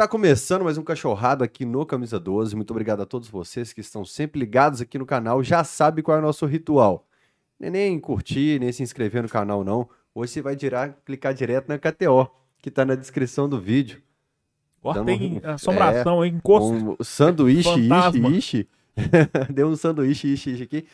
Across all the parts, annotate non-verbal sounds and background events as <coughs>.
Tá começando mais um cachorrado aqui no Camisa 12. Muito obrigado a todos vocês que estão sempre ligados aqui no canal. Já sabe qual é o nosso ritual. Nem, nem curtir, nem se inscrever no canal, não. Hoje você vai dirar, clicar direto na KTO, que tá na descrição do vídeo. Agora Dando tem um- assombração, hein? Encosto. Um sanduíche, Fantasma. ishi, ishi. <laughs> Deu um sanduíche, ishi, ishi aqui.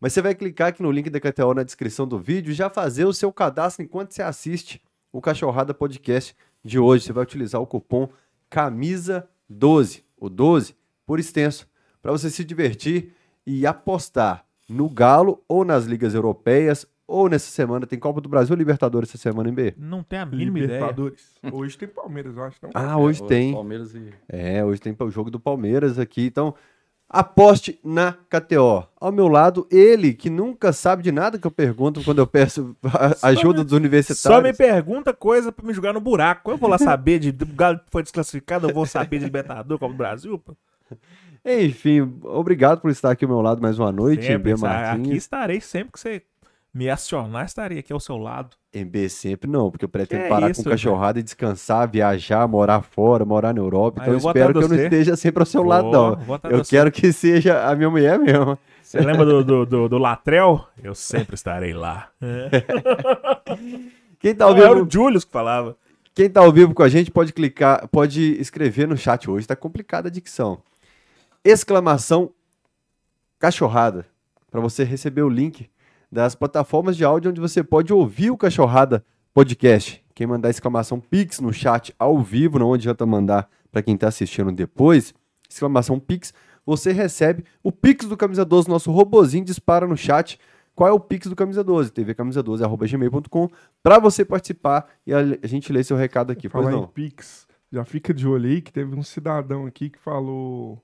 Mas você vai clicar aqui no link da KTO na descrição do vídeo e já fazer o seu cadastro enquanto você assiste o Cachorrada Podcast de hoje. Você vai utilizar o cupom CAMISA12, o 12 por extenso, para você se divertir e apostar no Galo ou nas ligas europeias ou nessa semana tem Copa do Brasil ou Libertadores essa semana em B? Não tem a mínima ideia. Libertadores. Hoje tem Palmeiras, eu acho. Não? Ah, hoje É, tem. Palmeiras e. É, hoje tem o jogo do Palmeiras aqui, então aposte na KTO. Ao meu lado, ele que nunca sabe de nada que eu pergunto quando eu peço ajuda dos Só me universitários. pergunta coisa pra me jogar no buraco. Eu vou lá saber de o Galo foi desclassificado, eu vou saber de Libertador, Copa do Brasil. pô. Enfim, obrigado por estar aqui ao meu lado mais uma noite, Sempre, sabe? aqui estarei sempre que você me acionar, estarei aqui ao seu lado. MB sempre não, porque eu pretendo Que parar isso, com cachorrada e descansar, viajar, morar fora, morar na Europa. Ah, então eu espero que atrás eu não você. esteja sempre ao seu Vou, lado, não. Eu de você. quero que seja a minha mulher mesmo. Você lembra do, do, do, do Latrell? Eu sempre estarei lá. Quem tá ao Não, era o Julius que falava. Quem tá ao vivo com a gente pode clicar, pode escrever no chat hoje, tá complicada a dicção. Exclamação cachorrada, para você receber o link das plataformas de áudio onde você pode ouvir o Cachorrada Podcast. Quem mandar exclamação Pix no chat ao vivo, não adianta mandar para quem tá assistindo depois, exclamação Pix, você recebe o Pix do Camisa 12, nosso robozinho dispara no chat. Qual é o Pix do Camisa 12? tvcamisa12.gmail.com para você participar e a, gente lê seu recado aqui. Pois Falar em não. Pix, já fica de olho aí que teve um cidadão aqui que falou: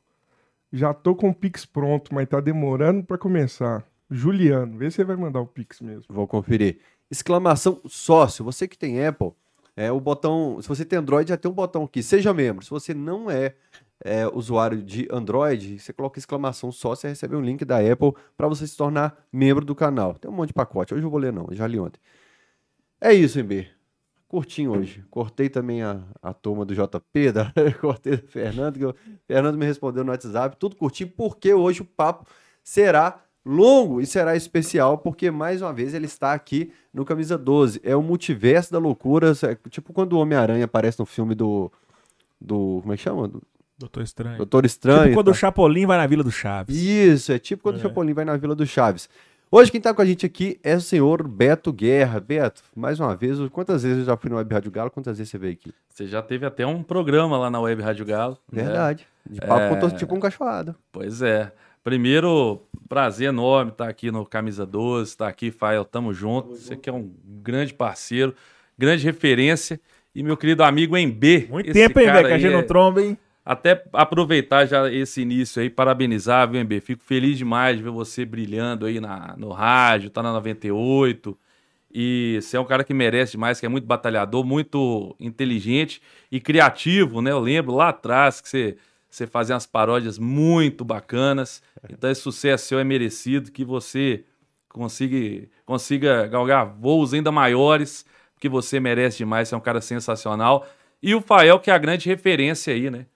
Já tô com o Pix pronto, mas tá demorando pra começar. Juliano, vê se você vai mandar o Pix mesmo. Vou conferir. Exclamação sócio. Você que tem Apple, é o botão. Se você tem Android, já tem um botão aqui. Seja membro. Se você não é, é, usuário de Android, você coloca exclamação sócio e recebe um link da Apple para você se tornar membro do canal. Tem um monte de pacote. Hoje eu vou ler, não. Já li ontem. É isso, MB. Curtinho hoje. Cortei também a, a turma do JP, <laughs> da, cortei do Fernando, que o Fernando me respondeu no WhatsApp, tudo curtinho, porque hoje o papo será longo e será especial, porque mais uma vez ele está aqui no Camisa 12. É o multiverso da loucura, é tipo quando o Homem-Aranha aparece no filme do. do como é que chama? Do Doutor Estranho. Doutor Estranho. tipo quando tá? o Chapolin vai na Vila do Chaves. Isso, é tipo quando o É. Chapolin vai na Vila do Chaves. Hoje quem tá com a gente aqui é o senhor Beto Guerra. Beto, mais uma vez, quantas vezes eu já fui no Web Rádio Galo, quantas vezes você veio aqui? Você já teve até um programa lá na Web Rádio Galo. né? Verdade. De papo É. com tipo um cachorrado. Pois é. Primeiro, prazer enorme estar aqui no Camisa 12, estar aqui, Fael, tamo junto. Você que é um grande parceiro, grande referência. E meu querido amigo Emb. Muito tempo, hein, velho, que a gente é- não tromba, hein? Até aproveitar já esse início aí, parabenizar, viu, MB? Fico feliz demais de ver você brilhando aí na, no rádio, tá na 98. E você é um cara que merece demais, que é muito batalhador, muito inteligente e criativo, né? Eu lembro lá atrás que você, você fazia umas paródias muito bacanas. Então esse sucesso seu é merecido, que você consiga, consiga galgar voos ainda maiores, porque você merece demais, você é um cara sensacional. E o Fael, que é a grande referência aí, né?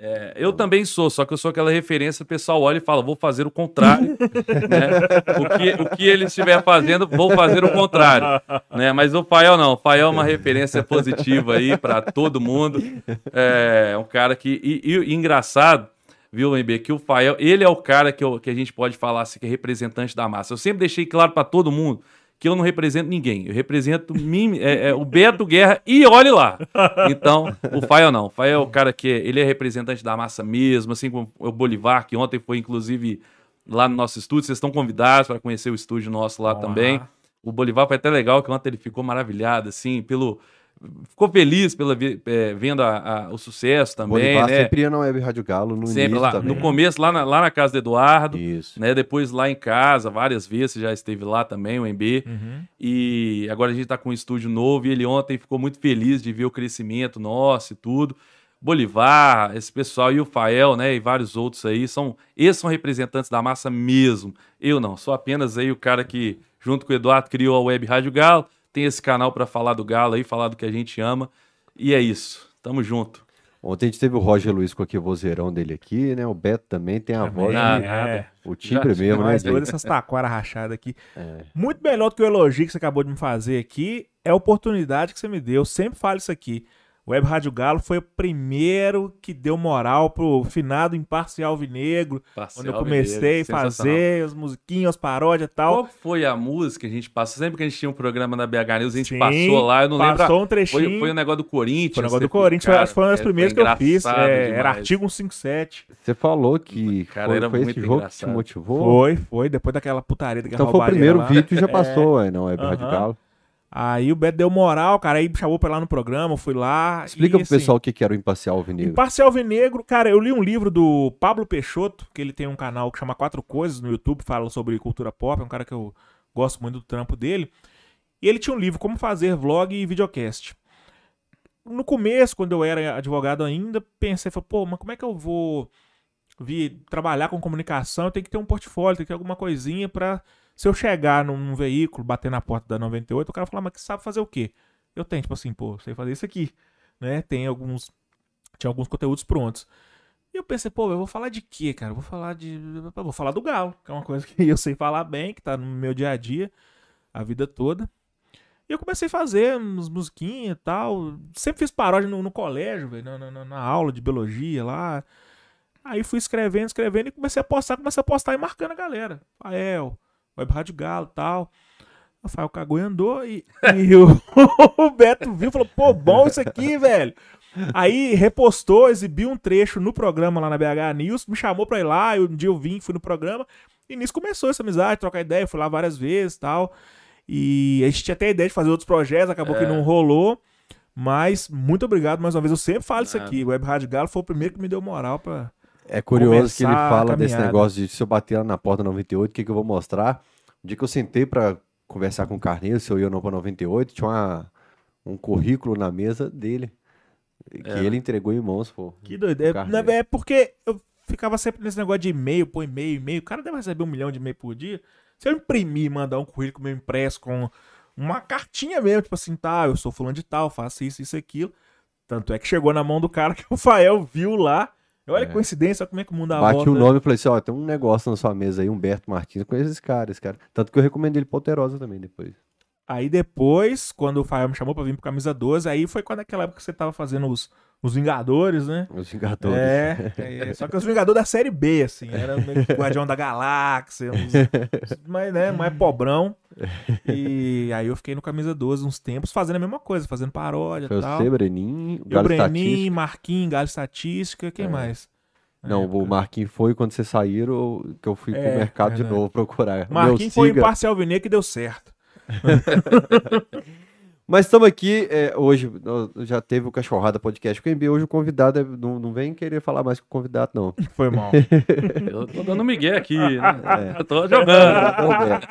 É, eu também sou, só que eu sou aquela referência, o pessoal olha e fala, vou fazer o contrário. <laughs> né? o, que, o que ele estiver fazendo, vou fazer o contrário. Né? Mas o Fael não, o Fael é uma referência positiva aí para todo mundo. É um cara que. E, e- e engraçado, viu, MB, que o Fael, ele é o cara que, eu- que a gente pode falar assim, que é representante da massa. Eu sempre deixei claro para todo mundo que eu não represento ninguém. Eu represento mim, é, é, o Beto Guerra e olhe lá. Então, o Fael não. O Fael é o cara que é- ele é representante da massa mesmo, assim como o Bolivar, que ontem foi inclusive lá no nosso estúdio. Vocês estão convidados para conhecer o estúdio nosso lá Vamos também. O Bolivar foi até legal, que ontem ele ficou maravilhado, assim, pelo. Ficou feliz pela, vi- é, vendo a- a- o sucesso também, Bolivar né? sempre ia na Web Rádio Galo no Sempre início lá. também. No começo, lá na, lá na casa do Eduardo, Isso. né? Depois lá em casa, várias vezes, você já esteve lá também, o MB. Uhum. E agora a gente tá com um estúdio novo e ele ontem ficou muito feliz de ver o crescimento nosso e tudo. Bolivar, esse pessoal e o Fael, né, e vários outros aí, são, esses são representantes da massa mesmo. Eu não, sou apenas aí o cara que, junto com o Eduardo, criou a Web Rádio Galo, tem esse canal para falar do Galo aí, falar do que a gente ama, e é isso. Tamo junto. Ontem a gente teve o Roger Luiz com aquele vozeirão dele aqui, né? O Beto também tem a voz, Ah, de- é. o timbre Já- mesmo, né? Mas todas essas taquaras rachadas aqui. É. Muito melhor do que o elogio que você acabou de me fazer aqui é a oportunidade que você me deu. Eu sempre falo isso aqui. O Web Rádio Galo foi o primeiro que deu moral pro finado imparcial vinegro. Parcial Quando eu comecei a fazer as musiquinhas, as paródias e tal. Qual foi a música que a gente passou? Sempre que a gente tinha um programa na BH News, a gente Sim, passou lá, eu não lembro. Passou um trechinho. Foi, foi o negócio do Corinthians. Foi o negócio do Corinthians, foi, cara, acho que foi uma das é, primeiras que eu fiz. é, era artigo 157. Você falou que Cara, foi, era foi esse muito jogo que te engraçado. motivou. Foi, foi, depois daquela putaria daquela Então foi o primeiro lá. vídeo e já passou, é, não, Web Rádio Aham. Galo. Aí o Beto deu moral, cara, aí chamou pra lá no programa, eu fui lá. Explica e, pro assim, pessoal o que que era o Imparcial Vinegro. Imparcial Vinegro, cara, eu li um livro do Pablo Peixoto, que ele tem um canal que chama Quatro Coisas no YouTube, fala sobre cultura pop, é um cara que eu gosto muito do trampo dele. E ele tinha um livro, Como Fazer Vlog e Videocast. No começo, quando eu era advogado ainda, pensei, falei, pô, mas como é que eu vou vir trabalhar com comunicação? Eu tenho que ter um portfólio, tem que ter alguma coisinha pra... Se eu chegar num, veículo, bater na porta da 98, o cara falar, mas que sabe fazer o quê? Eu tenho, tipo assim, pô, sei fazer isso aqui, né? Tem alguns tinha alguns conteúdos prontos. E eu pensei, pô, eu vou falar de quê, cara? Eu vou falar de. eu Vou falar do Galo, que é uma coisa <laughs> que eu sei falar bem, que tá no meu dia a dia, a vida toda. E eu comecei a fazer umas musiquinhas e tal. Sempre fiz paródia no, no colégio, velho, na, na- na aula de biologia lá. Aí fui escrevendo, escrevendo e comecei a postar, comecei a postar e marcando a galera. Rafael, Web Rádio Galo e tal. Rafael cagou e andou e, <laughs> e o, o Beto viu e falou, pô, bom isso aqui, velho. Aí repostou, exibiu um trecho no programa lá na BH News, me chamou pra ir lá, eu, um dia eu vim, fui no programa, e nisso começou essa amizade, trocar ideia, fui lá várias vezes e tal. E a gente tinha até a ideia de fazer outros projetos, acabou que É. não rolou. Mas muito obrigado mais uma vez. Eu sempre falo isso Ah. aqui. O Web Rádio Galo foi o primeiro que me deu moral pra. É curioso que ele fala desse negócio de se eu bater lá na porta 98, o que, que eu vou mostrar? O dia que eu sentei pra conversar com o Carneiro, se eu ia ou não pra 98, tinha uma, um currículo na mesa dele. Que É. ele entregou em mãos, pô. Que doido. É, é porque eu ficava sempre nesse negócio de e-mail, pô, e-mail, e-mail. O cara deve receber um milhão de e-mail por dia. Se eu imprimir e mandar um currículo meu impresso com uma cartinha mesmo, tipo assim, tá, eu sou fulano de tal, faço isso, isso, aquilo. Tanto é que chegou na mão do cara que o Fael viu lá. Olha que É. coincidência, olha como é que o mundo dá Bati volta. o nome e falei assim, ó, tem um negócio na sua mesa aí, Humberto Martins, eu conheço esse cara, esse cara. Tanto que eu recomendei ele pra Alterosa também depois. Aí depois, quando o Fael me chamou pra vir pro Camisa 12, aí foi quando naquela época que você tava fazendo os, os Vingadores, né? Os Vingadores. É, é, só que os Vingadores da série B, assim, era meio que Guardião da Galáxia, uns, mas, né, mais pobrão. E aí eu fiquei no Camisa 12 uns tempos fazendo a mesma coisa, fazendo paródia e tal. C, Breninho, E Galo Brenin, Estatística. Marquinhos, Galo Estatística, quem É. mais? Não, época. o Marquinhos foi quando vocês saíram, que eu fui pro É, mercado de novo procurar. Marquinhos foi siga. imparcial Vinê que deu certo. <laughs> Mas estamos aqui, é, hoje já teve o Cachorrada Podcast com o MB, hoje o convidado é- não, não vem querer falar mais com o convidado, não. <laughs> Foi mal. <laughs> Eu tô dando migué aqui, né? É. Eu tô jogando.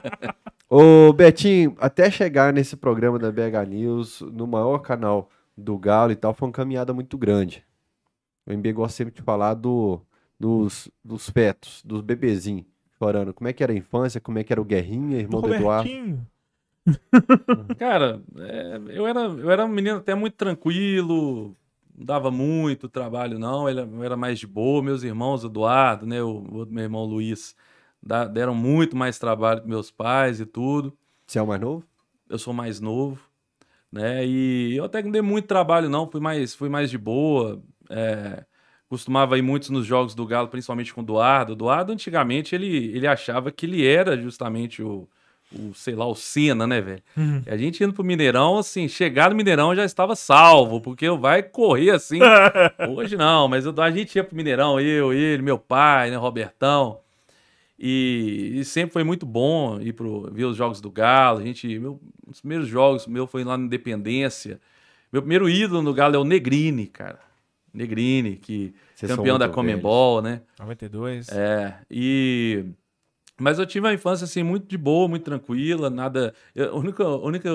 Ô, Betinho, até chegar nesse programa da BH News, no maior canal do Galo e tal, foi uma caminhada muito grande. O MB gosta sempre de falar do, dos, dos fetos, dos bebezinhos chorando. Como é que era a infância, como é que era o Guerrinha, irmão do Eduardo. Cara, é, eu, era, eu era um menino até muito tranquilo, não dava muito trabalho, não. Ele, eu era mais de boa. Meus irmãos, Eduardo, né? O, o meu irmão Luiz, da- deram muito mais trabalho que meus pais e tudo. Você é o mais novo? Eu sou mais novo, né? E eu até não dei muito trabalho, não. Fui mais, fui mais de boa. é, costumava ir muitos nos jogos do Galo, principalmente com o Eduardo. O Eduardo, antigamente, ele, ele achava que ele era justamente o, o sei lá, o Senna, né, velho? Uhum. A gente indo pro Mineirão, assim, chegar no Mineirão já estava salvo, porque vai correr assim. <laughs> Hoje não, mas eu- a gente ia pro Mineirão, eu, ele, meu pai, né, Robertão. E, e sempre foi muito bom ir pro, ver os jogos do Galo. A gente, meu, os primeiros jogos meu foi lá na Independência. Meu primeiro ídolo no Galo é o Negrini, cara. Negrini, que Vocês campeão da Comembol, né? 92. É, e. Mas eu tive uma infância assim muito de boa, muito tranquila, nada. eu- a, única, a única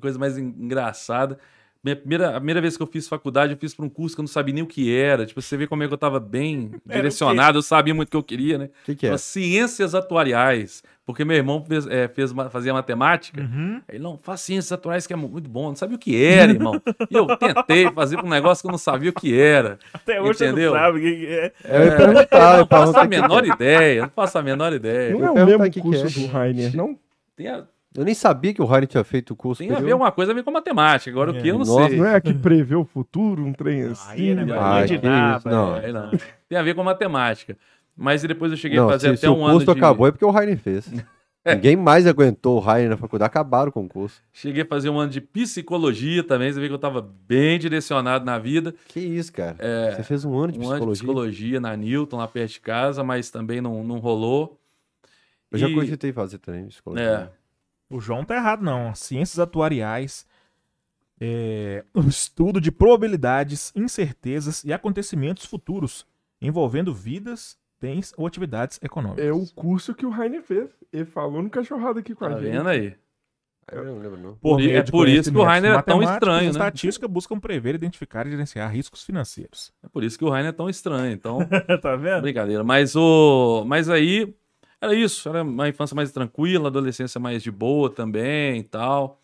coisa mais en- engraçada, minha primeira, a primeira vez que eu fiz faculdade, eu fiz para um curso que eu não sabia nem o que era. Tipo, você vê como é que eu tava bem <laughs> direcionado, eu sabia muito o que eu queria, né? O que, que é? Ciências atuariais. Porque meu irmão fez, é, fez fazia matemática. Uhum. Ele, não, faz ciências atuariais que é muito bom. Não sabia o que era, irmão. E eu tentei fazer um negócio que eu não sabia o que era. Até hoje Entendeu? você não sabe o que que é. Eu ia Eu perguntar, não faço a menor é. ideia. Não faço a menor ideia. Não Eu é o mesmo que curso é. do Rainer, não? Tem a, Eu nem sabia que o Rainer tinha feito o curso tem a ver superior. uma coisa a ver com matemática. Agora o que eu não Nossa, sei. Não é a que <laughs> prevê o futuro, um trem assim? Aí, né? Ah, nada, não. É, não. <laughs> Tem a ver com matemática. Mas depois eu cheguei Não, a fazer se, se até o um ano curso de... acabou é porque o Rainer fez. <laughs> Ninguém mais aguentou o Rainer na faculdade, acabaram com o curso. Cheguei a fazer um ano de psicologia também. Você vê que eu estava bem direcionado na vida. Que isso, cara. Você fez um ano de um ano de psicologia. psicologia na Newton, lá perto de casa, mas também não, não rolou. Eu já E- cogitei fazer também psicologia. É, O João tá errado, não. Ciências atuariais é o estudo de probabilidades, incertezas e acontecimentos futuros envolvendo vidas, bens ou atividades econômicas. É o curso que o Rainer fez. Ele falou no cachorrado aqui com tá a gente. vendo aí? Eu não lembro, não. Por é de por isso que o Rainer é tão estranho, né? estatística buscam prever, identificar e gerenciar riscos financeiros. É por isso que o Rainer é tão estranho. Então, <laughs> tá vendo? brincadeira. Mas, o... mas aí, era isso. Era uma infância mais tranquila, adolescência mais de boa também e tal.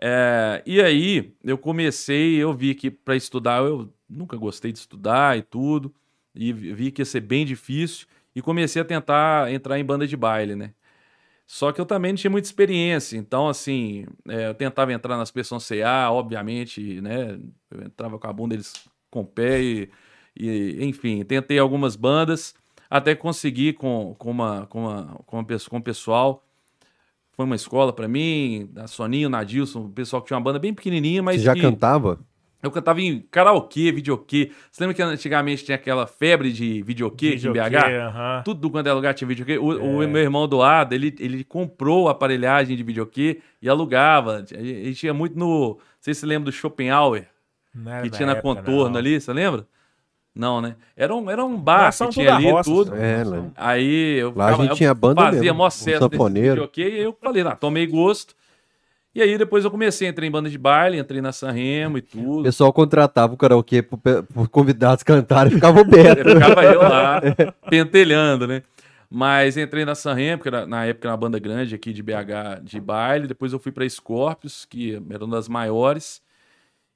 É, e aí, eu comecei, eu vi que para estudar, eu nunca gostei de estudar e tudo. E vi que ia ser bem difícil. E comecei a tentar entrar em banda de baile, né? Só que eu também não tinha muita experiência. Então, assim, é, eu tentava entrar nas pessoas CA, obviamente, né? Eu entrava com a bunda deles com o pé e, e, enfim, tentei algumas bandas até conseguir com, com, uma, com, uma, com, uma com o pessoal. Foi uma escola pra mim, a Soninho, o Nadilson, o pessoal que tinha uma banda bem pequenininha, mas Você já que cantava? eu cantava em karaokê, videokê. Você lembra que antigamente tinha aquela febre de videokê aqui em BH? aham. Tudo quando é lugar tinha videokê. O, o É. meu irmão doado, ele, ele comprou a aparelhagem de videokê e alugava. A gente ia muito no. Não sei se você lembra do Shopping Hour, Não era que tinha na época, contorno não. ali, você lembra? Não, né? Era um, era um bar que tinha ali roça, tudo. É, lembro. Aí eu, Lá a gente eu tinha banda fazia mesmo, mó um desse e aí eu falei, ah, tomei gosto. E aí depois eu comecei, entrei em banda de baile, entrei na Sanremo e O tudo. pessoal contratava o karaokê por, por convidados cantarem e ficava aberto. Eu <laughs> ficava eu lá, <laughs> pentelhando, né? Mas entrei na Sanremo, que era, na época era uma banda grande aqui de BH de baile. Depois eu fui para Scorpius, que era uma das maiores.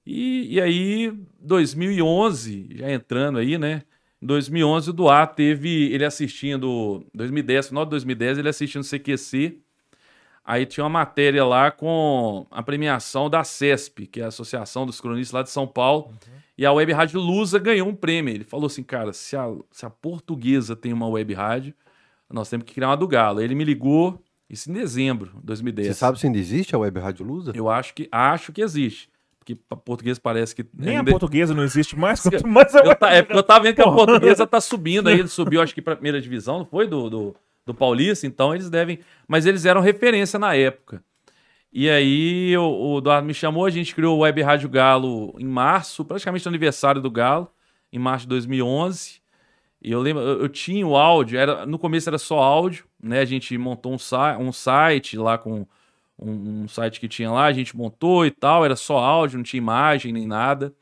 E, e aí, 2011, já entrando aí, né? Em 2011, o Duarte teve ele assistindo, 2010, final de 2010, ele assistindo CQC. Aí tinha uma matéria lá com a premiação da CESP, que é a Associação dos Cronistas lá de São Paulo. E a Web Rádio Lusa ganhou um prêmio. Ele falou assim, cara, se a, se a portuguesa tem uma web rádio, nós temos que criar uma do Galo. Aí ele me ligou, isso em dezembro de 2010. Você sabe se ainda existe a Web Rádio Lusa? Eu acho que, acho que existe. Para português parece que... Nem a ainda- portuguesa não existe mais, <laughs> quanto mais a eu, ta- é porque eu tava vendo que a portuguesa tá subindo aí. <laughs> Ele subiu, acho que pra primeira divisão, não foi? Do, do, do Paulista, então eles devem. Mas eles eram referência na época. E aí o, o Eduardo me chamou, a gente criou o Web Rádio Galo em março, praticamente no aniversário do Galo, em março de 2011. E eu lembro, eu, eu tinha o áudio, era, no começo era só áudio, né? A gente montou um, um site lá com um, um site que tinha lá, a gente montou e tal, era só áudio, não tinha imagem nem nada.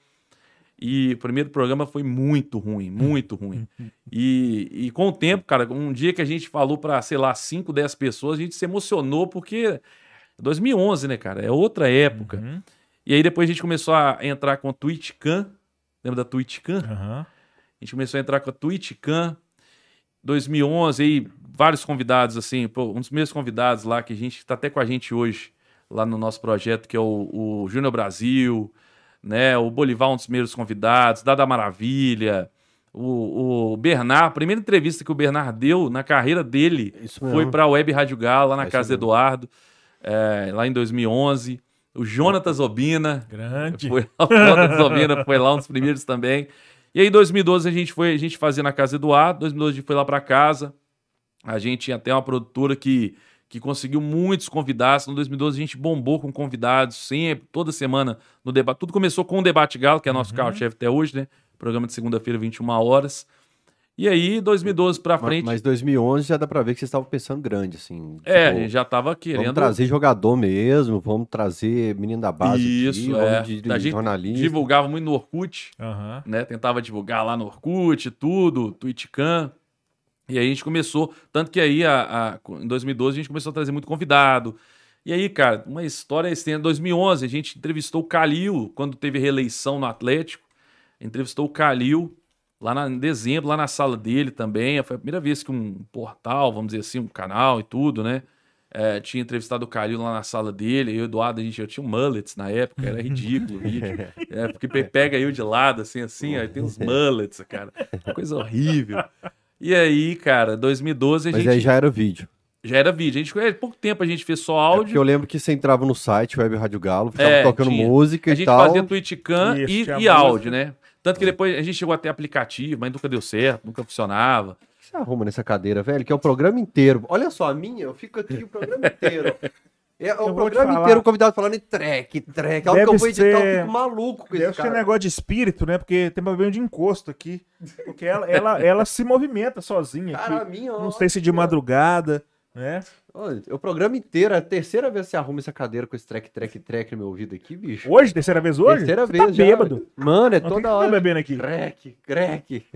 E o primeiro programa foi muito ruim, muito ruim. E, e com o tempo, cara, um dia que a gente falou para, sei lá, 5, 10 pessoas, a gente se emocionou porque 2011, né, cara? É outra época. Uhum, E aí depois a gente começou a entrar com a TwitchCam. Lembra da TwitchCam? aham. A gente começou a entrar com a TwitchCam. 2011, aí vários convidados, assim, pô, um dos meus convidados lá, que a gente tá até com a gente hoje, lá no nosso projeto, que é o, o Júnior Brasil, né? O Bolivar, um dos primeiros convidados, Dada Maravilha, o, o Bernard, a primeira entrevista que o Bernard deu na carreira dele Isso foi para a Web Rádio Galo, lá na É casa do. Eduardo, é, lá em 2011. O Jonatas Obina, Grande. foi lá, o Jonatas Obina foi lá um dos primeiros também. E aí, em 2012, a gente foi, a gente fazia na casa do Eduardo, em 2012 a gente foi lá para casa. A gente tinha até uma produtora que, que conseguiu muitos convidados. Em 2012 a gente bombou com convidados sempre, toda semana no debate. Tudo começou com o Debate Galo, que é nosso Uhum. carro-chefe até hoje, né? Programa de segunda-feira, 21 horas. E aí, 2012 pra Ma- frente, Mas 2011 já dá pra ver que vocês estavam pensando grande, assim. é, a tipo, gente já tava querendo. Vamos trazer jogador mesmo, vamos trazer menino da base Isso, aqui, é. vamos de, de A gente jornalista. Divulgava muito no Orkut, Aham. né? Tentava divulgar lá no Orkut, tudo, Twitchcam. E aí a gente começou, tanto que aí a, a- em 2012 a gente começou a trazer muito convidado. E aí, cara, uma história extensa. Em 2011 a gente entrevistou o Calil quando teve reeleição no Atlético. Entrevistou o Calil lá na- em dezembro, lá na sala dele também. Foi a primeira vez que um portal, vamos dizer assim, um canal e tudo, né? é, tinha entrevistado o Calil lá na sala dele. Eu e o Eduardo, a gente, eu tinha um mullets na época, era ridículo <laughs> o vídeo. É, porque pe- pega eu de lado, assim, assim, aí tem uns <laughs> mullets, cara. Coisa horrível. E aí, cara, 2012 a Mas gente. aí já era vídeo. Já era vídeo. A gente, é, pouco tempo a gente fez só É áudio. eu lembro que você entrava no site, Web Rádio Galo, ficava É, tocando tinha. música a e gente tal. fazia Twitchcam e, e áudio, né? Tanto que depois a gente chegou até aplicativo, mas nunca deu certo, nunca funcionava. O que você arruma nessa cadeira, velho? Que é o programa inteiro. Olha só, a minha, eu fico aqui o programa inteiro. <laughs> É o programa falar. inteiro o convidado falando em track, track. A hora que Deve eu vou editar, eu ser- fico maluco com Deve esse ser cara. negócio de espírito, né? Porque tem problema de encosto aqui. Porque ela, ela, ela se movimenta sozinha Cara, aqui. minha, ó, Não sei se de madrugada, né? O programa inteiro, é a terceira vez que você arruma essa cadeira com esse track, track, track no meu ouvido aqui, bicho. Hoje, terceira vez hoje? Terceira Você vez tá já. bêbado. Mano, é Não, toda tá hora. bebendo aqui? Crack, crack.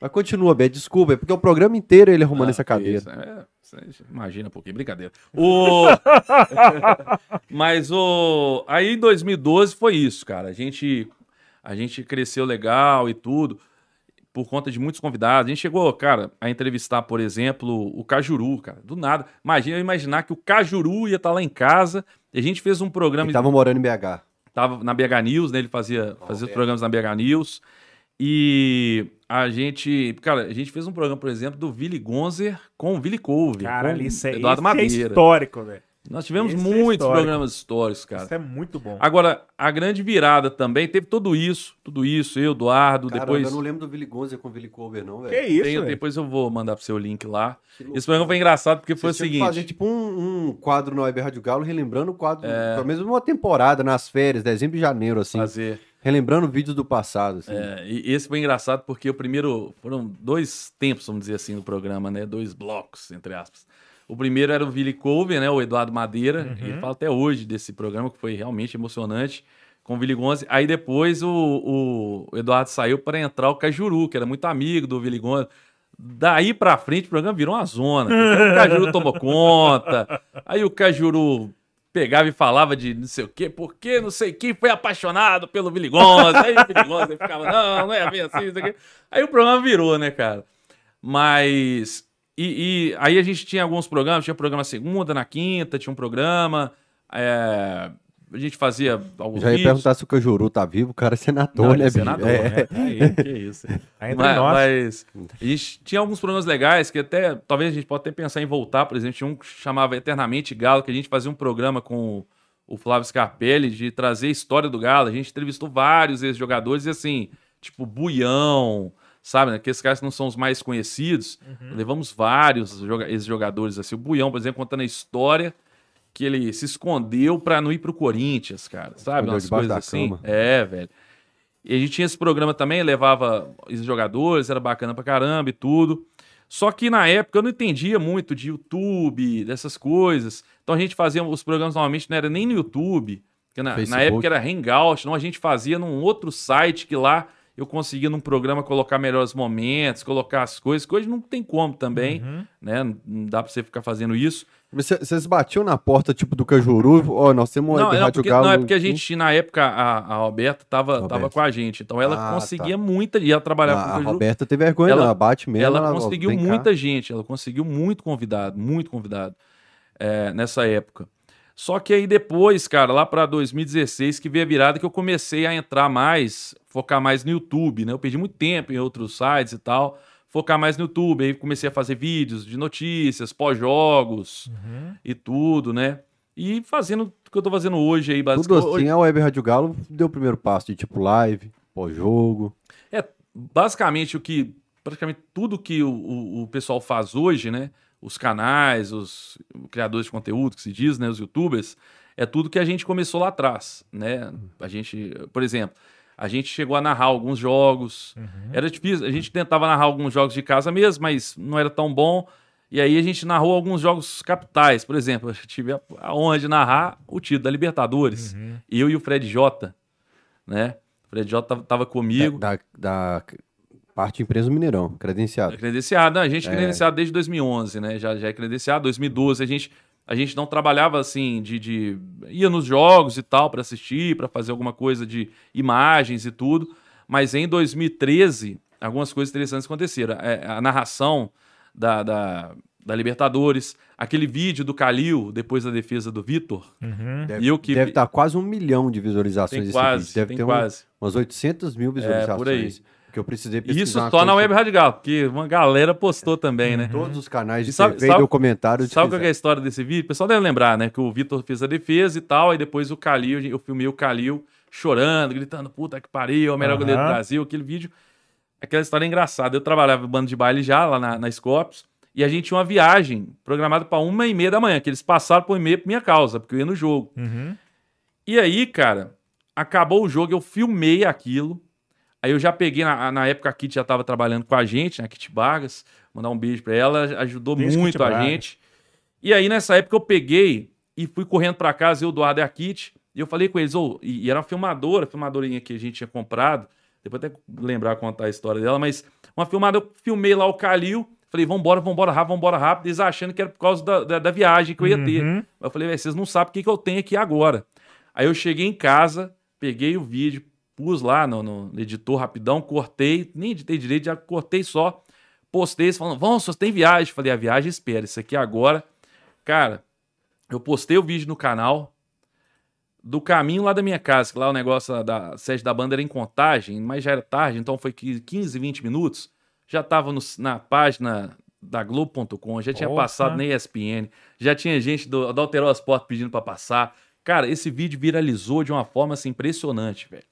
Mas continua, Bé, desculpa, é porque o programa inteiro ele arrumando Ah, essa cadeira. isso, é, imagina um pouquinho, brincadeira. O... <laughs> Mas o. Aí em 2012 foi isso, cara. A gente, a gente cresceu legal e tudo, por conta de muitos convidados. A gente chegou, cara, a entrevistar, por exemplo, o Cajuru, cara. Do nada. Imagina eu imaginar que o Cajuru ia estar lá em casa. E a gente fez um programa. Ele tava morando em BH. tava na BH News, né? Ele fazia, fazia os é. programas na BH News. E a gente, cara, a gente fez um programa, por exemplo, do Willy Gonzer com o Willy Couve, Cara, com isso é, Eduardo é Madeira. histórico, velho. Nós tivemos esse é muitos histórico. programas históricos, cara. Isso é muito bom. Agora, a grande virada também teve tudo isso, tudo isso, eu, Eduardo, Cara, depois eu não lembro do Billy Gonza com o Billy Cover, não, velho. Que isso, velho? depois eu vou mandar pro seu link lá. Esse programa foi engraçado porque foi o seguinte, fazer tipo um, um quadro no Web Rádio Galo, relembrando o quadro, É. pelo menos uma temporada, nas férias, dezembro e janeiro, assim. fazer Relembrando vídeos do passado, assim. É, e esse foi engraçado porque o primeiro. Foram dois tempos, vamos dizer assim, no programa, né? Dois blocos, entre aspas. O primeiro era o Billy Cover, né? O Eduardo Madeira. Ele fala até hoje desse programa, que foi realmente emocionante. Com o Billy Gonze. Aí depois o, o Eduardo saiu para entrar o Cajuru, que era muito amigo do Billy Gonze. Daí pra frente o programa virou uma zona. O Cajuru tomou conta. Aí o Cajuru pegava e falava de não sei o quê, porque não sei quem foi apaixonado pelo Billy Gonze. Aí o Billy Gonze ficava, não, não é bem assim, isso aqui. Aí o programa virou, né, cara? Mas. E, e aí a gente tinha alguns programas, tinha programa segunda, na quinta, tinha um programa. é, a gente fazia alguns Já ia vídeos. perguntar se o Cajuru tá vivo, o cara é senador, Não, né, ele é senador, É. né? Aí, que isso. Aí entre Mas, nós. mas a gente tinha alguns programas legais que até, talvez a gente pode até pensar em voltar, por exemplo, tinha um que chamava Eternamente Galo, que a gente fazia um programa com o Flávio Scarpelli de trazer a história do Galo. A gente entrevistou vários ex-jogadores e assim, tipo Buião, sabe, né? Aqueles caras que não são os mais conhecidos. Levamos vários joga- ex-jogadores assim. O Buião, por exemplo, contando a história que ele se escondeu pra não ir pro Corinthians, cara, sabe? Umas coisas assim. cama. É, velho. E a gente tinha esse programa também, levava os jogadores, era bacana pra caramba e tudo. Só que na época eu não entendia muito de YouTube, dessas coisas. Então a gente fazia os programas normalmente não era nem no YouTube, que na, na época era Hangout, não a gente fazia num outro site que lá eu conseguia num programa colocar melhores momentos, colocar as coisas, que hoje não tem como também, Uhum. né? Não dá pra você ficar fazendo isso. Vocês batiam na porta, tipo, do Cajuru, ó, nós temos um Não, não, Rádio porque, Galo. não, é porque a gente, na época, a, a Roberta tava, tava com a gente. Então ela Ah, conseguia muita. E ela trabalhava A, com a o Caju. Roberta teve vergonha, Ela- não, ela bate mesmo. ela ó, conseguiu vem cá. muita gente, ela conseguiu muito convidado, muito convidado é, nessa época. Só que aí depois, cara, lá pra 2016, que veio a virada que eu comecei a entrar mais, focar mais no YouTube, né? Eu perdi muito tempo em outros sites e tal, focar mais no YouTube. Aí comecei a fazer vídeos de notícias, pós-jogos Uhum. e tudo, né? E fazendo o que eu tô fazendo hoje aí, Tudo basicamente. assim, a Web Rádio Galo deu o primeiro passo de tipo live, pós-jogo. É, basicamente o que. Praticamente tudo que o, o, o pessoal faz hoje, né? Os canais, os criadores de conteúdo, que se diz, né? Os youtubers, é tudo que a gente começou lá atrás, né? A gente, por exemplo, A gente chegou a narrar alguns jogos. Era difícil. A gente tentava narrar alguns jogos de casa mesmo, mas não era tão bom. E aí a gente narrou alguns jogos capitais. Por exemplo, <laughs> eu tive a a honra de narrar o título da Libertadores. Eu e o Fred Jota, né? O Fred Jota tava, tava comigo. Da, da parte empresa do Mineirão, credenciado. É credenciado. Não, a gente é credenciado desde 2011, né? Já, já é credenciado. 2012 a gente, a gente não trabalhava assim de, de ia nos jogos e tal para assistir, para fazer alguma coisa de imagens e tudo. Mas em 2013 algumas coisas interessantes aconteceram. É, a narração da, da, da Libertadores, aquele vídeo do Calil depois da defesa do Vitor. Uhum. Deve, E eu que- deve estar quase um milhão de visualizações Tem esse quase, vídeo. Deve tem ter um- quase. umas 800 mil visualizações. por aí. Que eu precisei pesquisar. isso uma torna a coisa Web Radical, porque uma galera postou também, né? Todos os canais de sabe- TV sabe- e documentários. Sabe qual que é a história desse vídeo? O pessoal deve lembrar, né? Que o Vitor fez a defesa e tal, e depois o Calil, eu filmei o Calil chorando, gritando, puta que pariu, é o melhor Aham. goleiro do Brasil, aquele vídeo. Aquela história é engraçada. Eu trabalhava no bando de baile já, lá na, na Scopes, e a gente tinha uma viagem programada para uma e meia da manhã, que eles passaram por e meia por minha causa, porque eu ia no jogo. Uhum. E aí, cara, acabou o jogo, eu filmei aquilo. Aí eu já peguei, na, na época a Kit já tava trabalhando com a gente, né, Kit Vargas, mandar um beijo pra ela, ajudou muito a gente. E aí nessa época eu peguei e fui correndo pra casa, eu, Eduardo e a Kit, e eu falei com eles, ô, e, e era uma filmadora, filmadorinha que a gente tinha comprado, depois até lembrar contar a história dela, mas uma filmada, eu filmei lá o Calil, falei, vambora, vambora rápido, vambora rápido, eles achando que era por causa da, da, da viagem que eu ia ter. Uhum. Eu falei, "Véi, vocês não sabem o que, que eu tenho aqui agora. Aí eu cheguei em casa, peguei o vídeo, pus lá no, no editor rapidão, cortei, nem editei direito, já cortei só. Postei, falando, vamos, vocês tem viagem. Falei, a viagem espera, isso aqui agora. Cara, eu postei o vídeo no canal, do caminho lá da minha casa, que lá o negócio da sede da banda era em contagem, mas já era tarde, então foi 15, 20 minutos. Já tava no- na página da Globo.com, já tinha passado na ESPN, já tinha gente do, da Alterou Sport pedindo pra passar. Cara, esse vídeo viralizou de uma forma assim, impressionante, velho.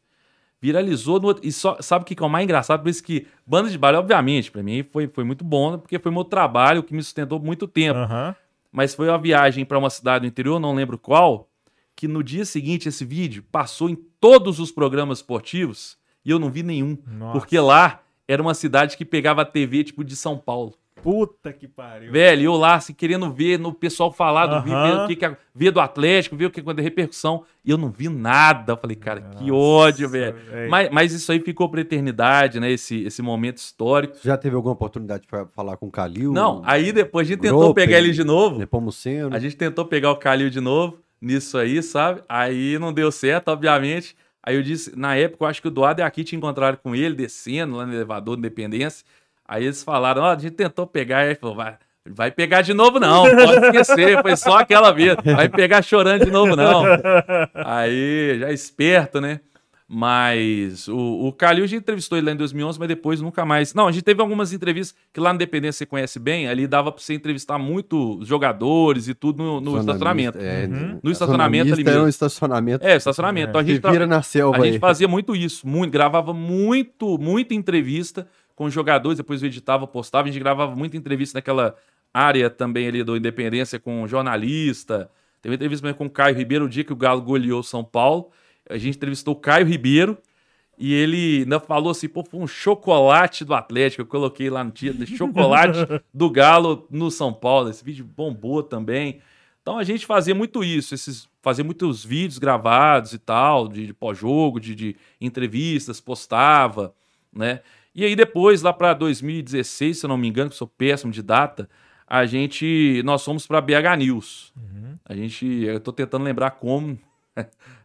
Viralizou no outro. E só, sabe o que é o mais engraçado? Por isso que banda de baile, obviamente, pra mim foi, foi muito bom, porque foi meu trabalho que me sustentou por muito tempo Aham. mas foi uma viagem para uma cidade do interior, não lembro qual, que no dia seguinte esse vídeo passou em todos os programas esportivos e eu não vi nenhum, Nossa. porque lá era uma cidade que pegava a TV tipo de São Paulo. Puta que pariu. Velho, eu lá assim, querendo ver no pessoal falar do vídeo, ver, o que que, ver do Atlético, ver o que quando repercussão, e eu não vi nada. Eu falei, cara, que ódio, velho. velho. Mas, mas isso aí ficou pra eternidade, né? Esse, esse momento histórico. Já teve alguma oportunidade de falar com o Calil? Não, aí depois a gente tentou Gropen, pegar ele de novo. Nepomuceno? A gente tentou pegar o Calil de novo nisso aí, sabe? Aí não deu certo, obviamente. Aí eu disse, na época, eu acho que o Eduardo e a Kit encontraram com ele, descendo lá no elevador da Independência. Aí eles falaram, ó, a gente tentou pegar, aí ele falou, vai, vai pegar de novo não, pode esquecer, foi só aquela vez, vai pegar chorando de novo não. Aí, já esperto, né? Mas o, o Calil, a gente entrevistou ele lá em 2011, mas depois nunca mais. Não, a gente teve algumas entrevistas que lá na Independência você conhece bem, ali dava pra você entrevistar muito jogadores e tudo no, no estacionamento. É, Uhum. No estacionamento ali Estacionamento É um mesmo. estacionamento. É, estacionamento. Então a gente, vira na selva a gente aí. fazia muito isso, muito, gravava muito, muita entrevista com jogadores, depois eu editava, postava, a gente gravava muita entrevista naquela área também ali do Independência com jornalista. Teve entrevista com o Caio Ribeiro, o dia que o Galo goleou São Paulo. A gente entrevistou o Caio Ribeiro e ele ainda falou assim, pô, foi um chocolate do Atlético. Eu coloquei lá no título, chocolate <laughs> do Galo no São Paulo. Esse vídeo bombou também. Então a gente fazia muito isso, esses, fazia muitos vídeos gravados e tal, de, de pós-jogo, de, de entrevistas, postava, né? E aí depois, lá para 2016, se eu não me engano, que sou péssimo de data, a gente, nós fomos para BH News. A gente, eu tô tentando lembrar como. <laughs>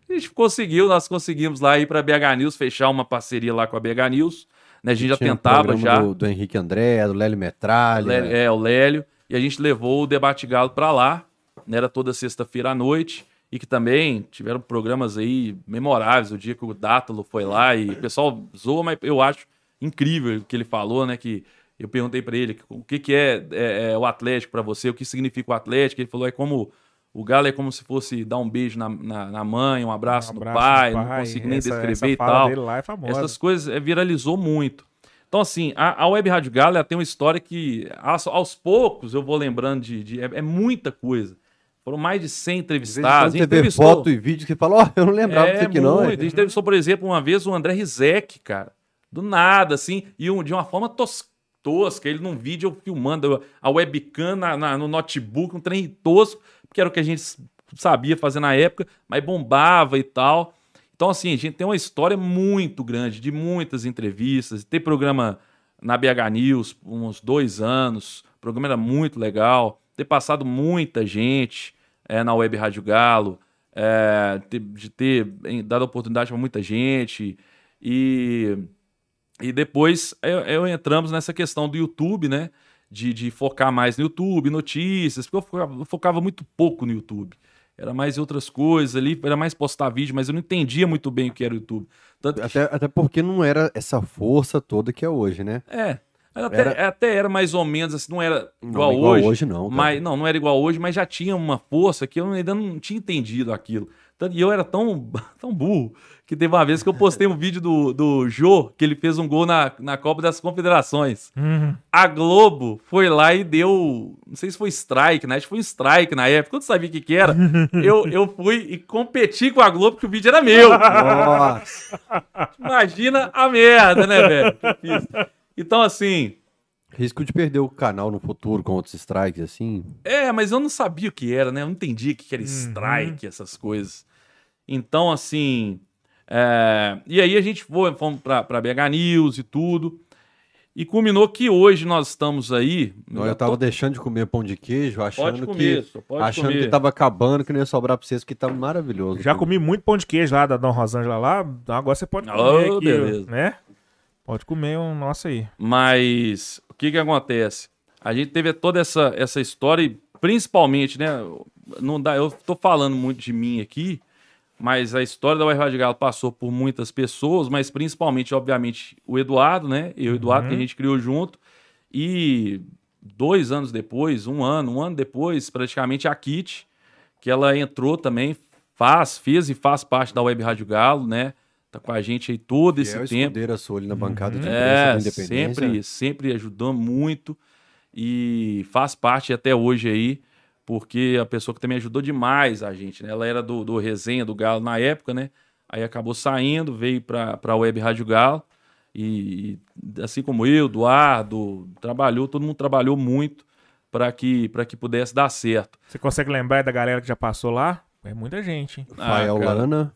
A gente conseguiu, nós conseguimos lá ir para BH News, fechar uma parceria lá com a BH News. Né? A gente já um tentava programa já. Do, do Henrique André, do Lélio Metralha. Lélio- é, o Lélio. E a gente levou o Debate Galo pra lá. né, Era toda sexta-feira à noite. E que também tiveram programas aí memoráveis. O dia que o Dátalo foi lá e o pessoal zoa, mas eu acho incrível o que ele falou, né? Que eu perguntei pra ele o que, que é, é, é o Atlético pra você, o que significa o Atlético. Ele falou, é como... O Galo é como se fosse dar um beijo na, na, na mãe, um abraço, Um no, abraço pai, no não pai. consigo nem Essa- descrever essa e tal. dele lá é. Essas coisas é, viralizou muito. Então, assim, a, a Web Rádio Galo ela tem uma história que, aos, aos poucos, eu vou lembrando de. de- é, é muita coisa. Foram mais de 100 De vez em entrevistados. Você vê foto e vídeo que fala, ó, eu não lembrava disso aqui não. muito. é. A gente entrevistou, por exemplo, uma vez o André Rizek, cara. Do nada, assim, e um- de uma forma tos- tosca. Ele num vídeo filmando a webcam na- na- no notebook, um trem tosco, porque era o que a gente sabia fazer na época, mas bombava e tal. Então, assim, a gente tem uma história muito grande, de muitas entrevistas. Tem programa na BH News, uns dois anos. O programa era muito legal. Ter passado muita gente eh, na Web Rádio Galo, ter- de ter dado oportunidade para muita gente. E, e depois eu, eu entramos nessa questão do YouTube, né? De, de focar mais no YouTube, notícias, porque eu focava, eu focava muito pouco no YouTube. Era mais em outras coisas ali, era mais postar vídeo, mas eu não entendia muito bem o que era o YouTube. Tanto que Até, até porque não era essa força toda que é hoje, né? é. Até Era- até era mais ou menos assim, não era Não, igual, igual hoje. hoje não, cara. Mas, não, não era igual hoje, mas já tinha uma força que eu ainda não tinha entendido aquilo. E eu era tão, <laughs> tão burro que teve uma vez que eu postei um vídeo do, do Jô, que ele fez um gol na, na Copa das Confederações. Uhum. A Globo foi lá e deu. Não sei se foi strike, né? Acho que foi strike na época. Eu não sabia o que, que era. <laughs> eu, eu fui e competi com a Globo, porque o vídeo era meu. Nossa. Imagina a merda, né, velho? Então, assim. Risco de perder o canal no futuro com outros strikes, assim. É, mas eu não sabia o que era, né? Eu não entendia o que era strike, essas coisas. Então, assim. É, E aí a gente foi, fomos pra, pra BH News e tudo. E culminou que hoje nós estamos aí. Eu, eu tava deixando de comer pão de queijo, achando Pode comer, que. só pode achando comer. que tava acabando, que não ia sobrar pra vocês, porque tava maravilhoso. Já comi muito pão de queijo lá da Dona Rosângela lá. Agora você pode comer Oh, aqui, beleza. né? Pode comer um nosso aí. Mas o que que acontece? A gente teve toda essa, essa história e principalmente, né? Não dá, eu tô falando muito de mim aqui, mas a história da Web Rádio Galo passou por muitas pessoas, mas principalmente, obviamente, o Eduardo, né? Eu e o Eduardo, que a gente criou junto. E dois anos depois, um ano, um ano depois, praticamente a Kit, que ela entrou também, faz, fez e faz parte da Web Rádio Galo, né? Tá com a gente aí todo esse Fiel tempo. escudeira sua ali na bancada de imprensa É, do Independência. sempre, sempre ajudou muito e faz parte até hoje aí, porque a pessoa que também ajudou demais a gente, né? Ela era do, do Resenha do Galo na época, né? Aí acabou saindo, veio para a Web Rádio Galo e, e assim como eu, Eduardo, trabalhou, todo mundo trabalhou muito para que, pra que pudesse dar certo. Você consegue lembrar da galera que já passou lá? É muita gente, hein? Rafael Ah. Lana.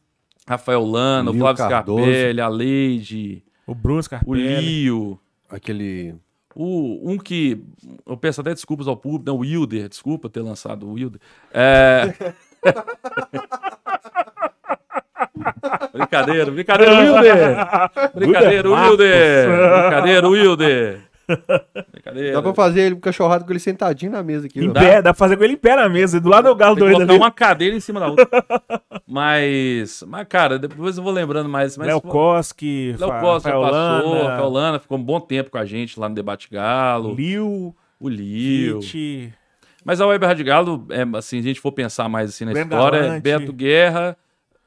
Rafael Lana, o Flávio Cardoso. Scarpelli, a Leide, O Bruno o Scarpelli. Lio, Aquele. O, um que. Eu peço até desculpas ao público, não, o Wilder, desculpa ter lançado o Wilder. É... <laughs> brincadeira, brincadeira, Wilder! Brincadeira, Wilder! Brincadeira, Wilder! Brincadeira. Dá pra fazer ele cachorrado com ele sentadinho na mesa aqui. Em pé, dá pra fazer com ele em pé na mesa, do lado do galo doido colocar ali. uma cadeira em cima da outra. Mas, mas cara, depois eu vou lembrando mais. Mas, Léo Koski, Léo Rafael passou, Lana ficou um bom tempo com a gente lá no Debate Galo. Liu, O Lio. Kit, Mas a Web Rádio Galo, é, assim, a gente for pensar mais assim na Breno história, é Galante. Beto Guerra,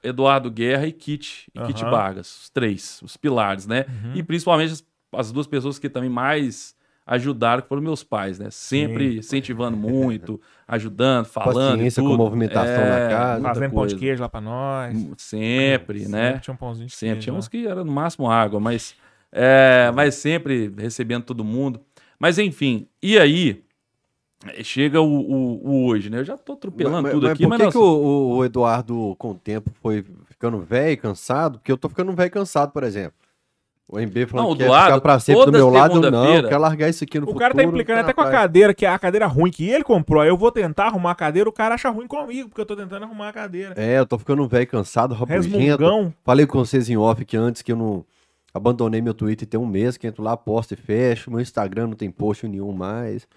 Eduardo Guerra e Kit, e Kit Aham. Vargas, os três, os pilares, né? E principalmente as, as duas pessoas que também mais ajudaram, que foram meus pais, né? Sempre incentivando muito, <laughs> ajudando, falando Paciência com tudo. movimentação na É, casa. muita fazendo pão de coisa. queijo lá pra nós. Sempre, né? Sempre tinha um pãozinho de Sempre. queijo Tinha lá. uns que era no máximo água, mas, é, mas sempre recebendo todo mundo. Mas enfim, e aí chega o, o- o hoje, né? Eu já tô atropelando Mas- tudo mas aqui, por mas que, nós- que o, o Eduardo, com o tempo, foi ficando velho e cansado? Porque eu tô ficando velho e cansado, por exemplo. O MB falando Não, o que quer Eduardo, ficar pra sempre do meu lado, não, quer largar isso aqui no O futuro. cara tá implicando até com a cadeira, que é a cadeira ruim que ele comprou. Aí eu vou tentar arrumar a cadeira, o cara acha ruim comigo, porque eu tô tentando arrumar a cadeira. É, eu tô ficando velho, cansado, rabugento. Resmungão. Falei com vocês em off que antes que eu não abandonei meu Twitter tem um mês que entro lá, posto e fecho. Meu Instagram não tem post nenhum mais.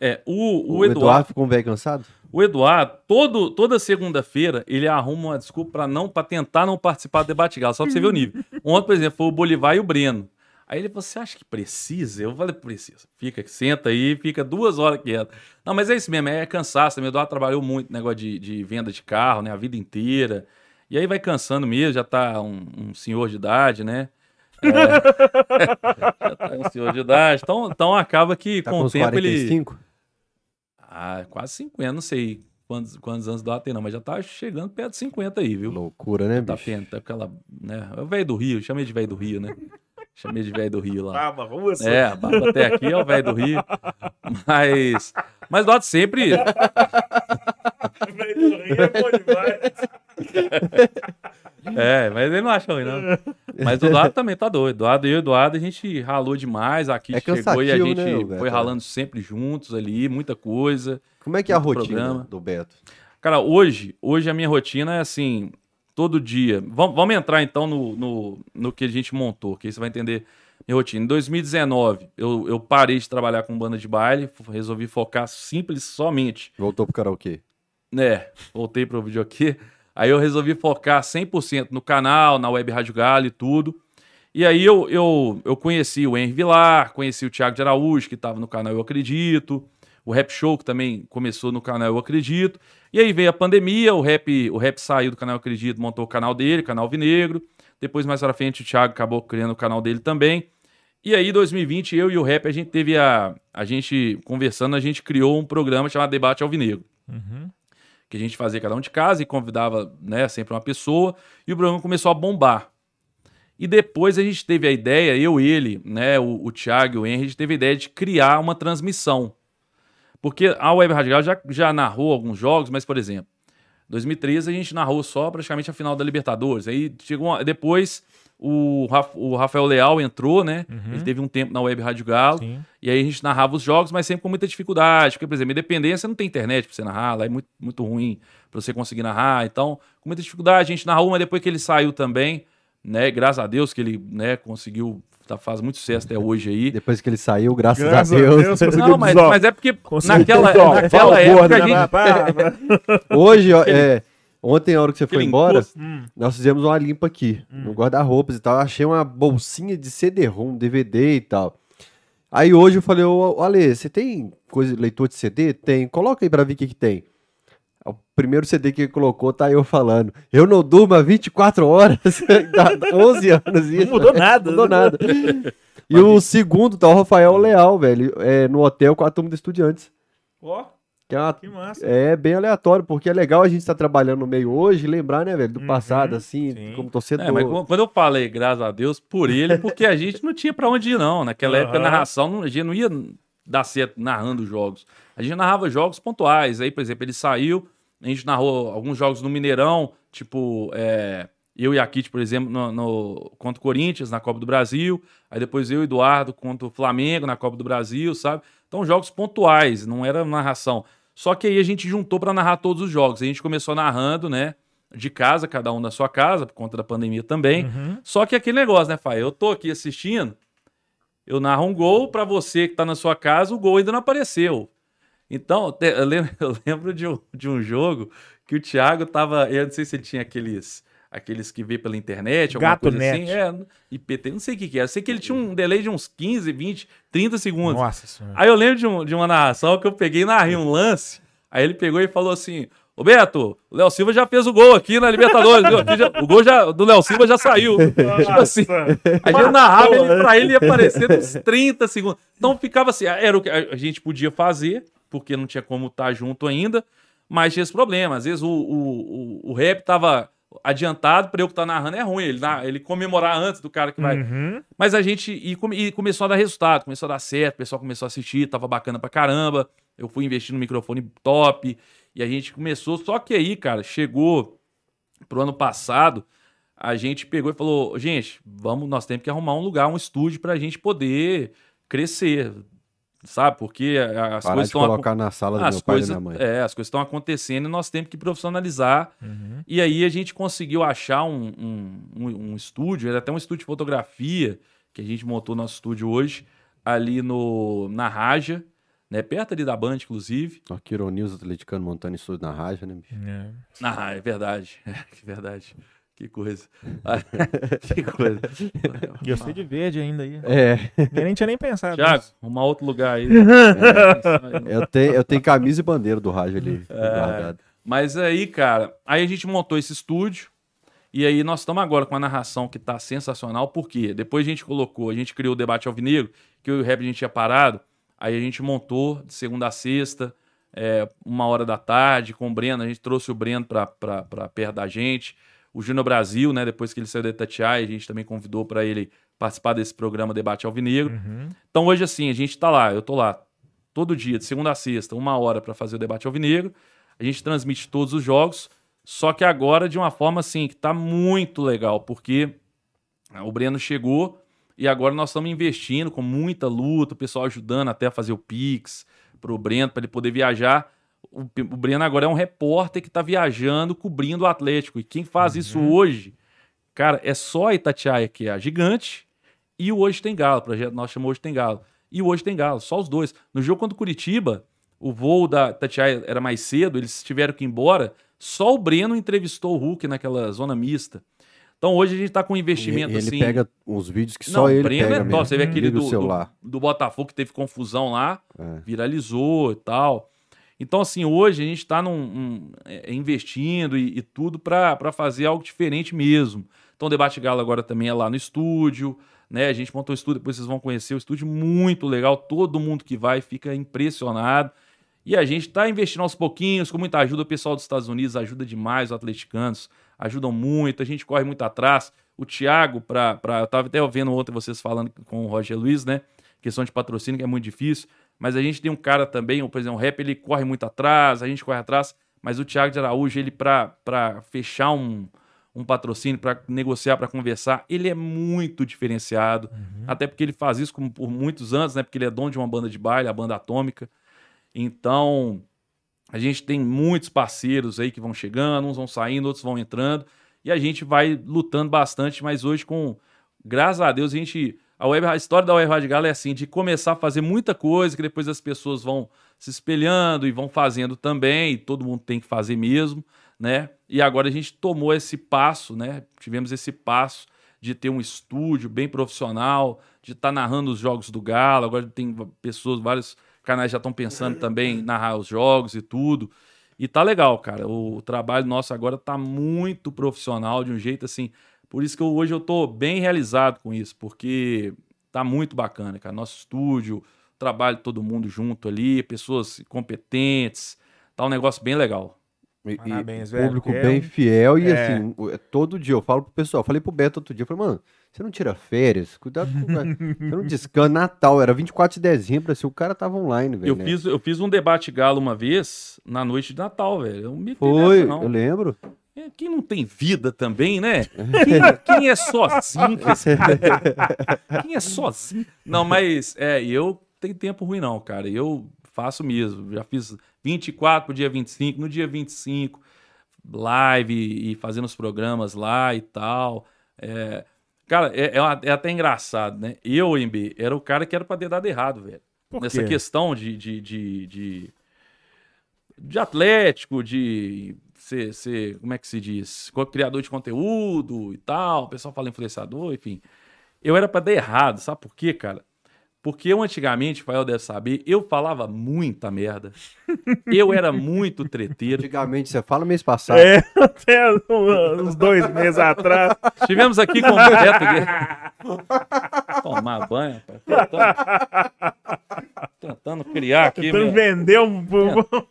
É, o, o, O, Eduardo, Eduardo ficou um velho cansado? O Eduardo, todo, toda segunda-feira, ele arruma uma desculpa para não para tentar não participar do debate galo, só pra você ver o nível. Ontem, por exemplo, foi o Bolivar e o Breno. Aí ele falou: Você acha que precisa? Eu falei: Precisa. Fica, senta aí, fica duas horas quieto. Não, mas é isso mesmo, é cansaço. O Eduardo trabalhou muito negócio de, de venda de carro, né? A vida inteira. E aí vai cansando mesmo, já tá um, um senhor de idade, né? É, <laughs> já tá um senhor de idade. Então, então acaba que Tá com com o tempo ele. 45? Ah, quase 50, não sei. quantos, quantos anos Dourado tem, não, mas já tá chegando perto de 50 aí, viu? Loucura, né, Tá bicho? tá aquela, né? É o velho do Rio, chamei de velho do Rio, né? Chamei de velho do Rio lá. <laughs> Ah, mas vamos É, a barba até aqui é o velho do Rio. Mas. Mas <laughs> o Dourado sempre. É, <laughs> mas ele não acha ruim, não. Mas o Eduardo também tá doido. Eduardo e eu e o Eduardo, a gente ralou demais. Aqui É chegou e a cansativo, gente né, Beto? foi ralando sempre juntos ali, muita coisa. Como é que é a rotina programa. do Beto? Cara, hoje, hoje a minha rotina é assim, todo dia. Vamos, vamos entrar então no, no, no que a gente montou, que aí você vai entender minha rotina. Em 2019, eu, eu parei de trabalhar com banda de baile, resolvi focar simples somente Voltou pro karaokê. né, voltei pro aqui. Aí eu resolvi focar 100% no canal, na Web Rádio Galo e tudo. E aí eu, eu, eu conheci o Henry Vilar, conheci o Thiago de Araújo, que estava no canal Eu Acredito, o Rap Show, que também começou no canal Eu Acredito. E aí veio a pandemia, o rap, o rap saiu do canal Eu Acredito, montou o canal dele, canal Vinegro. Depois, mais pra frente, o Thiago acabou criando o canal dele também. E aí, 2020, eu e o Rap, a gente teve a. A gente, conversando, a gente criou um programa chamado Debate Alvinegro Uhum. Que a gente fazia cada um de casa e convidava né, sempre uma pessoa, e o programa começou a bombar. E depois a gente teve a ideia, eu e ele, né, o, o Thiago e o Henry, a gente teve a ideia de criar uma transmissão. Porque a Web Radical já, já narrou alguns jogos, mas, por exemplo, 2013 a gente narrou só praticamente a final da Libertadores. Aí chegou uma- depois o, Raf- o Rafael Leal entrou, né? Ele teve um tempo na Web Rádio Galo. Sim. E aí a gente narrava os jogos, mas sempre com muita dificuldade. Porque, por exemplo, independência não tem internet pra você narrar, lá é muito, muito ruim pra você conseguir narrar. Então, com muita dificuldade, a gente narrou, mas depois que ele saiu também, né? Graças a Deus que ele né, conseguiu, tá, faz muito sucesso até hoje aí. Depois que ele saiu, graças, Graças a a Deus. Deus, <laughs> Não, mas, mas é porque Conseguiu. naquela, naquela época a né? gente. <laughs> Hoje, ó, é, ontem, a hora que você foi embora, encosto. Hum. nós fizemos uma limpa aqui, no guarda-roupas e tal. Achei uma bolsinha de CD-ROM, DVD e tal. Aí hoje eu falei, ô Ale, você tem coisa, leitor de CD? Tem. Coloca aí pra ver o que, que tem. O primeiro CD que ele colocou tá eu falando. Eu não durmo há 24 horas. <laughs> Dá 11 anos isso. Não mudou nada. Não mudou nada. <laughs> E o segundo tá o Rafael Leal, velho, é, no hotel com a turma de estudiantes. Ó, Que é uma que massa. é bem aleatório, porque é legal a gente estar trabalhando no meio hoje e lembrar, né, velho, do Uhum, passado, assim, sim. como torcedor. É, mas quando quando eu falei, graças a Deus, por ele, porque a gente não tinha pra onde ir, não. Naquela época, a narração, não- a gente não ia dar certo narrando jogos. A gente narrava jogos pontuais. Aí, por exemplo, ele saiu, a gente narrou alguns jogos no Mineirão, tipo, é, eu e a Kit, por exemplo, no, no- contra o Corinthians, na Copa do Brasil. Aí depois eu e o Eduardo contra o Flamengo, na Copa do Brasil, sabe? Então, jogos pontuais, não era narração. Só que aí a gente juntou pra narrar todos os jogos. A gente começou narrando, né? De casa, cada um na sua casa, por conta da pandemia também. Uhum. Só que aquele negócio, né, Fai? Eu tô aqui assistindo, eu narro um gol, pra você que tá na sua casa, o gol ainda não apareceu. Então, eu lembro, <laughs> eu lembro de, um, de um jogo que o Thiago tava. Eu não sei se ele tinha aqueles. Aqueles que vê pela internet, alguma Gato coisa net. assim. É, IPT, não sei o que, que era. Eu sei que ele tinha um delay de uns 15, 20, 30 segundos. Nossa senhora. Aí eu lembro de, um- de uma narração que eu peguei e narrei um lance. Aí ele pegou e falou assim: Ô Beto, o Léo Silva já fez o gol aqui na Libertadores. viu? Aqui já- o gol já, do Léo Silva já saiu. <laughs> tipo assim, a gente narrava ele, <laughs> pra ele ia aparecer uns 30 segundos. Então ficava assim: era o que a gente podia fazer, porque não tinha como estar junto ainda, mas tinha esse problema. Às vezes o, o, o, o rap tava adiantado pra eu que tá narrando é ruim. Ele, ele comemorar antes do cara que vai. Uhum. Mas a gente. E, e começou a dar resultado, começou a dar certo, o pessoal começou a assistir, tava bacana pra caramba. Eu fui investir no microfone top. E a gente começou. Só que aí, cara, chegou pro ano passado, a gente pegou e falou: gente, vamos, nós temos que arrumar um lugar, um estúdio pra gente poder crescer. Sabe? Porque as Parar coisas de estão. colocar na sala do As meu pai e coisas, da minha mãe. é, as coisas estão acontecendo e nós temos que profissionalizar. Uhum. E aí a gente conseguiu achar um, um, um- um estúdio, era até um estúdio de fotografia, que a gente montou nosso estúdio hoje, ali no, na Raja, né? Perto ali da Band, inclusive. Ó, que ironia os atleticanos montando estúdio na rádio, né, bicho? É. Ah, é verdade. <laughs> É, que verdade. Que coisa. Que coisa. E eu sei de verde ainda aí. É, Eu nem tinha nem pensado. Tiago, arrumar outro lugar aí. <laughs> eu tenho, eu tenho camisa e bandeira do rádio ali É. guardado. Mas aí, cara, aí a gente montou esse estúdio. E aí nós estamos agora com a narração que tá sensacional, porque depois a gente colocou, a gente criou o debate alvinegro, que eu e o rap a gente tinha parado, aí a gente montou de segunda a sexta, é, uma hora da tarde com o Breno. A gente trouxe o Breno para perto da gente. O Júnior Brasil, né? Depois que ele saiu da Itatiaia, a gente também convidou para ele participar desse programa Debate Alvinegro. Uhum. Então hoje, assim, a gente tá lá, eu tô lá todo dia, de segunda a sexta, uma hora para fazer o Debate Alvinegro. A gente transmite todos os jogos, só que agora de uma forma, assim, que tá muito legal, porque o Breno chegou e agora nós estamos investindo com muita luta, o pessoal ajudando até a fazer o Pix para o Breno, para ele poder viajar. O, o Breno agora é um repórter que está viajando, cobrindo o Atlético. E quem faz Uhum. isso hoje, cara, é só a Itatiaia, que é a gigante, e o Hoje Tem Galo. O projeto nosso chamou Hoje Tem Galo. E o Hoje Tem Galo, só os dois. No jogo contra o Curitiba, o voo da Itatiaia era mais cedo, eles tiveram que ir embora. Só o Breno entrevistou o Hulk naquela zona mista. Então hoje a gente está com um investimento ele assim. pega uns vídeos que Não, só ele Breno pega é top. Você vê aquele do, do, do Botafogo que teve confusão lá, É. viralizou e tal. Então, assim, hoje a gente está é, investindo e, e tudo para fazer algo diferente mesmo. Então, o Debate Galo agora também é lá no estúdio, né? A gente montou o estúdio, depois vocês vão conhecer o estúdio, muito legal. Todo mundo que vai fica impressionado. E a gente está investindo aos pouquinhos, com muita ajuda. O pessoal dos Estados Unidos ajuda demais, os atleticanos ajudam muito, a gente corre muito atrás. O Thiago, pra, pra, eu estava até vendo ontem vocês falando com o Roger Luiz, né? Questão de patrocínio, que é muito difícil. Mas a gente tem um cara também, por exemplo, o rap, ele corre muito atrás, a gente corre atrás. Mas o Thiago de Araújo, ele, para fechar um, um patrocínio, para negociar, para conversar, ele é muito diferenciado. Até porque ele faz isso como por muitos anos, né? Porque ele é dono de uma banda de baile, a banda Atômica. Então, a gente tem muitos parceiros aí que vão chegando, uns vão saindo, outros vão entrando, e a gente vai lutando bastante, mas hoje com graças a Deus a gente a, web, a história da Web Rádio Galo é assim, de começar a fazer muita coisa que depois as pessoas vão se espelhando e vão fazendo também, e todo mundo tem que fazer mesmo, né? E agora a gente tomou esse passo, né? Tivemos esse passo de ter um estúdio bem profissional, de estar narrando os jogos do Galo, agora tem pessoas, vários canais já estão pensando também em narrar os jogos e tudo. E tá legal, cara. O, o trabalho nosso agora tá muito profissional, de um jeito assim. Por isso que eu, hoje eu tô bem realizado com isso, porque tá muito bacana, cara. Nosso estúdio, trabalho de todo mundo junto ali, pessoas competentes, tá um negócio bem legal. E- e Parabéns, velho, Público é bem fiel e é. assim, é todo dia eu falo pro pessoal, falei pro Beto outro dia, eu falei, mano, você não tira férias? Cuidado com você não descansa. Natal, era 24 de dezembro, assim, o cara tava online, velho. Eu né? fiz, eu fiz um debate galo uma vez na noite de Natal, velho. Eu me Foi, nessa, não. eu lembro. É, Quem não tem vida também, né? <laughs> Quem, quem é sozinho? <laughs> Quem é sozinho? Não, mas é, eu tenho tempo ruim, não, cara. Eu faço mesmo. Já fiz 24 pro dia 25, no dia 25, live e fazendo os programas lá e tal. É, cara, é, é é até engraçado, né? Eu, MB, era o cara que era pra ter dado errado, velho. Nessa questão de, de, de, de, de atlético, de ser, ser, como é que se diz? Co- Criador de conteúdo e tal. O pessoal fala influenciador, enfim. Eu era pra dar errado, sabe por quê, cara? Porque eu antigamente, o Fael deve saber, eu falava muita merda. Eu era muito treteiro. Antigamente, você fala mês passado. É, <laughs> até uns dois meses atrás. Estivemos aqui com o Beto. Tomar banho, rapaz. Tentando, tentando criar aqui. Tentando vender um,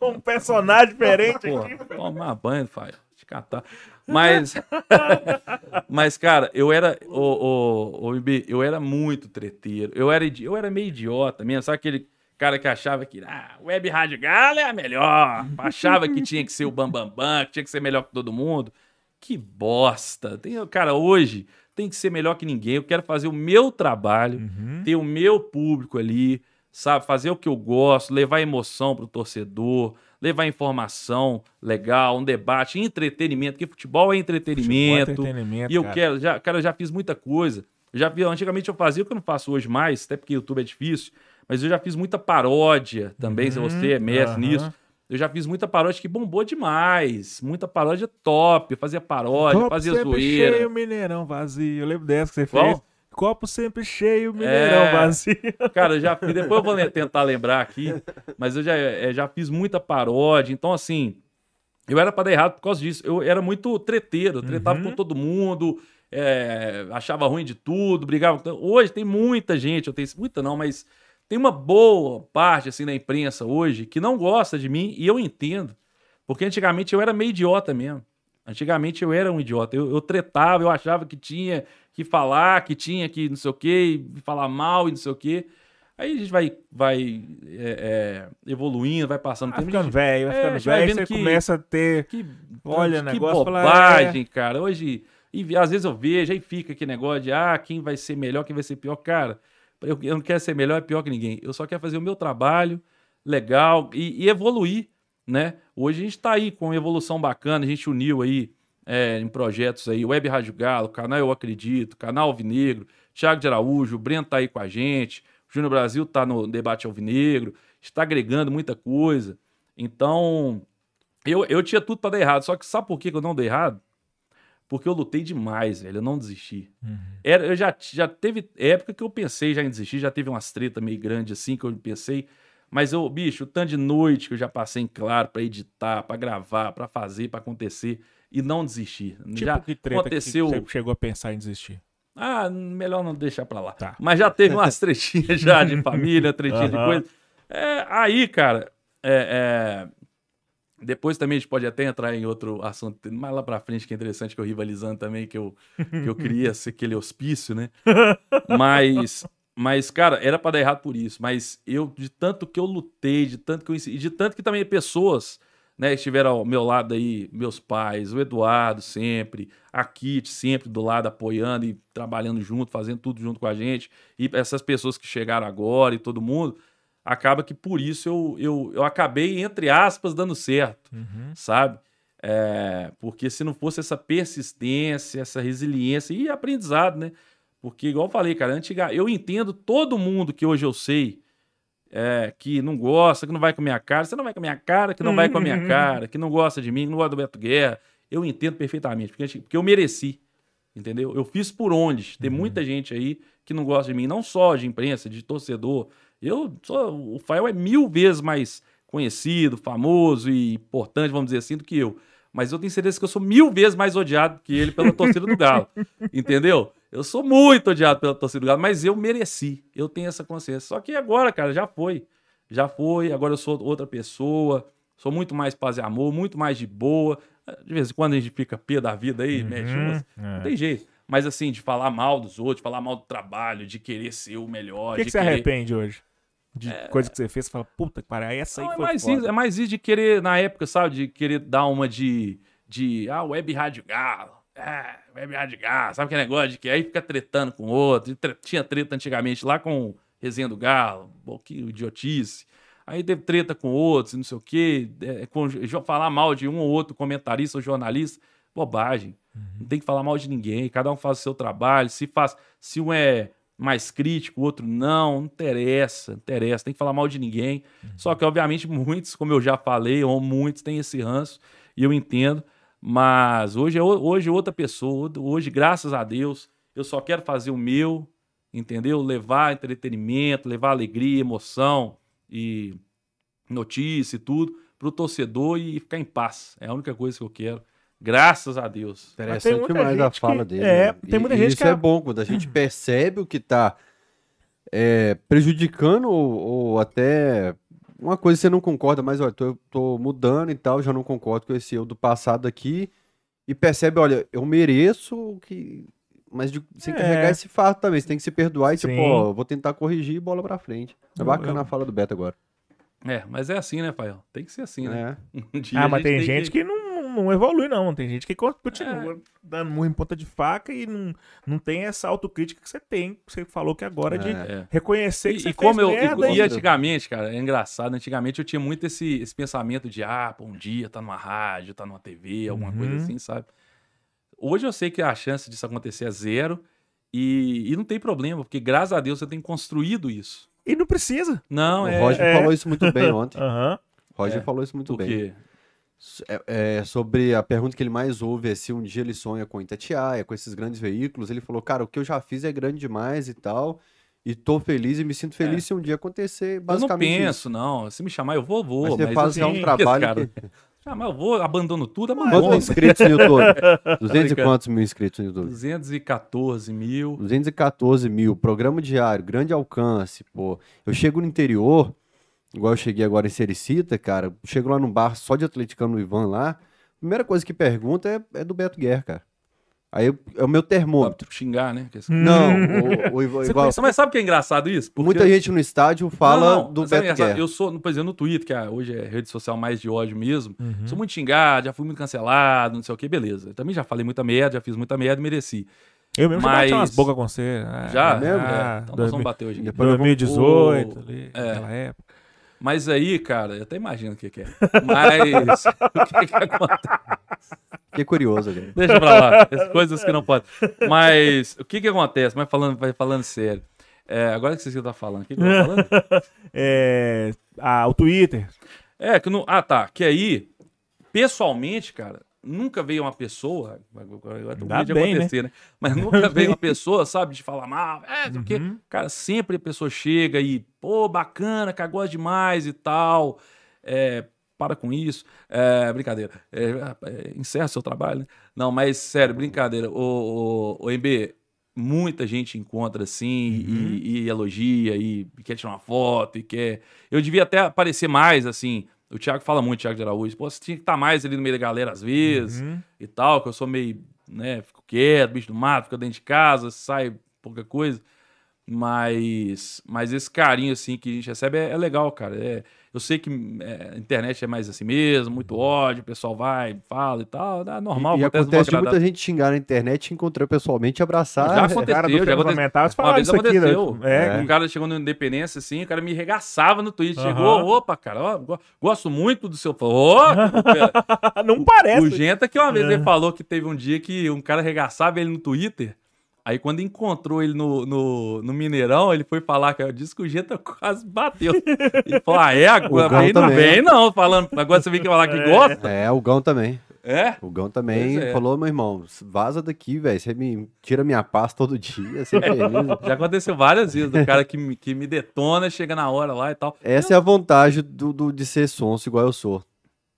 um personagem diferente Pô, aqui. tomar banho, pai. Te catar. Mas, <laughs> mas, cara, eu era, o, o, o eu era muito treteiro. Eu era, eu era meio idiota mesmo. Sabe aquele cara que achava que ah, Web Rádio Galo é a melhor. Achava que tinha que ser o Bambambam, Bam, Bam, que tinha que ser melhor que todo mundo. Que bosta. Tem, cara, hoje tem que ser melhor que ninguém. Eu quero fazer o meu trabalho, ter o meu público ali, sabe? Fazer o que eu gosto, levar emoção pro torcedor, levar informação legal, um debate, entretenimento, porque futebol é entretenimento. Futebol é entretenimento, e eu cara. quero, já, cara, eu já fiz muita coisa. Eu já vi, antigamente eu fazia o que eu não faço hoje mais, até porque o YouTube é difícil, mas eu já fiz muita paródia também, se você é mestre aham. nisso. Eu já fiz muita paródia que bombou demais. Muita paródia top. Eu fazia paródia, Copo fazia zoeira. cheio, Mineirão vazio. Eu lembro dessa que você fez. Copo sempre cheio, Mineirão É. vazio. Cara, eu já <laughs> fiz, depois eu vou tentar lembrar aqui, mas eu já, eh, já fiz muita paródia, então assim, eu era pra dar errado por causa disso. Eu era muito treteiro, eu tretava Uhum. com todo mundo, eh, achava ruim de tudo, brigava. com- Hoje tem muita gente, eu tenho muita não, mas Tem uma boa parte assim da imprensa hoje que não gosta de mim e eu entendo. Porque antigamente eu era meio idiota mesmo. Antigamente eu era um idiota. Eu, eu tretava, eu achava que tinha que falar, que tinha que não sei o quê, falar mal e não sei o quê. Aí a gente vai, vai é, é, evoluindo, vai passando Vai tempo. ficando velho, vai É, ficando vai velho, vendo você que- começa a ter. Que, Olha, que negócio, bobagem, cara. Hoje, e às vezes eu vejo, aí fica aquele negócio de, ah, quem vai ser melhor, quem vai ser pior. Cara, eu, eu não quero ser melhor e pior que ninguém. Eu só quero fazer o meu trabalho legal e, e evoluir, né? Hoje a gente tá aí com uma evolução bacana, a gente uniu aí é, em projetos aí, Web Rádio Galo, canal Eu Acredito, canal Alvinegro, Thiago de Araújo, o Breno tá aí com a gente, o Júnior Brasil tá no debate Alvinegro, está agregando muita coisa. Então, eu, eu tinha tudo pra dar errado, só que sabe por que eu não dei errado? Porque eu lutei demais, velho, eu não desisti. Era, eu já, já teve época que eu pensei já em desistir, já teve umas treta meio grande assim que eu pensei, mas eu, bicho, o tanto de noite que eu já passei em claro pra editar, pra gravar, pra fazer, pra acontecer e não desistir. Tipo, já que treta aconteceu. que você chegou a pensar em desistir. Ah, melhor não deixar pra lá. Tá. Mas já teve umas <laughs> tretinhas já de família, tretinha de Aham. coisa. É, aí, cara, é, é, depois também a gente pode até entrar em outro assunto mais lá pra frente, que é interessante, que eu rivalizando também, que eu, que eu queria ser aquele hospício, né? <laughs> Mas, mas, cara, era pra dar errado por isso. Mas eu, de tanto que eu lutei, de tanto que eu ensinei, e de tanto que também pessoas, né, estiveram ao meu lado aí, meus pais, o Eduardo sempre, a Kit sempre do lado apoiando e trabalhando junto, fazendo tudo junto com a gente, e essas pessoas que chegaram agora e todo mundo, acaba que por isso eu, eu, eu acabei, entre aspas, dando certo, sabe? É, porque se não fosse essa persistência, essa resiliência e aprendizado, né? Porque, igual eu falei, cara, antiga, eu entendo todo mundo que hoje eu sei é, que não gosta, que não vai com a minha cara. Você não vai com a minha cara, que não vai com a minha cara, que não gosta de mim, que não gosta do Beto Guerra. Eu entendo perfeitamente, porque, porque eu mereci, entendeu? Eu fiz por onde. Tem muita gente aí que não gosta de mim, não só de imprensa, de torcedor. Eu sou, o Fael é mil vezes mais conhecido, famoso e importante, vamos dizer assim, do que eu. Mas eu tenho certeza que eu sou mil vezes mais odiado que ele pela torcida do Galo. <laughs> Entendeu? Eu sou muito odiado pela torcida do Galo, mas eu mereci. Eu tenho essa consciência. Só que agora, cara, já foi. Já foi. Agora eu sou outra pessoa. Sou muito mais paz e amor, muito mais de boa. De vez em quando a gente fica pé da vida aí, mete umas. Não tem jeito. Mas assim, de falar mal dos outros, de falar mal do trabalho, de querer ser o melhor. O que, que você querer... arrepende hoje? De coisa que você fez, você fala, puta que pariu, essa aí Não, é, foi mais foda. isso, é mais isso de querer, na época, sabe, de querer dar uma de. de ah, web rádio galo. Ah, web rádio galo. Sabe aquele negócio de que aí fica tretando com o outro. Tinha treta antigamente lá com Resenha do Galo. Pô, que idiotice. Aí teve treta com outros, não sei o quê. é, com, jo- falar mal de um ou outro comentarista ou jornalista. Bobagem. Não tem que falar mal de ninguém. Cada um faz o seu trabalho. Se faz, se um é mais crítico, o outro não, não interessa, não interessa, tem que falar mal de ninguém. Só que, obviamente, <laughs> muitos, como eu já falei, ou muitos têm esse ranço, e eu entendo, mas hoje é o- hoje é outra pessoa, hoje, graças a Deus, eu só quero fazer o meu, entendeu? Levar entretenimento, levar alegria, emoção e notícia e tudo pro torcedor e ficar em paz. É a única coisa que eu quero. Graças a Deus. Interessante demais a gente que- fala dele. é, né? tem muita e gente isso que é bom, quando a gente percebe o que tá é, prejudicando ou, ou até uma coisa que você não concorda, mas olha, tô, tô mudando e tal, já não concordo com esse eu do passado aqui, e percebe, olha, eu mereço o que. Mas de, sem É. carregar esse fato também, você tem que se perdoar e tipo, ó, vou tentar corrigir e bola pra frente. É Eu- bacana eu- a fala do Beto agora. É, mas é assim, né, Fael? Tem que ser assim, né? É. <laughs> Um dia Ah, mas tem gente que não, não evolui, não. Tem gente que co- continua É. dando murro em ponta de faca e não, não tem essa autocrítica que você tem. que Você falou que agora de É. É. reconhecer que E, você e como fez eu. merda e, e- antigamente, cara, é engraçado, antigamente eu tinha muito esse, esse pensamento de, ah, pô, um dia tá numa rádio, tá numa TV, alguma Uhum. coisa assim, sabe? Hoje eu sei que a chance disso acontecer é zero e, e não tem problema, porque graças a Deus eu tenho construído isso. E não precisa. Não, o é. Roger é. falou isso muito bem ontem. <laughs> Aham. O Roger É, falou isso muito bem. É, é, sobre a pergunta que ele mais ouve é se um dia ele sonha com Itatiaia, com esses grandes veículos. Ele falou, cara, o que eu já fiz é grande demais e tal. E tô feliz e me sinto feliz se um dia acontecer. Eu não Basicamente penso, não. Se me chamar, eu vou, vou. Mas você mas faz assim, um trabalho <laughs> cara, que- Ah, mas eu vou, abandono tudo, Quantos abandono. inscritos no YouTube? <laughs> <laughs> 200 e quantos mil inscritos no YouTube? 214 mil. 214 mil, programa diário, grande alcance, pô. Eu chego no interior, igual eu cheguei agora em Sericita, cara, chego lá num bar só de atleticano no Ivan lá, a primeira coisa que pergunta é, é do Beto Guerra, cara. Aí eu- é o meu termômetro. Xingar, né? Não, o, <laughs> o Ivan, Você igual, conhece- mas sabe o que é engraçado isso? Porque- muita gente no estádio fala Não, não, do mas o é Beto engraçado? Guerra. Eu sou, por exemplo, no Twitter, que ah, hoje é rede social mais de ódio mesmo. Uhum. Sou muito xingado, já fui muito cancelado, não sei o que, beleza. Eu também já falei muita merda, já fiz muita merda e mereci. Eu mesmo já bati Mas- umas bocas com você. Ah, Já? ah, mesmo? É, então nós vamos bater hoje. aqui. Depois nós vamos- 2018, O- ali, é. naquela época. Mas aí, cara, eu até imagino o que, que é. Mas <laughs> o que, que acontece? Fiquei curioso, cara. Deixa pra lá. As coisas que não podem. Mas o que que acontece? Mas falando, vai falando sério. É, agora que você tá falando, o que, que eu tô falando? <laughs> É, ah, o Twitter. É, que não. Ah, tá. Que aí, pessoalmente, cara, nunca veio uma pessoa. Agora de bem, acontecer, né? Mas nunca <laughs> veio uma pessoa, sabe, de falar mal. É, do que. Uhum. Cara, sempre a pessoa chega e, pô, bacana, gosta demais e tal. É, para com isso. É, brincadeira. É, é, encerra seu trabalho, né? Não, mas sério, brincadeira. O, o, o MB, muita gente encontra assim e, e elogia e quer tirar uma foto e quer. Eu devia até aparecer mais, assim. O Thiago fala muito, Thiago de Araújo. Pô, você tinha que estar mais ali no meio da galera às vezes Uhum. e tal, que eu sou meio, né, fico quieto, bicho do mato, fico dentro de casa, sai pouca coisa. Mas, mas esse carinho, assim, que a gente recebe é, é legal, cara. É, eu sei que é, a internet é mais assim mesmo, muito ódio, o pessoal vai, fala e tal, é normal. e, e acontece de muita gente xingar na internet, encontrar pessoalmente e abraçar. Já aconteceu, Cara, já aconteceu. Uma vez isso aqui. né? aconteceu. É, Um cara chegou no Independência, assim, o cara me regaçava no Twitter. Chegou, opa, cara, ó, go- gosto muito do seu. Ô, <laughs> que- não parece. O Genta que uma vez É. ele falou que teve um dia que um cara arregaçava ele no Twitter. Aí quando encontrou ele no, no, no Mineirão, ele foi falar que disse que o Genta <laughs> quase bateu. E falou: Ah, é? Agora vem, não também. vem, não. Falando, agora você vem que falar que gosta. É, o Gão também. É? O Gão também é. falou, meu irmão, vaza daqui, velho. Você me tira minha paz todo dia, você é feliz. <laughs> Já aconteceu várias vezes do cara que me, que me detona, chega na hora lá e tal. Essa é a vantagem do, do- de ser sonso igual eu sou.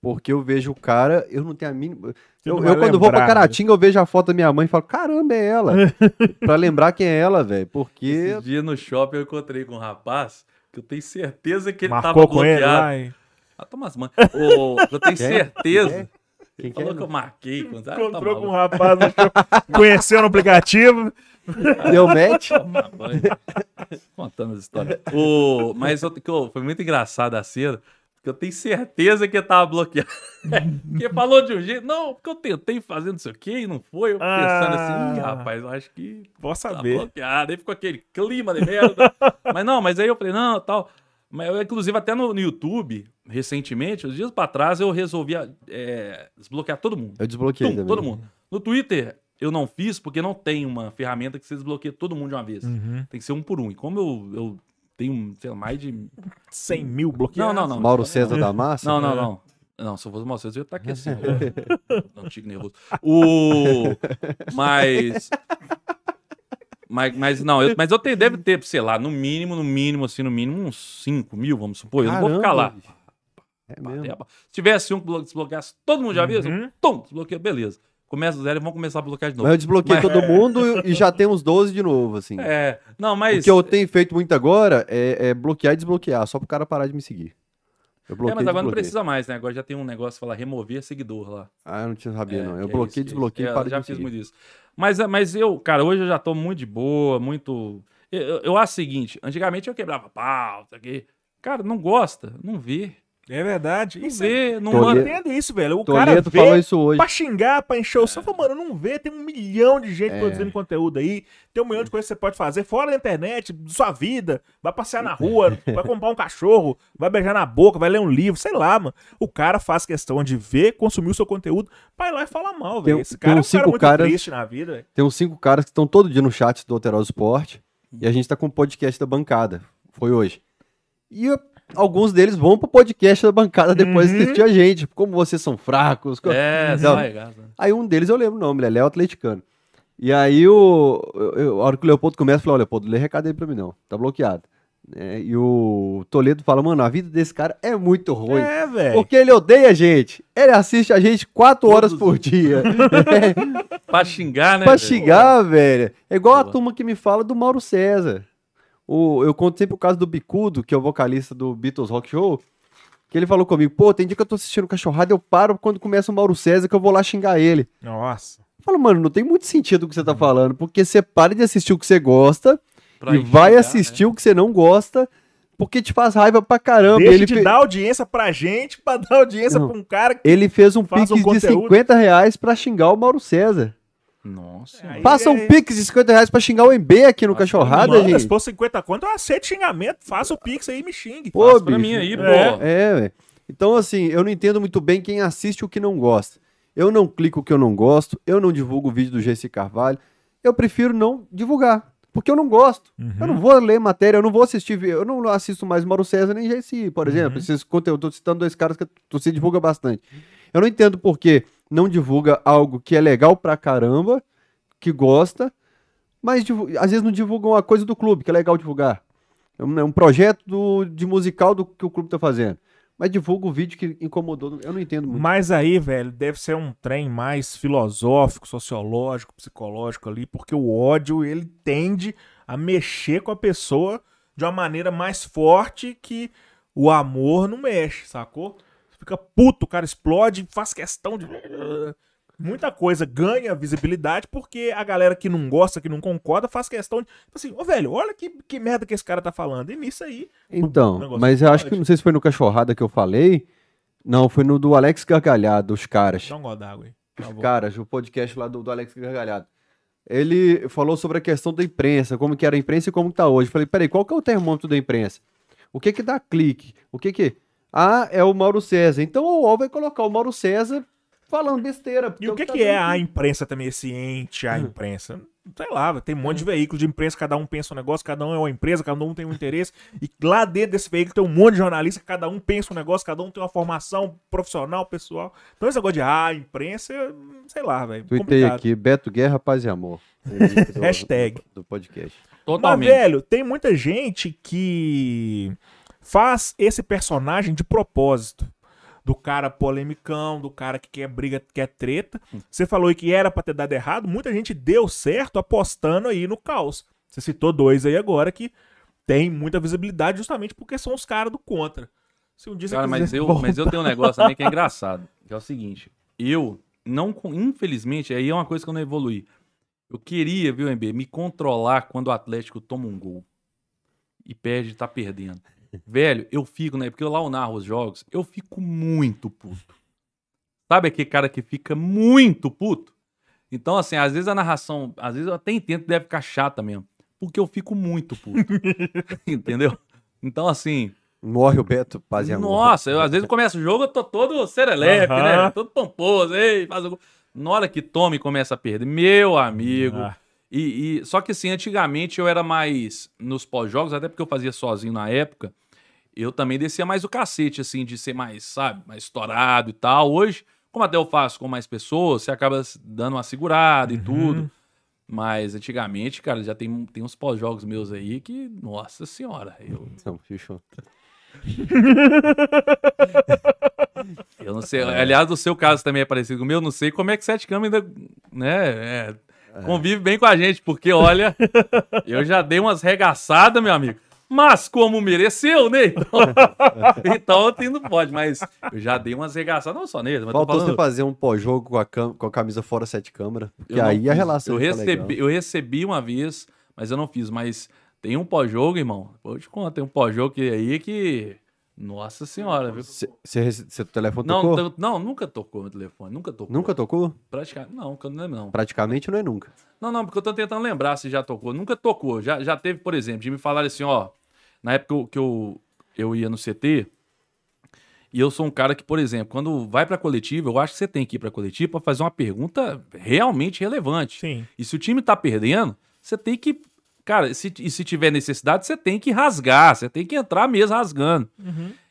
Porque eu vejo o cara, eu não tenho a mínima. Eu, eu quando vou pra lembrar, né? Caratinga, eu vejo a foto da minha mãe e falo, caramba, é ela. <laughs> pra lembrar quem é ela, velho. Porque. Esse dia no shopping eu encontrei com um rapaz que eu tenho certeza que ele Marcou tava com ele bloqueado. lá e... Ah, toma as mãos. Ô, eu tenho Quem? certeza. Quem Ele que é? falou que eu marquei. Ah, tá Encontrou com um rapaz, conheceu no <laughs> aplicativo. Deu match? <laughs> Contando as histórias. O, mas eu- foi muito engraçado a cena, porque eu tenho certeza que tava bloqueado. <laughs> porque falou de um jeito. Não, porque eu tentei fazer não sei o quê e não foi. Eu pensando assim, Ih, Ah. rapaz, eu acho que Posso tá saber. bloqueado. Aí ficou aquele clima de merda. <laughs> mas não, mas aí eu falei, não, tal. Mas eu, inclusive, até no, no YouTube, recentemente, uns dias pra trás, eu resolvi é, desbloquear todo mundo. Eu desbloqueei Tum, também. todo mundo. No Twitter, eu não fiz porque não tem uma ferramenta que você desbloqueia todo mundo de uma vez. Uhum. Tem que ser um por um. E como eu, eu tenho, sei lá, mais de. 100 mil bloqueados. Não, não, não. Mauro César da Massa? Não, não, não. Não, se eu fosse o Mauro César, eu ia estar aqui assim. ó. <laughs> Não, tique nervoso. O... Mas. Mas, mas não, eu, mas eu tenho, deve ter, sei lá, no mínimo, no mínimo, assim, no mínimo, uns 5 mil, vamos supor. Eu não vou ficar lá. É mesmo. Se tivesse um que blo- desbloqueasse todo mundo já viu, Uhum. tum, desbloqueia, beleza. Começa do zero e vão começar a bloquear de novo. Mas eu desbloqueei Mas- todo <laughs> mundo e já temos 12 de novo, assim. É, não, O mas. que eu tenho feito muito agora é, é bloquear e desbloquear, só pro cara parar de me seguir. Eu É, bloqueei mas agora não precisa mais, né? Agora já tem um negócio que fala remover seguidor lá. Ah, eu não tinha sabia, É, não. Eu é bloqueei, é desbloqueei e É, de já me fiz muito isso. Mas, é, mas eu, cara, hoje eu já tô muito de boa, muito. Eu, eu- eu acho o seguinte: antigamente eu quebrava pau, isso aqui. Cara, não gosta, não vê. É verdade. Não Isso aí. vê, não Toledo- entendo isso, velho. O cara Toledo vê falou isso hoje. pra xingar, pra encher o saco. Fala, Mano, não vê, tem um milhão de gente É. produzindo conteúdo aí. Tem um milhão de coisas que você pode fazer fora da internet, sua vida. Vai passear na rua, <laughs> vai comprar um cachorro, vai beijar na boca, vai ler um livro, sei lá, mano. O cara faz questão de ver, consumir o seu conteúdo, vai lá e fala mal, Tem- velho. Esse tem cara é um uns cara cinco muito caras- triste na vida, velho. Tem uns cinco caras que estão todo dia no chat do Alterosa Esporte. E a gente tá com o podcast da bancada. Foi hoje. E eu- alguns deles vão pro podcast da bancada depois de Uhum. assistir a gente. Como vocês são fracos. co- É, Não. sai, gasta. Aí um deles eu lembro o nome, ele é Atleticano. E aí o, eu- a hora que o Leopoldo começa, eu falei, ó, Leopoldo, lê recado aí pra mim não, tá bloqueado. É, e o Toledo fala, mano, a vida desse cara é muito ruim. É, velho. Porque ele odeia a gente. Ele assiste a gente quatro horas por dia. <laughs> Pra xingar, né? pra velho? xingar, velho. É igual a Boa. turma que me fala do Mauro César. O, eu conto sempre o caso do Bicudo, que é o vocalista do Beatles Rock Show. Que ele falou comigo, pô, tem dia que eu tô assistindo cachorrada, eu paro quando começa o Mauro César que eu vou lá xingar ele. Nossa. Eu falo, mano, não tem muito sentido o que você tá falando, porque você para de assistir o que você gosta Pra e vai xingar, assistir o que você não gosta, porque te faz raiva pra caramba. Deixa ele, de fe- dar audiência pra gente, pra dar audiência Não. pra um cara que. ele fez um pix um de conteúdo. 50 reais pra xingar o Mauro César. Nossa. Aí Faça um é- pix de 50 reais pra xingar o MB aqui no Nossa, Cachorrada, Manda, gente. se for 50 conto, eu aceito xingamento. Faça o pix aí e me xingue. Pô, Faz pra bicho. mim aí, pô. É. É, velho. Então, assim, eu não entendo muito bem quem assiste o que não gosta. Eu não clico o que eu não gosto, eu não divulgo o vídeo do GC Carvalho. Eu prefiro não divulgar, porque eu não gosto. Uhum. Eu não vou ler matéria, eu não vou assistir, eu não assisto mais Mauro César nem GC, por exemplo. Uhum. Esses conteúdos, tô citando dois caras que você divulga bastante. Eu não entendo por que não divulga algo que é legal pra caramba, que gosta, mas às vezes não divulgam a coisa do clube, que é legal divulgar. É um, é um projeto do- de musical do que o clube tá fazendo. Mas divulga o vídeo que incomodou. Eu não entendo muito. Mas aí, velho, deve ser um trem mais filosófico, sociológico, psicológico ali, porque o ódio, ele tende a mexer com a pessoa de uma maneira mais forte que o amor não mexe, sacou? Fica puto, o cara explode, faz questão de. Muita coisa ganha visibilidade porque a galera que não gosta, que não concorda, faz questão de. Tipo assim, ô velho, olha que, que merda que esse cara tá falando. E nisso aí. Então, negócio mas eu acho que não sei se foi no Cachorrada que eu falei. Não, foi no do Alex Gargalhado, os caras. Dá um gole d'água aí. Os caras, o podcast lá do, do Alex Gargalhado. Ele falou sobre a questão da imprensa, como que era a imprensa e como que tá hoje. Falei, peraí, qual que é o termômetro da imprensa? O que que dá clique? O que que... Ah, é o Mauro César. Então o UOL vai colocar o Mauro César falando besteira. E o que, tá que é dando a imprensa também, esse ente, Hum. a imprensa? Sei lá, tem um monte de veículos de imprensa, cada um pensa um negócio, cada um é uma empresa, cada um tem um interesse. E lá dentro desse veículo tem um monte de jornalista, cada um pensa um negócio, cada um tem uma formação profissional, pessoal. Então esse negócio de, ah, imprensa, sei lá, velho. Tuitei complicado. aqui, Beto Guerra, Paz e Amor. <laughs> Do- Hashtag. Do, do podcast. Mas, Totalmente. velho, tem muita gente que faz esse personagem de propósito. Do cara polemicão, do cara que quer briga, quer treta. Você falou aí que era pra ter dado errado. Muita gente deu certo apostando aí no caos. Você citou dois aí agora que tem muita visibilidade justamente porque são os caras do contra. Se um dia Cara, mas eu, mas eu tenho um negócio também que é engraçado. Que é o seguinte. Eu não, infelizmente, aí é uma coisa que eu não evoluí. Eu queria, viu, MB, me controlar quando o Atlético toma um gol e perde, tá perdendo. Velho, eu fico, né? Porque eu lá eu narro os jogos, eu fico muito puto. Sabe aquele cara que fica muito puto? Então, assim, às vezes a narração, às vezes eu até entendo que deve ficar chata mesmo. Porque eu fico muito puto. <laughs> Entendeu? Então, assim, Morre o Beto, Paz e Amor. nossa, eu, às vezes começa o jogo, eu tô todo serelepe, né? Todo pomposo, ei, faz o. Na hora que toma e começa a perder, meu amigo. Ah. E, e- só que assim, antigamente eu era mais nos pós-jogos, até porque eu fazia sozinho na época. Eu também descia mais o cacete, assim, de ser mais, sabe, mais estourado e tal. Hoje, como até eu faço com mais pessoas, você acaba dando uma segurada e Uhum. tudo. Mas antigamente, cara, já tem, tem uns pós-jogos meus aí que, nossa senhora, eu, <laughs> Não, fechou. Eu não sei. Aliás, o seu caso também é parecido com o meu. Não sei como é que Sete Câmara ainda, né, é, convive bem com a gente, porque olha, <laughs> eu já dei umas regaçadas, meu amigo. Mas como mereceu, né? Então, <laughs> então tem não pode, mas eu já dei umas regaçadas, não só nele, mas Faltou falando, você fazer um pós-jogo com, a cam- com a camisa fora sete eu não aí a fiz. relação eu legal. recebi, eu recebi uma vez, mas eu não fiz, mas tem um pós-jogo, irmão. Vou te contar, tem um pós-jogo que aí que nossa senhora, viu? Você seu telefone Não, tocou? to- não, nunca tocou meu telefone, nunca tocou. Nunca tocou? Praticamente, não, que eu não lembro, não. Praticamente não é nunca. Não, não, porque eu tô tentando lembrar se já tocou. Nunca tocou. Já, já teve, por exemplo, de me falar assim, ó. Na época que eu, que eu, eu ia no CT, e eu sou um cara que, por exemplo, quando vai pra coletiva, eu acho que você tem que ir pra coletiva pra fazer uma pergunta realmente relevante. Sim. E se o time tá perdendo, você tem que. Cara, se, e se tiver necessidade, você tem que rasgar, você tem que entrar mesmo rasgando.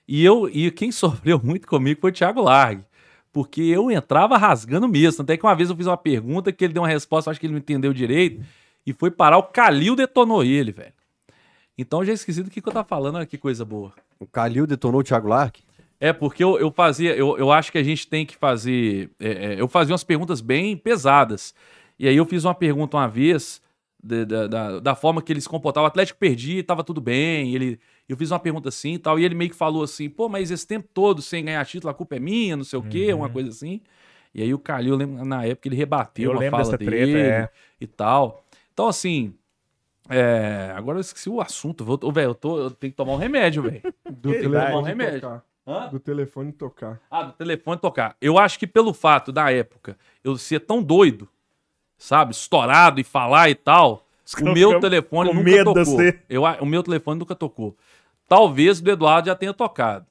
E eu e quem <laughs> sofreu muito comigo foi o Thiago Largue. Porque eu entrava rasgando mesmo. Até que uma vez eu fiz uma pergunta que ele deu uma resposta, acho que ele não entendeu direito. E foi parar, o Calil detonou ele, velho. Então eu já esqueci do que, que eu tava falando, olha que coisa boa. O Calil detonou o Thiago Lark. É, porque eu, eu fazia, eu, eu acho que a gente tem que fazer. é, é, eu fazia umas perguntas bem pesadas. E aí eu fiz uma pergunta uma vez, de- da, da, da forma que ele se comportava. O Atlético perdia, tava tudo bem. Ele, eu fiz uma pergunta assim e tal. E ele meio que falou assim: pô, mas esse tempo todo sem ganhar título, a culpa é minha, não sei o quê, uma coisa assim. E aí o Calil, eu lembro, na época, ele rebateu Eu uma fala dessa treta, dele é. e tal. Então, assim. é, agora eu esqueci o assunto. Vou- Ô, velho, eu, tô- eu tenho que tomar um remédio, velho. <laughs> Do telefone um remédio. tocar. Hã? Do telefone tocar. Ah, do telefone tocar. Eu acho que pelo fato da época eu ser tão doido, sabe, estourado e falar e tal, o meu telefone nunca tocou. Eu, a- o meu telefone nunca tocou. Talvez o do Eduardo já tenha tocado.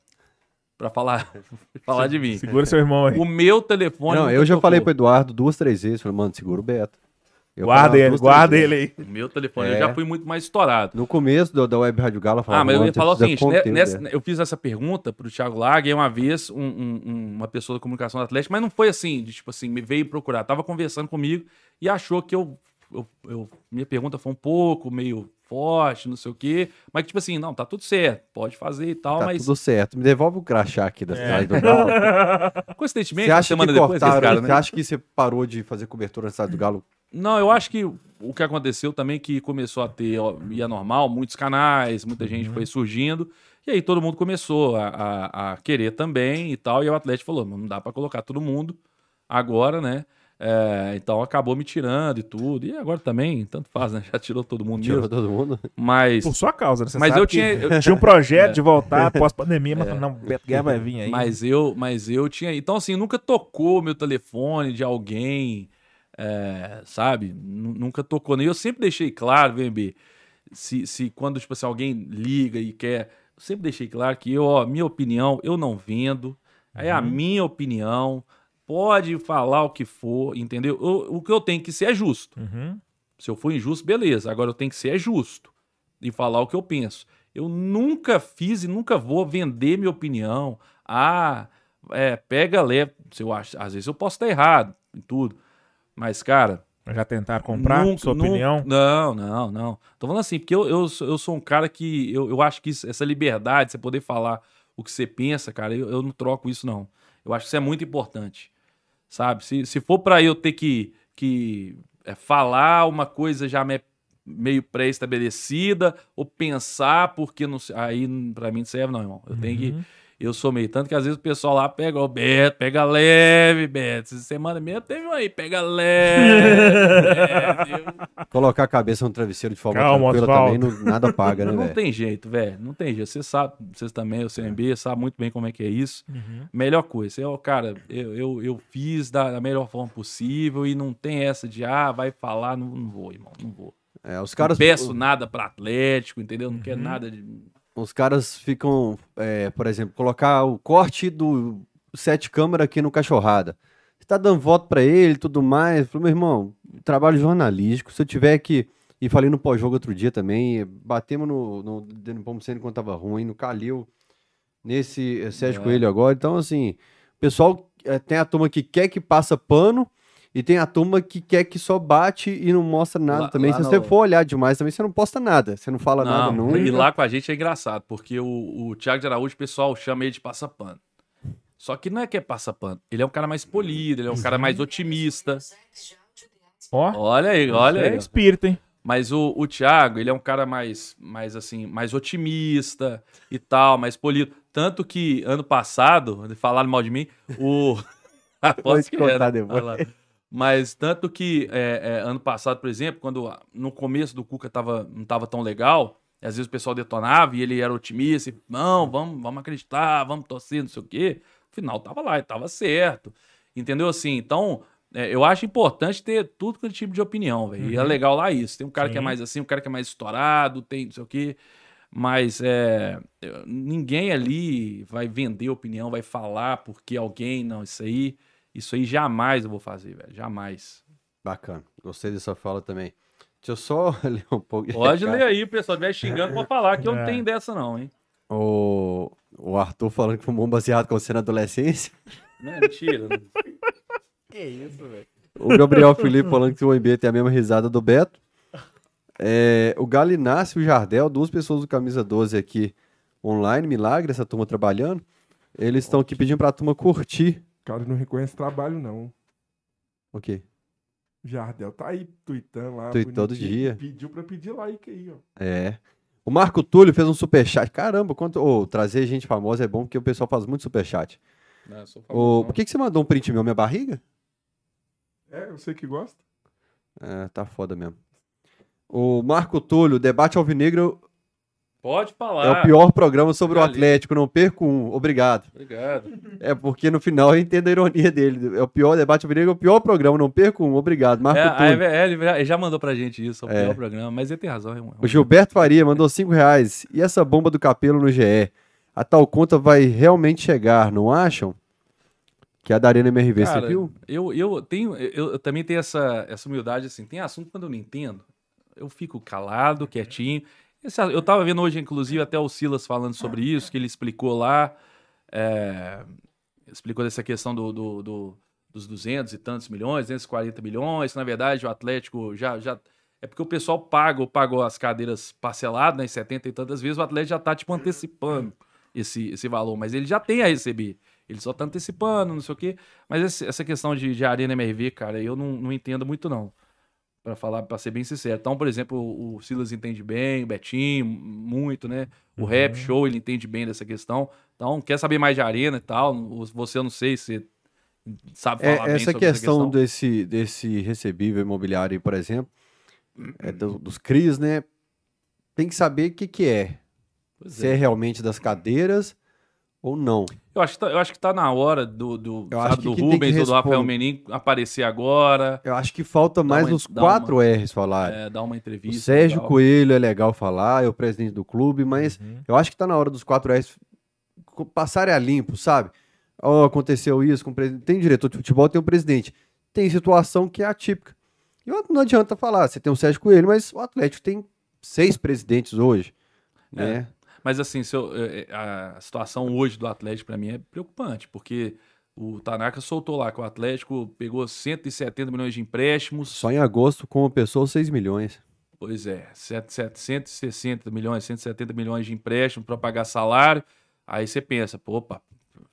Pra falar, <laughs> falar de mim. Segura seu irmão aí. O meu telefone. Não, nunca eu já tocou. falei pro Eduardo duas, três vezes. Falei, mano, segura o Beto. Eu Guarda ele, guarda ele aí. O meu telefone, É. eu já fui muito mais estourado. No começo do- da Web Rádio Gala, eu falava, Ah, mas eu ia falar o seguinte, né, nessa- eu fiz essa pergunta pro Thiago Laga e uma vez um- um- uma pessoa da comunicação do Atlético, mas não foi assim, de, tipo assim, me veio procurar, tava conversando comigo e achou que eu, eu- eu- minha pergunta foi um pouco meio forte, não sei o quê, mas que tipo assim, não, tá tudo certo, pode fazer e tal, Tá mas tudo certo. Me devolve o crachá aqui da É. cidade do <laughs> Galo. coincidentemente, Você acha semana que depois, cortaram? cara, né? Você acha que você parou de fazer cobertura na cidade do Galo? Não, eu acho que o que aconteceu também é que começou a ter, ó, ia normal, muitos canais, muita gente foi surgindo, e aí todo mundo começou a, a- a querer também e tal, e o Atlético falou, não dá pra colocar todo mundo agora, né? É, então acabou me tirando e tudo, e agora também, tanto faz, né? <laughs> Já tirou todo mundo Tirou mesmo, todo mundo? mas... Por sua causa, né? Você Mas sabe eu tinha- eu- tinha um projeto de voltar <laughs> pós-pandemia, mas falou, não, o Beto Guerra vai vir aí. Mas eu, mas eu tinha. Então, assim, nunca tocou meu telefone de alguém, é, sabe? Nu- Nunca tocou. nem Eu sempre deixei claro, VMB, se, se quando, tipo assim, alguém liga e quer. Eu sempre deixei claro que eu, ó, minha opinião, eu não vendo. É a minha opinião. Pode falar o que for, entendeu? Eu- o que eu tenho que ser é justo. Uhum. Se eu for injusto, beleza. Agora eu tenho que ser justo e falar o que eu penso. Eu nunca fiz e nunca vou vender minha opinião. Ah, é, pega leve. Se eu acho, às vezes eu posso estar errado em tudo. Mas, cara. Já tentaram comprar nunca- sua nunca- opinião? Não, não, não. Tô falando assim, porque eu, eu, sou- eu sou um cara que. Eu, eu acho que isso- essa liberdade, você poder falar o que você pensa, cara, eu, eu não troco isso, não. Eu acho que isso é muito importante. Sabe? Se, se for pra eu ter que, que é, falar uma coisa já me- meio pré-estabelecida, ou pensar, porque não aí pra mim não serve, não, irmão. Eu tenho que. Eu sou meio. Tanto que às vezes o pessoal lá pega, ó, Beto, pega leve, Beto. Essa semana mesmo teve um aí, pega leve. Beto. <laughs> Colocar a cabeça no travesseiro de forma Calma, tranquila Osvaldo. também, não- nada paga, né, Não tem jeito, velho. Não tem jeito. Você sabe, vocês também, o CMB, sabe muito bem como é que é isso. Uhum. Melhor coisa. Eu, cara, eu, eu, eu fiz da, da melhor forma possível e não tem essa de, ah, vai falar, não, não vou, irmão, não vou. É, os Não caras, peço nada pra Atlético, entendeu? Não Uhum. quero nada de. Os caras ficam, é, por exemplo, colocar o corte do sete câmera aqui no Cachorrada. Você tá dando voto pra ele e tudo mais. Falei, meu irmão, trabalho jornalístico. Se eu tiver que. E falei no pós-jogo outro dia também. Batemos no, no Dani Pomoceno quando tava ruim, no Calil, nesse eh, Sérgio É. Coelho agora. Então, assim, o pessoal eh, tem a turma que quer que passa pano. E tem a turma que quer que só bate e não mostra nada Lá- também. lá Se no- você for olhar demais também, você não posta nada. Você não fala nada não, nunca. e lá com a gente é engraçado, porque o, o Thiago de Araújo, o pessoal chama ele de passapano. Só que não é que é passapano. Ele é um cara mais polido, ele é um cara mais otimista. Ó, Olha aí, olha é aí. espírito, hein? Mas o, o Thiago, ele é um cara mais, mais assim, mais otimista e tal, mais polido. Tanto que ano passado, falaram mal de mim, o. <laughs> Aposto te que contar era, depois. Mas tanto que é, é, ano passado, por exemplo, quando no começo do Cuca tava, não tava tão legal, às vezes o pessoal detonava e ele era otimista, e, não, vamos, vamos acreditar, vamos torcer, não sei o quê. No final tava lá, e tava certo. Entendeu assim? Então, é, eu acho importante ter tudo com tipo de opinião, velho. E é Uhum. legal lá isso. Tem um cara que é Sim. mais assim, um cara que é mais estourado, tem não sei o quê. Mas é, ninguém ali vai vender opinião, vai falar porque alguém, não, isso aí, isso aí jamais eu vou fazer, velho. Jamais. Bacana. Gostei dessa fala também. Deixa eu só <laughs> ler um pouco. Pode ler aí, o pessoal estiver xingando, pode falar que eu não É. tenho dessa, não, hein? O, o Arthur falando que fumou um baseado com você na adolescência. Não é mentira. né? O Gabriel Felipe falando que o OMB tem a mesma risada do Beto. É, o Galinácio e o Jardel, duas pessoas do Camisa 12 aqui online, milagre, essa turma trabalhando. Eles estão aqui pedindo pra turma curtir. O cara não reconhece trabalho, não. O quê? Jardel tá aí tweetando lá. Tweet todo dia. Pediu pra pedir like aí, ó. É. O Marco Túlio fez um superchat. Caramba, quanto. Ô, trazer gente famosa é bom porque o pessoal faz muito superchat. Não, eu sou Ô, famoso, por que, que você mandou um print meu? Minha barriga? É, eu sei que gosta. É, tá foda mesmo. O Marco Túlio, debate alvinegro Pode falar. é o pior programa sobre o. Atlético. Não perco um. Obrigado. Obrigado. É porque no final eu entendo a ironia dele. É o pior debate alvinegro, é o pior programa. Não perco um. Obrigado. Marco É, é, é, ele já- mandou pra gente isso, é o É. pior programa, mas ele tem razão, irmão. O Gilberto Faria mandou 5 reais. E essa bomba do capelo no GE? A tal conta vai realmente chegar, não acham? Que é a da Arena MRV, Cara, você viu? Eu, eu tenho, eu, eu também tenho essa, essa humildade, assim, tem assunto quando eu não entendo, eu fico calado, quietinho. Esse- eu tava vendo hoje, inclusive, até o Silas falando sobre isso, que ele explicou lá, é, explicou dessa questão do, do- do- dos 200 e tantos milhões, 240 milhões, na verdade o Atlético já, já é porque o pessoal paga, ou pagou as cadeiras parceladas, né, 70 e tantas vezes, o Atlético já tá, tipo, antecipando esse, esse valor, mas ele já tem a receber. Ele só tá antecipando, não sei o quê. Mas esse- essa questão de, de Arena MRV, cara, eu não, não entendo muito, não. Pra falar, para ser bem sincero. Então, por exemplo, o, Silas entende bem, o Betinho, muito, né? O Uhum. Rap Show, ele entende bem dessa questão. Então, quer saber mais de Arena e tal? Você, eu não sei se sabe É, falar bem essa sobre questão desse, desse recebível imobiliário, por exemplo, é do- dos CRIs, né? Tem que saber o que, que é. Pois Se é. é realmente das cadeiras ou não. Eu acho, que tá, eu acho que tá na hora do, do, Eu sabe, do Rubens ou do Rafael Menin aparecer agora, Eu acho que falta mais uma- os dá quatro R's falar. é, dar uma O entrevista. Sérgio e tal. Coelho é legal falar, é o presidente do clube, mas Uhum. eu acho que tá na hora dos quatro R's passarem a limpo, sabe? Ó, aconteceu isso com o presidente. Tem diretor de futebol, tem o presidente. Tem situação que é atípica. E não adianta falar, você tem o Sérgio Coelho, mas o Atlético tem seis presidentes hoje. É. Né? Mas assim, eu- eh, eh, a situação hoje do Atlético pra mim é preocupante, porque o Tanaka soltou lá que o Atlético pegou 170 milhões de empréstimos. Só em agosto, com uma pessoa, 6 milhões. Pois é, set- 760 milhões, 170 milhões de empréstimo para pagar salário. Aí você pensa, pô, opa,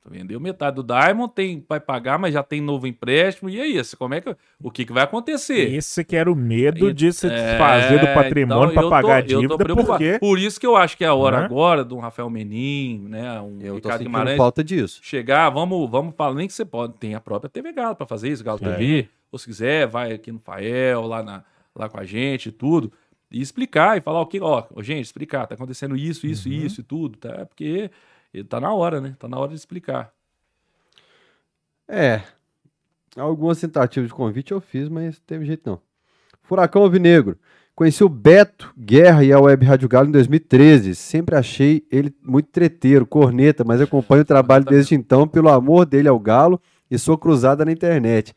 vendeu metade do Diamond, tem, vai pagar, mas já tem novo empréstimo. E aí, esse- como é que, o que, que vai acontecer? Esse que era o medo de se É, fazer do patrimônio então pra eu pagar a tô- eu tô dívida, porque Por isso que eu acho que é a hora Né? agora de um Rafael Menin, né? Um Eu Ricardo Guimarães falta disso. chegar, vamos, vamos falar, nem que você pode, tem a própria TV Galo para fazer isso, Galo É. TV, ou se quiser, vai aqui no Fael, lá, na, lá com a gente e tudo, e explicar, e falar o que, ó, gente, explicar, tá acontecendo isso, isso, Uhum. isso e tudo, tá? Porque tá na hora, né? Tá na hora de explicar. É. Algumas tentativas de convite eu fiz, mas não teve jeito não. Furacão Alvinegro. Conheci o Beto Guerra e a Web Rádio Galo em 2013. Sempre achei ele muito treteiro, corneta, mas acompanho o trabalho desde então pelo amor dele ao Galo e sua cruzada na internet.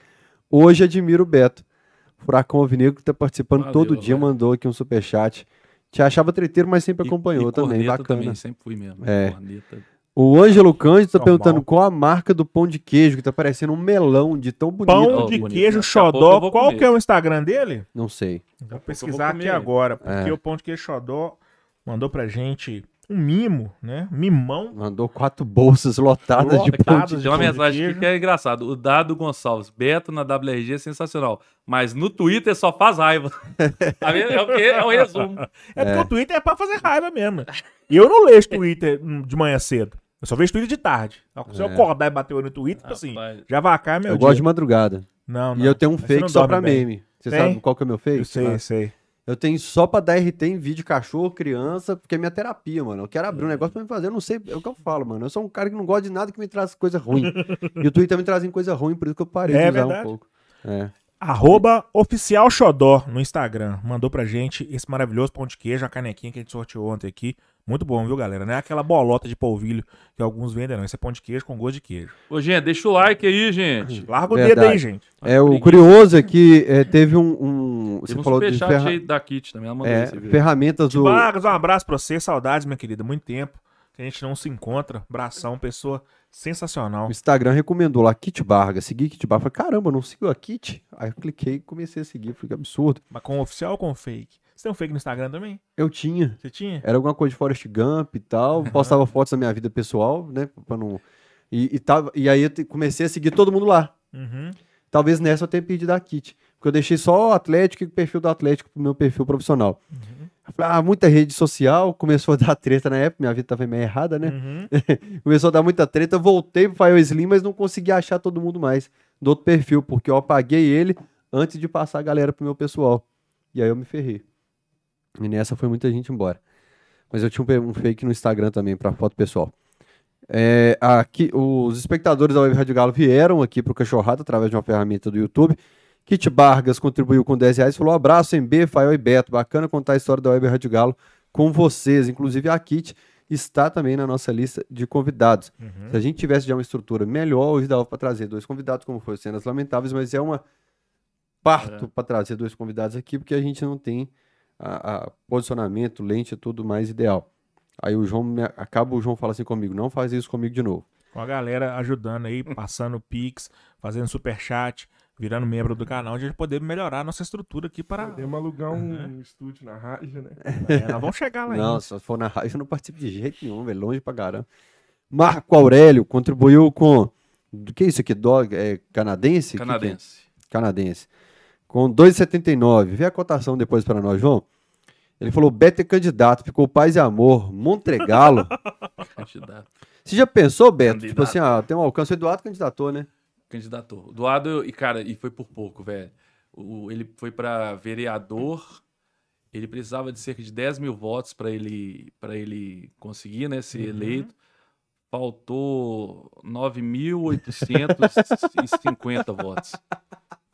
Hoje admiro o Beto. Furacão Alvinegro que está participando Valeu, todo dia, velho. mandou aqui um superchat. Te achava treteiro, mas sempre E- acompanhou e também, corneta bacana. também, sempre fui mesmo. É. Corneta. O Ângelo Cândido tá Normal. perguntando qual a marca do pão de queijo, que tá parecendo um melão de tão bonito. pão de bonito. queijo xodó, qual que é o Instagram dele? Não sei. Vou pesquisar vou aqui agora, porque É. o pão de queijo xodó mandou pra gente um mimo, né? Mimão. Mandou quatro bolsas lotadas de pão Lotadas de Tem uma mensagem aqui que é engraçado. O Dado Gonçalves, Beto na WRG é sensacional. Mas no Twitter só faz raiva. <laughs> É o quê? É o resumo. É porque o Twitter é pra fazer raiva mesmo. E eu não leio Twitter de manhã cedo. Eu só vejo Twitter de tarde. Se eu É. acordar e bater o olho no Twitter, tipo assim, Rapaz. já vacar meu Eu dia. gosto de madrugada. Não, não. E eu tenho um Mas fake só pra bem. meme. Você Tem? sabe qual que é o meu fake? Eu sei, eu sei. Eu tenho só pra dar RT em vídeo cachorro, criança, porque é minha terapia, mano. Eu quero abrir um negócio pra me fazer. Eu não sei, é o que eu falo, mano. Eu sou um cara que não gosta de nada que me traz coisa ruim. <laughs> e o Twitter me traz coisa ruim, por isso que eu parei É de usar verdade. um pouco. É. Arroba oficial Xodó no Instagram. Mandou pra gente esse maravilhoso pão de queijo, a canequinha que a gente sorteou ontem aqui. Muito bom, viu, galera? Não é aquela bolota de polvilho que alguns vendem, não. Esse é pão de queijo com gosto de queijo. Ô, gente, deixa o like aí, gente. Larga o Verdade. dedo aí, gente. É, o curioso é que é, teve um. um- você Teve um falou de ferra- aí da Kit também. Ela mandou é, ferramentas do. Vargas, um abraço pra você. Saudades, minha querida. Muito tempo que a gente não se encontra. Abração, pessoa sensacional. O Instagram recomendou lá, Kit Barga. Segui Kit Barga. Falei, caramba, não sigo a Kit? Aí eu cliquei e comecei a seguir. Falei, que absurdo. Mas com oficial ou com fake? Você tem um fake no Instagram também? Eu tinha. Você tinha? Era alguma coisa de Forrest Gump e tal. Postava fotos da minha vida pessoal, né? Pra não... e, e, tava, e aí eu comecei a seguir todo mundo lá. Uhum. Talvez nessa eu tenha perdido a kit. Porque eu deixei só o Atlético e o perfil do Atlético pro meu perfil profissional. Falei, ah, muita rede social, começou a <laughs> dar treta na época, minha vida tava meio errada, né? Uhum. <laughs> Começou a dar muita treta, voltei pro Fire Slim, mas não consegui achar todo mundo mais do outro perfil, porque eu apaguei ele antes de passar a galera pro meu pessoal. E aí eu me ferrei. E nessa foi muita gente embora. Mas eu tinha um, um fake no Instagram também pra foto pessoal. É, aqui, os espectadores da Web Rádio Galo vieram aqui pro Cachorrado através de uma ferramenta do YouTube. Kit Vargas contribuiu com 10 reais, falou abraço MB, Fael e Beto. Bacana contar a história da Web Rádio Galo com vocês. Inclusive a Kit está também na nossa lista de convidados. Uhum. Se a gente tivesse já uma estrutura melhor, hoje dava para trazer dois convidados, como foi o Cenas Lamentáveis, mas é uma parto para trazer dois convidados aqui, porque a gente não tem a, a posicionamento, lente e tudo mais ideal. Aí o João me- acaba o João fala assim comigo, não faz isso comigo de novo. Com a galera ajudando aí, passando pix, fazendo superchat, virando membro do canal, a gente poder melhorar a nossa estrutura aqui para. Podemos alugar um estúdio na rádio, né? É, nós vamos chegar lá Não, ainda. se for na rádio eu não participo de jeito nenhum, velho, longe pra caramba. Marco Aurélio contribuiu com do que é isso aqui, dog, é canadense? Que que é? Canadense. Com 2,79. Vê a cotação depois para nós, João. Ele falou: Beto é candidato, ficou paz e amor, Montregalo. <laughs> Candidato. Você já pensou, Beto? Tipo Candidato. assim, ah, tem um alcance. O Eduardo candidatou, né? Candidatou. Doado, e cara, e foi por pouco, velho. Ele foi pra vereador, ele precisava de cerca de 10 mil votos pra ele, pra ele conseguir, né, ser eleito. Faltou 9.850 votos.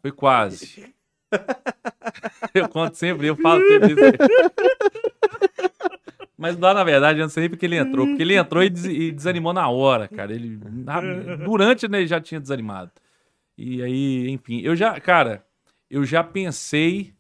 Foi quase. <laughs> <laughs> Eu conto sempre, eu falo sempre isso. Mas lá, na verdade, eu não sei porque ele entrou. Porque ele entrou e, des- e desanimou na hora, cara. Ele, na- durante, né, ele já tinha desanimado. E aí, enfim, eu já, cara, eu já pensei,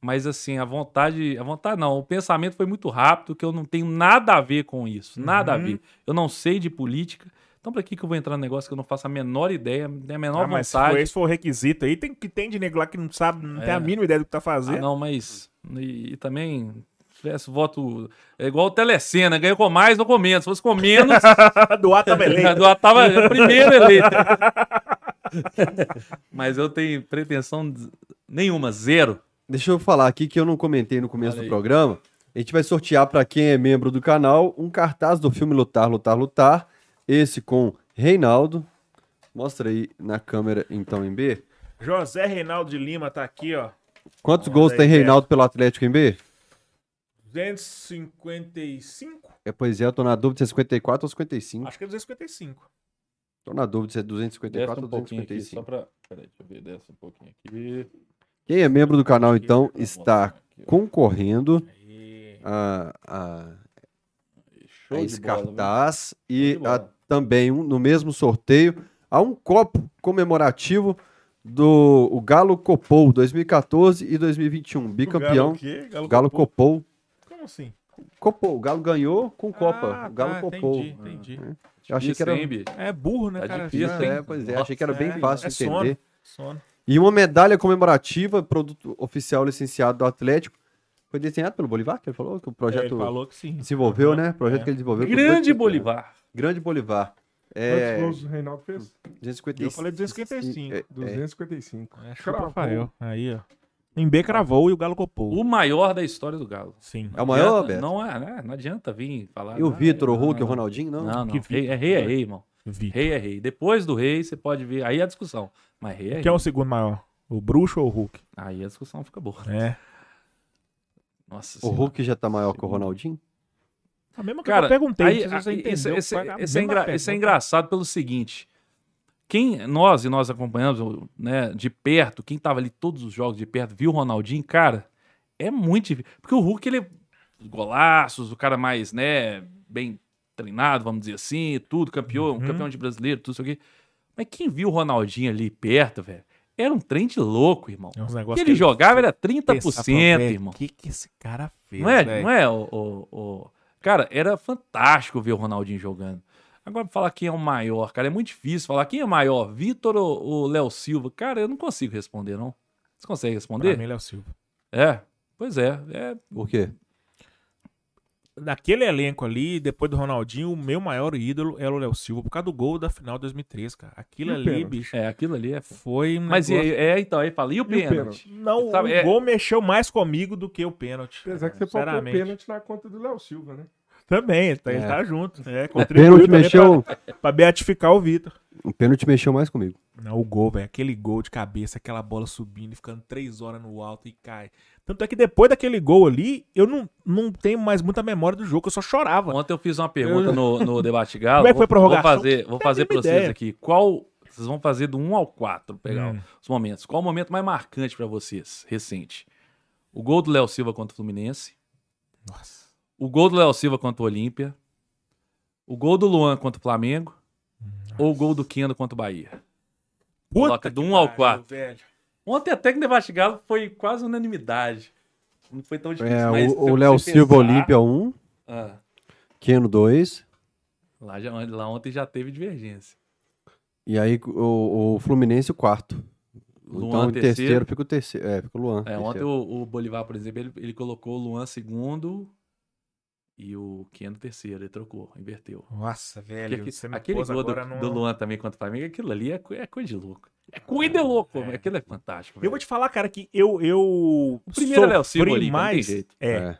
mas assim, a vontade, a vontade não, o pensamento foi muito rápido, que eu não tenho nada a ver com isso, nada a Uhum. ver. Eu não sei de política, então pra que que eu vou entrar no negócio que eu não faço a menor ideia, não tenho a menor Ah, mas se vontade. for esse for o requisito aí, tem que tem de nego lá que não sabe, não tem É. a mínima ideia do que tá Ah, fazendo. não, mas. E, e também. Se tivesse voto. É igual o Telecena, ganhou com mais ou com menos. Se fosse com menos, <laughs> do ato também. eu tava <laughs> <laughs> primeiro eleito. mas eu tenho pretensão de- nenhuma, zero. Deixa eu falar aqui que eu não comentei no começo do programa. A gente vai sortear para quem é membro do canal um cartaz do filme Lutar, Lutar, Lutar. Esse com Reinaldo. Mostra aí na câmera, então, em B. José Reinaldo de Lima tá aqui, ó. Quantos Olha gols tem. Reinaldo pelo Atlético em B? 255? É, pois é, eu tô na dúvida se é 54 ou 55. Acho que é 255. Tô na dúvida se é Desce 254 um ou pouquinho aqui, 255. só pra. Peraí, deixa eu ver, desce um pouquinho aqui. Quem é membro do canal, então, está aqui, concorrendo Aí. a, a, a esse bola, viu? cartaz e a- também um- no mesmo sorteio a um copo comemorativo do o Galo Copou 2014 e 2021, bicampeão. O quê? Galo, Galo Copou? Copou. Como assim? Copou, o Galo ganhou com Copa. Ah, o Galo tá, Copou. Entendi, entendi. Eu achei que era? É burro, né, Tá cara? difícil, Já- hein? é, pois é, achei que era bem É, fácil é sono. entender. Sono. E uma medalha comemorativa, produto oficial licenciado do Atlético, foi desenhado pelo Bolivar, que ele falou que o É, projeto ele falou que sim. desenvolveu, Aham, né? Projeto é. que ele desenvolveu. Grande dois- Bolivar. Grande Bolivar. Quantos É, gols o Reinaldo fez? 255. Eu falei 255. É, é, 255. É, chupa Cravou. Rafael. Aí, ó. Em B cravou e o Galo copou. O maior da história do Galo. Sim. É o maior, Beto? Não é, né? Não adianta vir falar. E o ah, Vitor, o não, Hulk, o não. Ronaldinho, não? Não, não. Que Rei, é rei, é rei, irmão. Vi. Rei é rei. Depois do rei, você pode ver. Aí é a discussão. Mas rei é rei. Quem é o segundo maior? O Bruxo ou o Hulk? Aí a discussão fica boa. É. Nossa O senhora. Hulk já tá maior que o Ronaldinho? A mesma que Cara, eu perguntei. aí, se você aí, entendeu, esse, esse- esse é mesma engra- esse é engraçado pelo seguinte. Quem, nós e nós acompanhamos né, de perto, quem tava ali todos os jogos de perto, viu o Ronaldinho, cara, é muito difícil. Porque o Hulk, ele é golaços, o cara mais, né, bem treinado, vamos dizer assim, tudo, campeão, Uhum. campeão de brasileiro, tudo isso aqui. Mas quem viu o Ronaldinho ali perto, velho, era um trem de louco, irmão. É negócios que ele jogava era 30%, Pensava, velho, irmão. O que, que esse cara fez? Não é, velho? não é o, o- o- Cara, era fantástico ver o Ronaldinho jogando. Agora, falar quem é o maior, cara, é muito difícil falar quem é maior, Vitor ou o Léo Silva. Cara, eu não consigo responder, não. Você consegue Pra responder? mim, ele é o Silva. É. Pois é, é Por quê? Naquele elenco ali, depois do Ronaldinho, o meu maior ídolo era o Léo Silva, por causa do gol da final de 2003, cara. Aquilo E o ali, pênalti? bicho, é, aquilo ali é. foi um Mas e, negócio... é, então, aí fala, e o E o pênalti? pênalti? Não, Sabe, o é- gol mexeu mais comigo do que o pênalti. Apesar que você pode pôr Sinceramente. pênalti na conta do Léo Silva, né? Também, ele tá, ele É. tá junto. É, O contribuiu pênalti mexeu, Pra, pra beatificar o Vitor. o pênalti mexeu mais comigo. Não, o gol, velho. Aquele gol de cabeça, aquela bola subindo e ficando três horas no alto e cai. Tanto é que depois daquele gol ali, eu não, não tenho mais muita memória do jogo, eu só chorava. Ontem eu fiz uma pergunta no, no <laughs> Debate Galo. Como é que foi a Vou- prorrogação? Vou fazer, vou fazer pra vocês ideia. aqui. Qual. Vocês vão fazer do 1 ao 4, pegar Hum. os momentos. Qual o momento mais marcante pra vocês, recente? O gol do Léo Silva contra o Fluminense. Nossa. O gol do Léo Silva contra o Olímpia. O gol do Luan contra o Flamengo. Ou o gol do Keno contra o Bahia. Coloca do que um ao pariu, quatro. velho. Ontem até que Galo foi quase unanimidade. Não foi tão difícil. É, mas o- Léo Silva Olímpia 1, Ah, Keno 2. lá, já, lá ontem já teve divergência. E aí o, o Fluminense o quarto. Luan, então o terceiro. terceiro fica o terceiro. É, fica o Luan. É, ontem o, o Bolivar, por exemplo, ele, ele colocou o Luan segundo e o Keno terceiro. Ele trocou, inverteu. Nossa, velho. aqui- você me aquele pôs gol do, no- do Luan também contra o Flamengo, aquilo ali é, é coisa de louco. É coisa de louco, É. aquilo é fantástico. Eu velho. vou te falar, cara, que eu. eu O primeiro é Léo Silva ali, mais. jeito. É, É.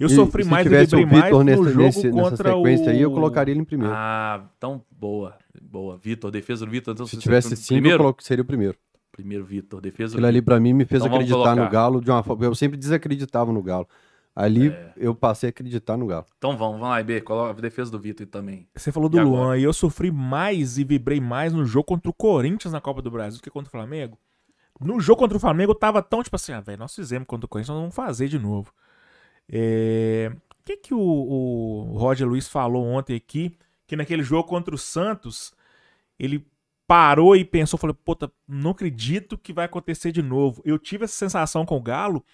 eu E sofri se mais e tivesse vibrei o mais Vitor no nesse, jogo nesse, nessa sequência aí, eu o- colocaria ele em primeiro. Ah, então boa. Boa. Vitor, defesa do Vitor. Então, Se você- tivesse cinco, eu primeiro, coloco, seria o primeiro. primeiro Vitor, defesa do Aquilo ali pra mim me fez Então acreditar no Galo de uma forma. Eu sempre desacreditava no Galo. Ali É. eu passei a acreditar no Galo. Então vamos, vamos lá, IB, coloca a defesa do Vitor também. Você falou do E Luan, agora? e eu sofri mais e vibrei mais no jogo contra o Corinthians na Copa do Brasil do que contra o Flamengo. No jogo contra o Flamengo eu tava tão tipo assim, ah, velho, nós fizemos contra o Corinthians, nós vamos fazer de novo. É, O que que o, o Roger Luiz falou ontem aqui, que naquele jogo contra o Santos, ele parou e pensou, falou, puta, não acredito que vai acontecer de novo. Eu tive essa sensação com o Galo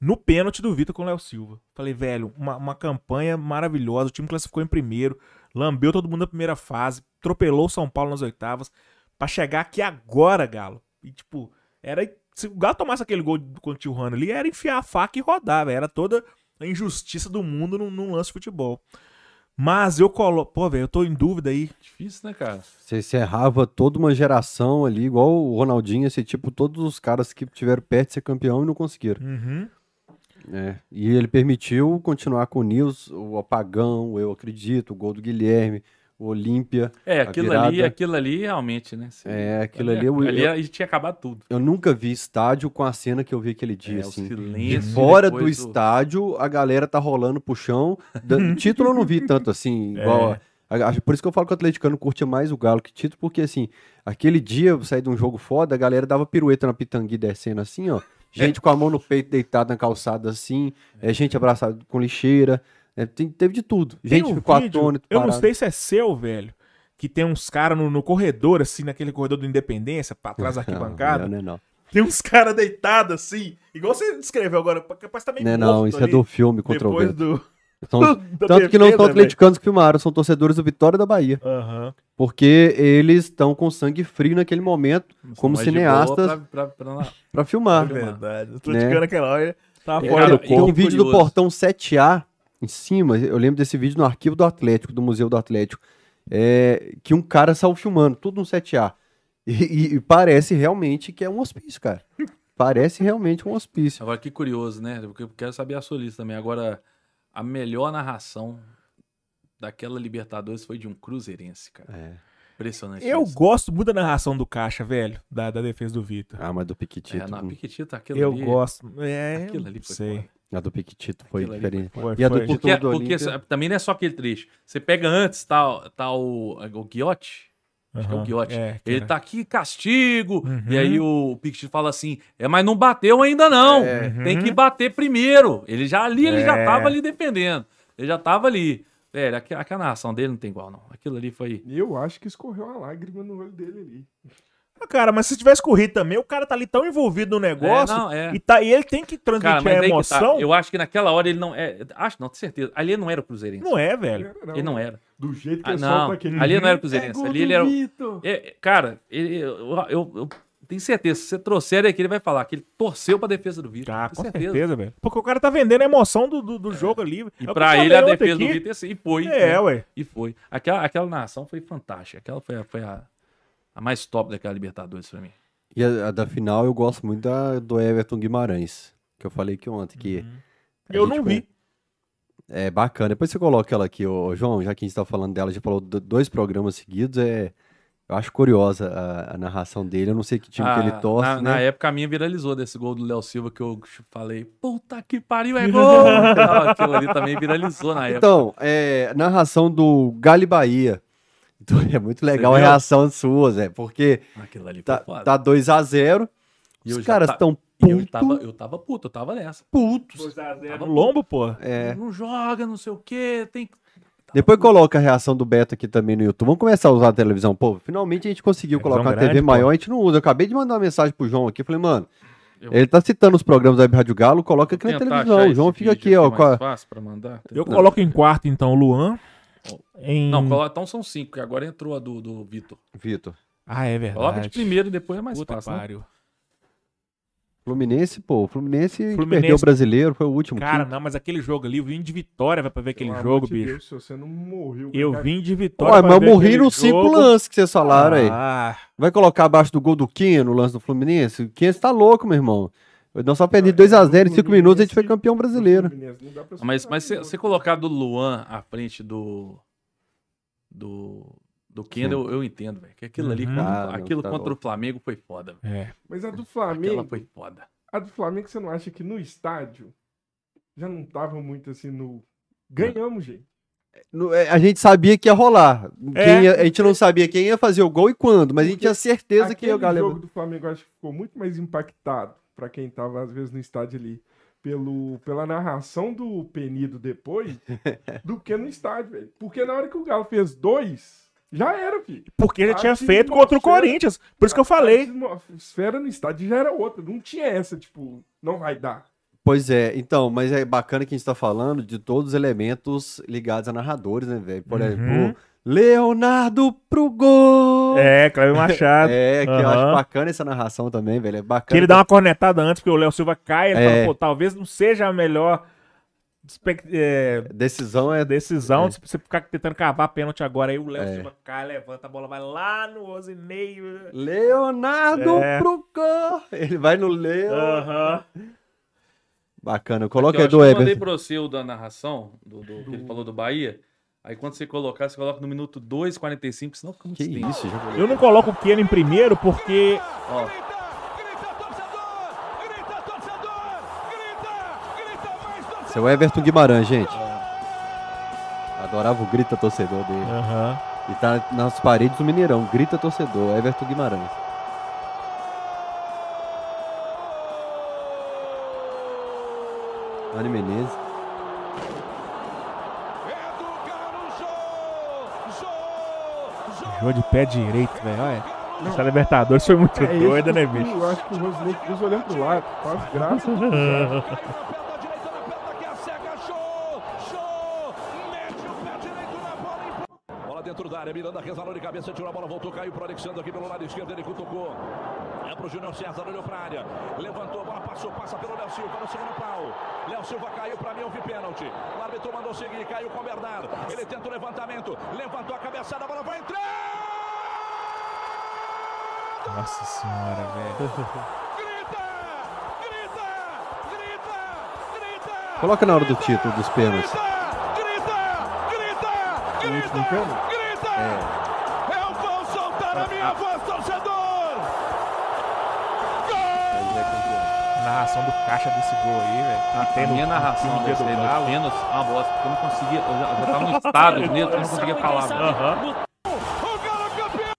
no pênalti do Vitor com o Léo Silva. Falei, velho, uma, uma campanha maravilhosa. O time classificou em primeiro, lambeu todo mundo na primeira fase, atropelou o São Paulo nas oitavas, pra chegar aqui agora, Galo. E, tipo, era. Se o Galo tomasse aquele gol contra o Tijuana ali, era enfiar a faca e rodar, velho. Era toda a injustiça do mundo num, num lance de futebol. Mas eu coloco. Pô, velho, eu tô em dúvida aí. Difícil, né, cara? Você encerrava toda uma geração ali, igual o Ronaldinho, esse tipo, todos os caras que tiveram perto de ser campeão e não conseguiram. Uhum. É, e ele permitiu continuar com o Nils, o apagão, eu acredito, o gol do Guilherme, o Olímpia. É, A aquilo ali, aquilo ali realmente, né? Sim. É, aquilo ali, eu, ali eu, a gente tinha acabado tudo. eu nunca vi estádio com a cena que eu vi aquele dia, É, o assim. silêncio De fora do estádio, a galera tá rolando pro chão. <laughs> Título eu não vi tanto assim, igual. É. a- a- por isso que eu falo que o atleticano curte mais o Galo que título, porque assim, aquele dia eu saí de um jogo foda, a galera dava pirueta na pitangui descendo assim, ó. Gente com a mão no peito deitada na calçada assim, é, gente abraçada com lixeira. é, tem- teve de tudo. Tem Gente um ficou vídeo, atônito. Eu não sei se é seu, velho. Que tem uns caras no, no corredor, assim, naquele corredor do Independência, pra trás da <laughs> arquibancada. Não, não, não. Tem uns caras deitados assim, igual você descreveu agora, capaz também Não, é não, isso é do filme depois controverso. do São- tanto que não são atleticanos que filmaram, são torcedores do Vitória da Bahia. Aham. Porque eles estão com sangue frio naquele momento, como Mas cineastas, pra- pra- pra- pra filmar. É verdade. O Né? Atleticano naquela hora tava É, fora do e Tem corpo. um vídeo do portão 7A em cima, eu lembro desse vídeo no arquivo do Atlético, do Museu do Atlético, é, que um cara saiu filmando, tudo no 7A. E, e- e parece realmente que é um hospício, cara. Parece realmente um hospício. Agora, que curioso, né? Porque eu quero saber a sua lista também. Agora, a melhor narração daquela Libertadores foi de um Cruzeirense, cara. É. Impressionante. Eu isso. gosto muito da narração do Caixa, velho, da, da defesa do Vitor. Ah, mas do Piquetito. É, na hum, Piquetito, aquilo Eu ali... gosto. É, Aquilo ali foi sei. a do Piquetito foi Aquilo diferente. Foi, E a do. Porto- Porque, do porque também não é só aquele trecho. Você pega antes, tá, tá o, o Guiotti, acho que é o Guiotti. é, Ele era- tá aqui, castigo. Uhum. E aí o Piquetito fala assim, é, mas não bateu ainda não. É. Tem que bater primeiro. Ele já ali, ele já É. tava ali defendendo. Ele já tava ali. Velho, aqu- aquela narração dele não tem igual, não. Aquilo ali foi... Eu acho que escorreu uma lágrima no olho dele ali. Ah, Cara, mas se tivesse corrido também, o cara tá ali tão envolvido no negócio É, não, é. e, tá, e ele tem que Cara, transmitir mas a que emoção. tá. Eu acho que naquela hora ele não... É, acho, não, tenho certeza. Ali ele não era o Cruzeirense. Não é, velho. Era, Ele não era. Do jeito que Ah, ele não. solta aquele. Ali não era É Cruzeirense. gol Ali do ele era o- Vitor. É, cara, ele- eu, eu- eu Tenho certeza, se você trouxer ele aqui, ele vai falar que ele torceu pra defesa do Vitor. Ah, com certeza, velho. Porque o cara tá vendendo a emoção do, do, do jogo ali. E É o pra ele, a defesa do aqui. Vitor, assim, e foi. É, né? ué. E foi. Aquela, aquela narração foi fantástica. Aquela foi, a- foi a, a mais top daquela Libertadores pra mim. E a, a da final eu gosto muito da, do Everton Guimarães, que eu falei aqui ontem, que a Eu não vi. É bacana. Depois você coloca ela aqui, ô, João, já que a gente tá falando dela, já falou do- dois programas seguidos, é... Eu acho curiosa a, a narração dele, eu não sei que time que ele Ah, torce, na, né? na época a minha viralizou desse gol do Léo Silva que eu falei, puta que pariu, é <laughs> gol! Aquilo ali também viralizou na época. Então, é, narração do Galo Bahia. Então, é muito legal a reação sua, Zé, porque Aquilo ali foi tá, foda. tá 2x0, E eu os caras estão E eu putos, tava, eu tava puto, eu tava nessa. putos. No lombo, pô. É. Não joga, não sei o quê, tem. Depois coloca a reação do Beto aqui também no YouTube. Vamos começar a usar a televisão. Pô, finalmente a gente conseguiu Televisão colocar uma grande, TV pô. maior, a gente não usa. Eu acabei de mandar uma mensagem pro João aqui. Falei, mano, Eu- ele tá citando os programas da Web Rádio Galo, coloca aqui na televisão. O João fica aqui, ó. com a- mais fácil pra mandar. Eu coloco em quarto, então, o Luan. Em... Não, então são cinco, que agora entrou a do, do Vitor. Vitor. Ah, é verdade. Coloca de primeiro e depois é mais Puta fácil. né? Fluminense, pô. o Fluminense, Fluminense- perdeu o brasileiro, foi o último. Cara, time. não, mas aquele jogo ali, eu vim de vitória vai pra ver aquele Pelo jogo, amor de bicho. Deus, se você não morreu. Eu cara. vim de vitória Ué, pra mas eu morri nos cinco lances que vocês falaram aí. Ah, Vai colocar abaixo do gol do Quinho no lance do Fluminense? O Quinho tá louco, meu irmão. Nós só perdemos 2x0 em 5 minutos, a gente foi campeão brasileiro. Mas, mas se você colocar do Luan à frente do. Do. Do Kendo, eu, eu entendo, velho. Que aquilo ali, Uhum. contra- Ah, aquilo tá contra louco. o Flamengo foi foda. velho. é. Mas a do Aquela Flamengo, foi foda. a do Flamengo, você não acha que no estádio já não tava muito assim no. Ganhamos, gente. No- é, A gente sabia que ia rolar. Quem É. ia- a gente não sabia quem ia fazer o gol e quando, mas a gente tinha certeza que Aquele o Galo ia- jogo do Flamengo acho que ficou muito mais impactado pra quem tava às vezes no estádio ali pelo, pela narração do Penido depois <laughs> do que no estádio, velho. Porque na hora que o Galo fez dois, já era, filho. Porque já A tinha feito contra o Corinthians. Por isso que eu A falei. atmosfera no estádio já era outra. Não tinha essa, tipo, não vai dar. Pois é, então, mas é bacana que a gente tá falando de todos os elementos ligados a narradores, né, velho? Por Uhum. exemplo, Leonardo pro gol! É, Cleber Machado. <laughs> É, que eu Aham. acho bacana essa narração também, velho. É bacana. Que ele dá uma cornetada antes, porque o Léo Silva cai, ele É. fala, pô, talvez não seja a melhor é, Decisão é. decisão É. se você ficar tentando cavar pênalti agora. Aí o Léo É. Silva cai, levanta, a bola vai lá no Osinei. Leonardo É. pro gol! Ele vai no Leo. Aham. Bacana. Coloca Aqui, aí do acho que eu mandei pra você o da narração, do, do- que ele falou do Bahia. Aí quando você colocar, você coloca no minuto 2,45, senão fica muito Que extenso. isso, já Eu não coloco o Keno em primeiro porque Ó, Seu Everton Guimarães, gente. Adorava o grita torcedor dele. Aham. E tá nas paredes do Mineirão. Grita torcedor. Everton Guimarães. Dani Menezes. Jogou de pé direito, velho. Olha. Essa Libertadores foi muito É doida, né, bicho? Eu acho que o Rosinei Cruz olhando pro lado. Faz graça. Bola <laughs> dentro da área, Miranda resvalou de cabeça, tirou a bola, voltou, caiu pro Alexandre aqui pelo lado esquerdo, ele cutucou. É pro Júnior César, olhou pra área, levantou a bola, passou, passa pelo Léo Silva no segundo pau. Léo Silva caiu, pra mim houve pênalti. O árbitro mandou seguir, caiu com o Bernardo. Ele tenta o levantamento, levantou a cabeçada, a bola vai entrar! Nossa senhora, velho. Grita! Grita! Grita! Grita! Coloca na hora do título dos pênaltis. Grita! Grita! último pênalti? Grita! É. Eu vou soltar a minha voz, torcedor! Aí já é campeão. Narração do caixa desse gol aí, velho. a, tem a minha narração desse do aí, pênaltis é uma bosta, porque eu não conseguia, eu já, eu já tava no estado mesmo, eu não conseguia falar. Aham. O Galo campeão!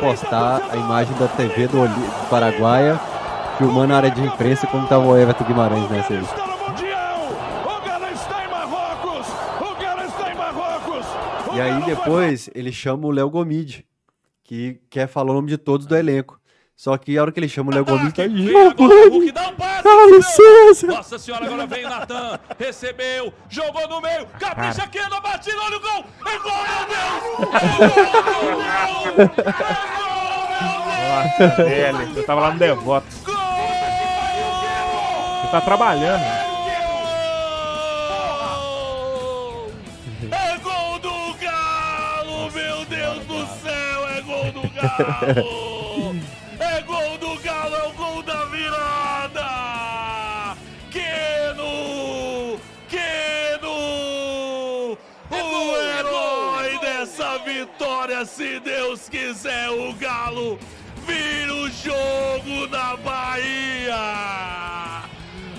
Postar a imagem da TV do, Oli- do Paraguaia, filmando a área de imprensa como tava o Everton Guimarães nessa aí. E aí depois ele chama o Léo Gomide, que quer falar o nome de todos do elenco. Só que a hora que ele chama o Léo Gomide, tá Dá licença! Nossa senhora, agora vem Natan, recebeu, jogou no meio, capricha aqui na batida, olha o gol! É gol, meu Deus! É gol, meu Deus! É gol, meu Nossa, velho. Eu tava lá no Devoto. Deus! Você tá trabalhando. Gol! É gol do Galo, meu Deus do céu, é gol do Galo! Vitória, se Deus quiser, o Galo vira o jogo na Bahia!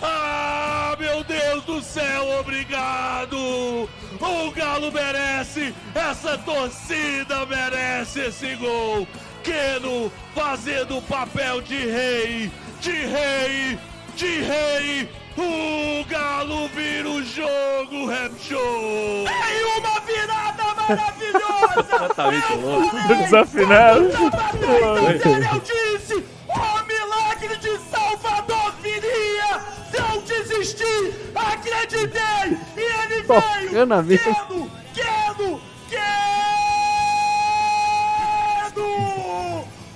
Ah, meu Deus do céu, obrigado! O Galo merece, essa torcida merece esse gol! Queno fazendo o papel de rei, de rei, de rei! O Galo vira o jogo, Rap Show! Em uma virada maravilhosa! Totalmente louco. Desafinado. Eu disse, o milagre de Salvador viria se eu desistir. Acreditei e ele veio. Tocando mesa. Quero, quero, quero.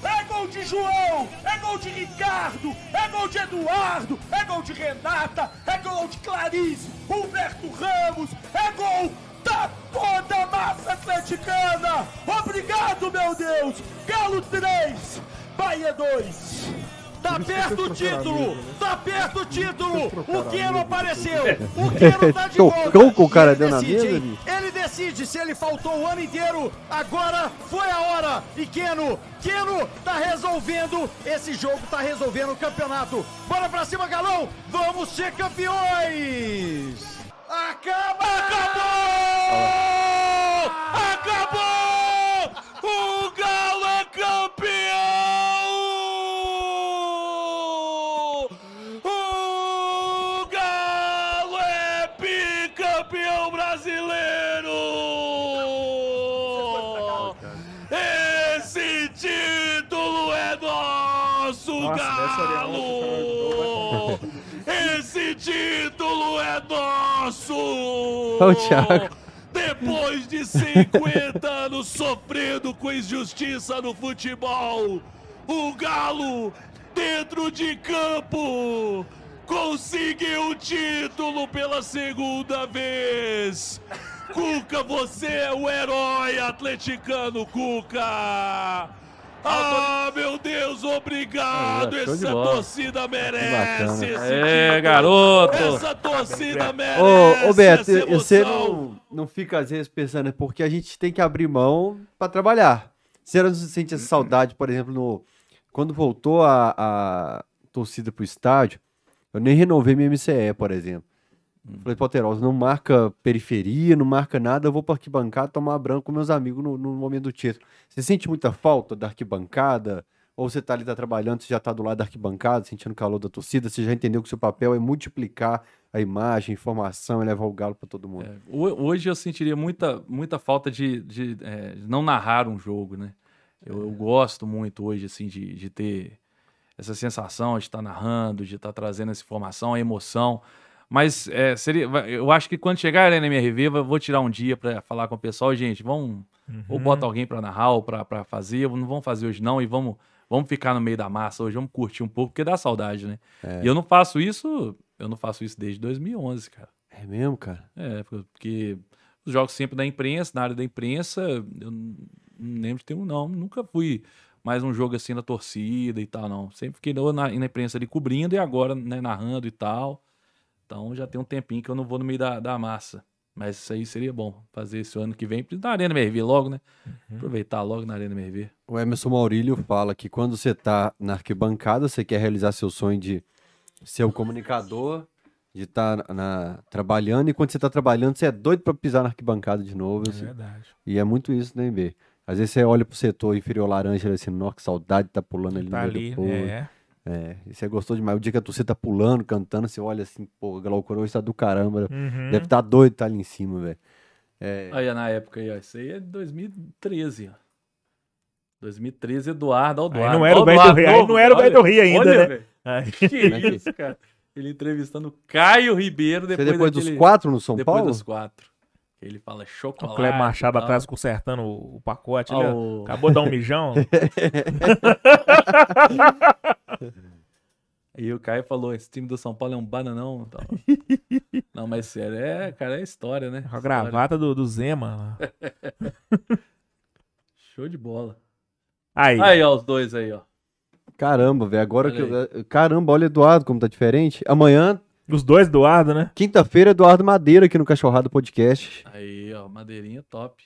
É gol de João, é gol de Ricardo, é gol de Eduardo, é gol de Renata, é gol de Clarice, Humberto Ramos, é gol da toda a massa atleticana! Obrigado, meu Deus! Galo 3, Bahia 2. Tá perto o título! Tá perto o título! O Queno apareceu! <laughs> O Queno tá de volta! Que o cara Ele deu na mesa. Ele decide se ele faltou o ano inteiro. Agora foi a hora. E Queno, Queno tá resolvendo esse jogo, tá resolvendo o campeonato. Bora pra cima, Galão! Vamos ser campeões! Acaba! Acabou! Acabou! O Galo é campeão! O Galo é bicampeão brasileiro! Esse título é nosso, Galo! Esse título é nosso! Olha o Thiago. Depois de 50 anos sofrendo com injustiça no futebol, o Galo, dentro de campo, conseguiu o título pela segunda vez. Cuca, você é o herói atleticano, Cuca! Ah, meu Deus, obrigado! Ah, Essa torcida merece É, garoto! Essa torcida merece Ô, ô Beto, você não, não fica às vezes pensando, é porque a gente tem que abrir mão pra trabalhar. Você não sente essa saudade, por exemplo, no, quando voltou a, a torcida pro estádio, eu nem renovei minha MCE, por exemplo. Falei, Poterosa, não marca periferia, não marca nada, eu vou pra arquibancada tomar branco com meus amigos no, no momento do título. Você sente muita falta da arquibancada? Ou você tá ali, tá trabalhando, você já tá do lado da arquibancada, sentindo o calor da torcida, você já entendeu que o seu papel é multiplicar a imagem, a informação e levar o galo pra todo mundo. É, ho- hoje eu sentiria muita, muita falta de, de, é, não narrar um jogo, né? Eu, eu gosto muito hoje, assim, de, de ter essa sensação de estar narrando, de estar trazendo essa informação, a emoção. Mas é, seria, eu acho que quando chegar a NMRV, eu vou tirar um dia para falar com o pessoal, gente, vamos, ou bota alguém para narrar ou para fazer, não vamos fazer hoje não, e vamos, vamos ficar no meio da massa hoje, vamos curtir um pouco, porque dá saudade, né? E eu não faço isso, eu não faço isso desde 2011, cara. É mesmo, cara? É, porque os jogos sempre da imprensa, na área da imprensa, eu não lembro de ter um, não. Nunca fui mais um jogo assim da torcida e tal, não. Sempre fiquei na, na imprensa ali cobrindo e agora né, narrando e tal. Então já tem um tempinho que eu não vou no meio da, da massa. Mas isso aí seria bom fazer esse ano que vem. Na Arena MRV logo, né? Aproveitar logo na Arena MRV. O Emerson Maurílio fala que quando você tá na arquibancada, você quer realizar seu sonho de ser o comunicador, de estar na, trabalhando, e quando você tá trabalhando, você é doido pra pisar na arquibancada de novo. É assim. verdade. E é muito isso, né, B? Às vezes você olha pro setor inferior laranja e assim, nossa, que saudade de tá pulando ali Tá no meio ali, do povo. é. É, você gostou demais. O dia que a torcida tá pulando, cantando, você olha assim, pô, a Glaucura hoje tá do caramba. Uhum. Deve tá doido tá ali em cima, velho. É, Aí, na época aí, ó. Isso aí é de 2013, ó. 2013, Eduardo Aí Alduardo. não era o Ó, velho do Eduardo Rio, aí não era o olha, do Rio ainda, olha, né? velho. Aí- Que é que- isso, cara. Ele entrevistando Caio Ribeiro você depois, depois dos daquele- quatro no São depois Paulo? dos quatro. Ele fala O chocolate. Cleber Machado atrás consertando o, o pacote. Ó, ali, ó. o- Acabou de dar um mijão. <laughs> <laughs> <laughs> <laughs> E o Caio falou: esse time do São Paulo é um bananão. Tal. <laughs> Não, mas sério, é, cara, é história, né? Com a gravata do, do Zema. lá. <laughs> Show de bola. Aí. Aí, ó, os dois aí, ó. Caramba, velho. Agora que Olha eu... Caramba, olha Eduardo como tá diferente. Amanhã, Os dois Eduardo, né? quinta-feira, Eduardo Madeira aqui no Cachorrado Podcast. Aí, ó, madeirinha top.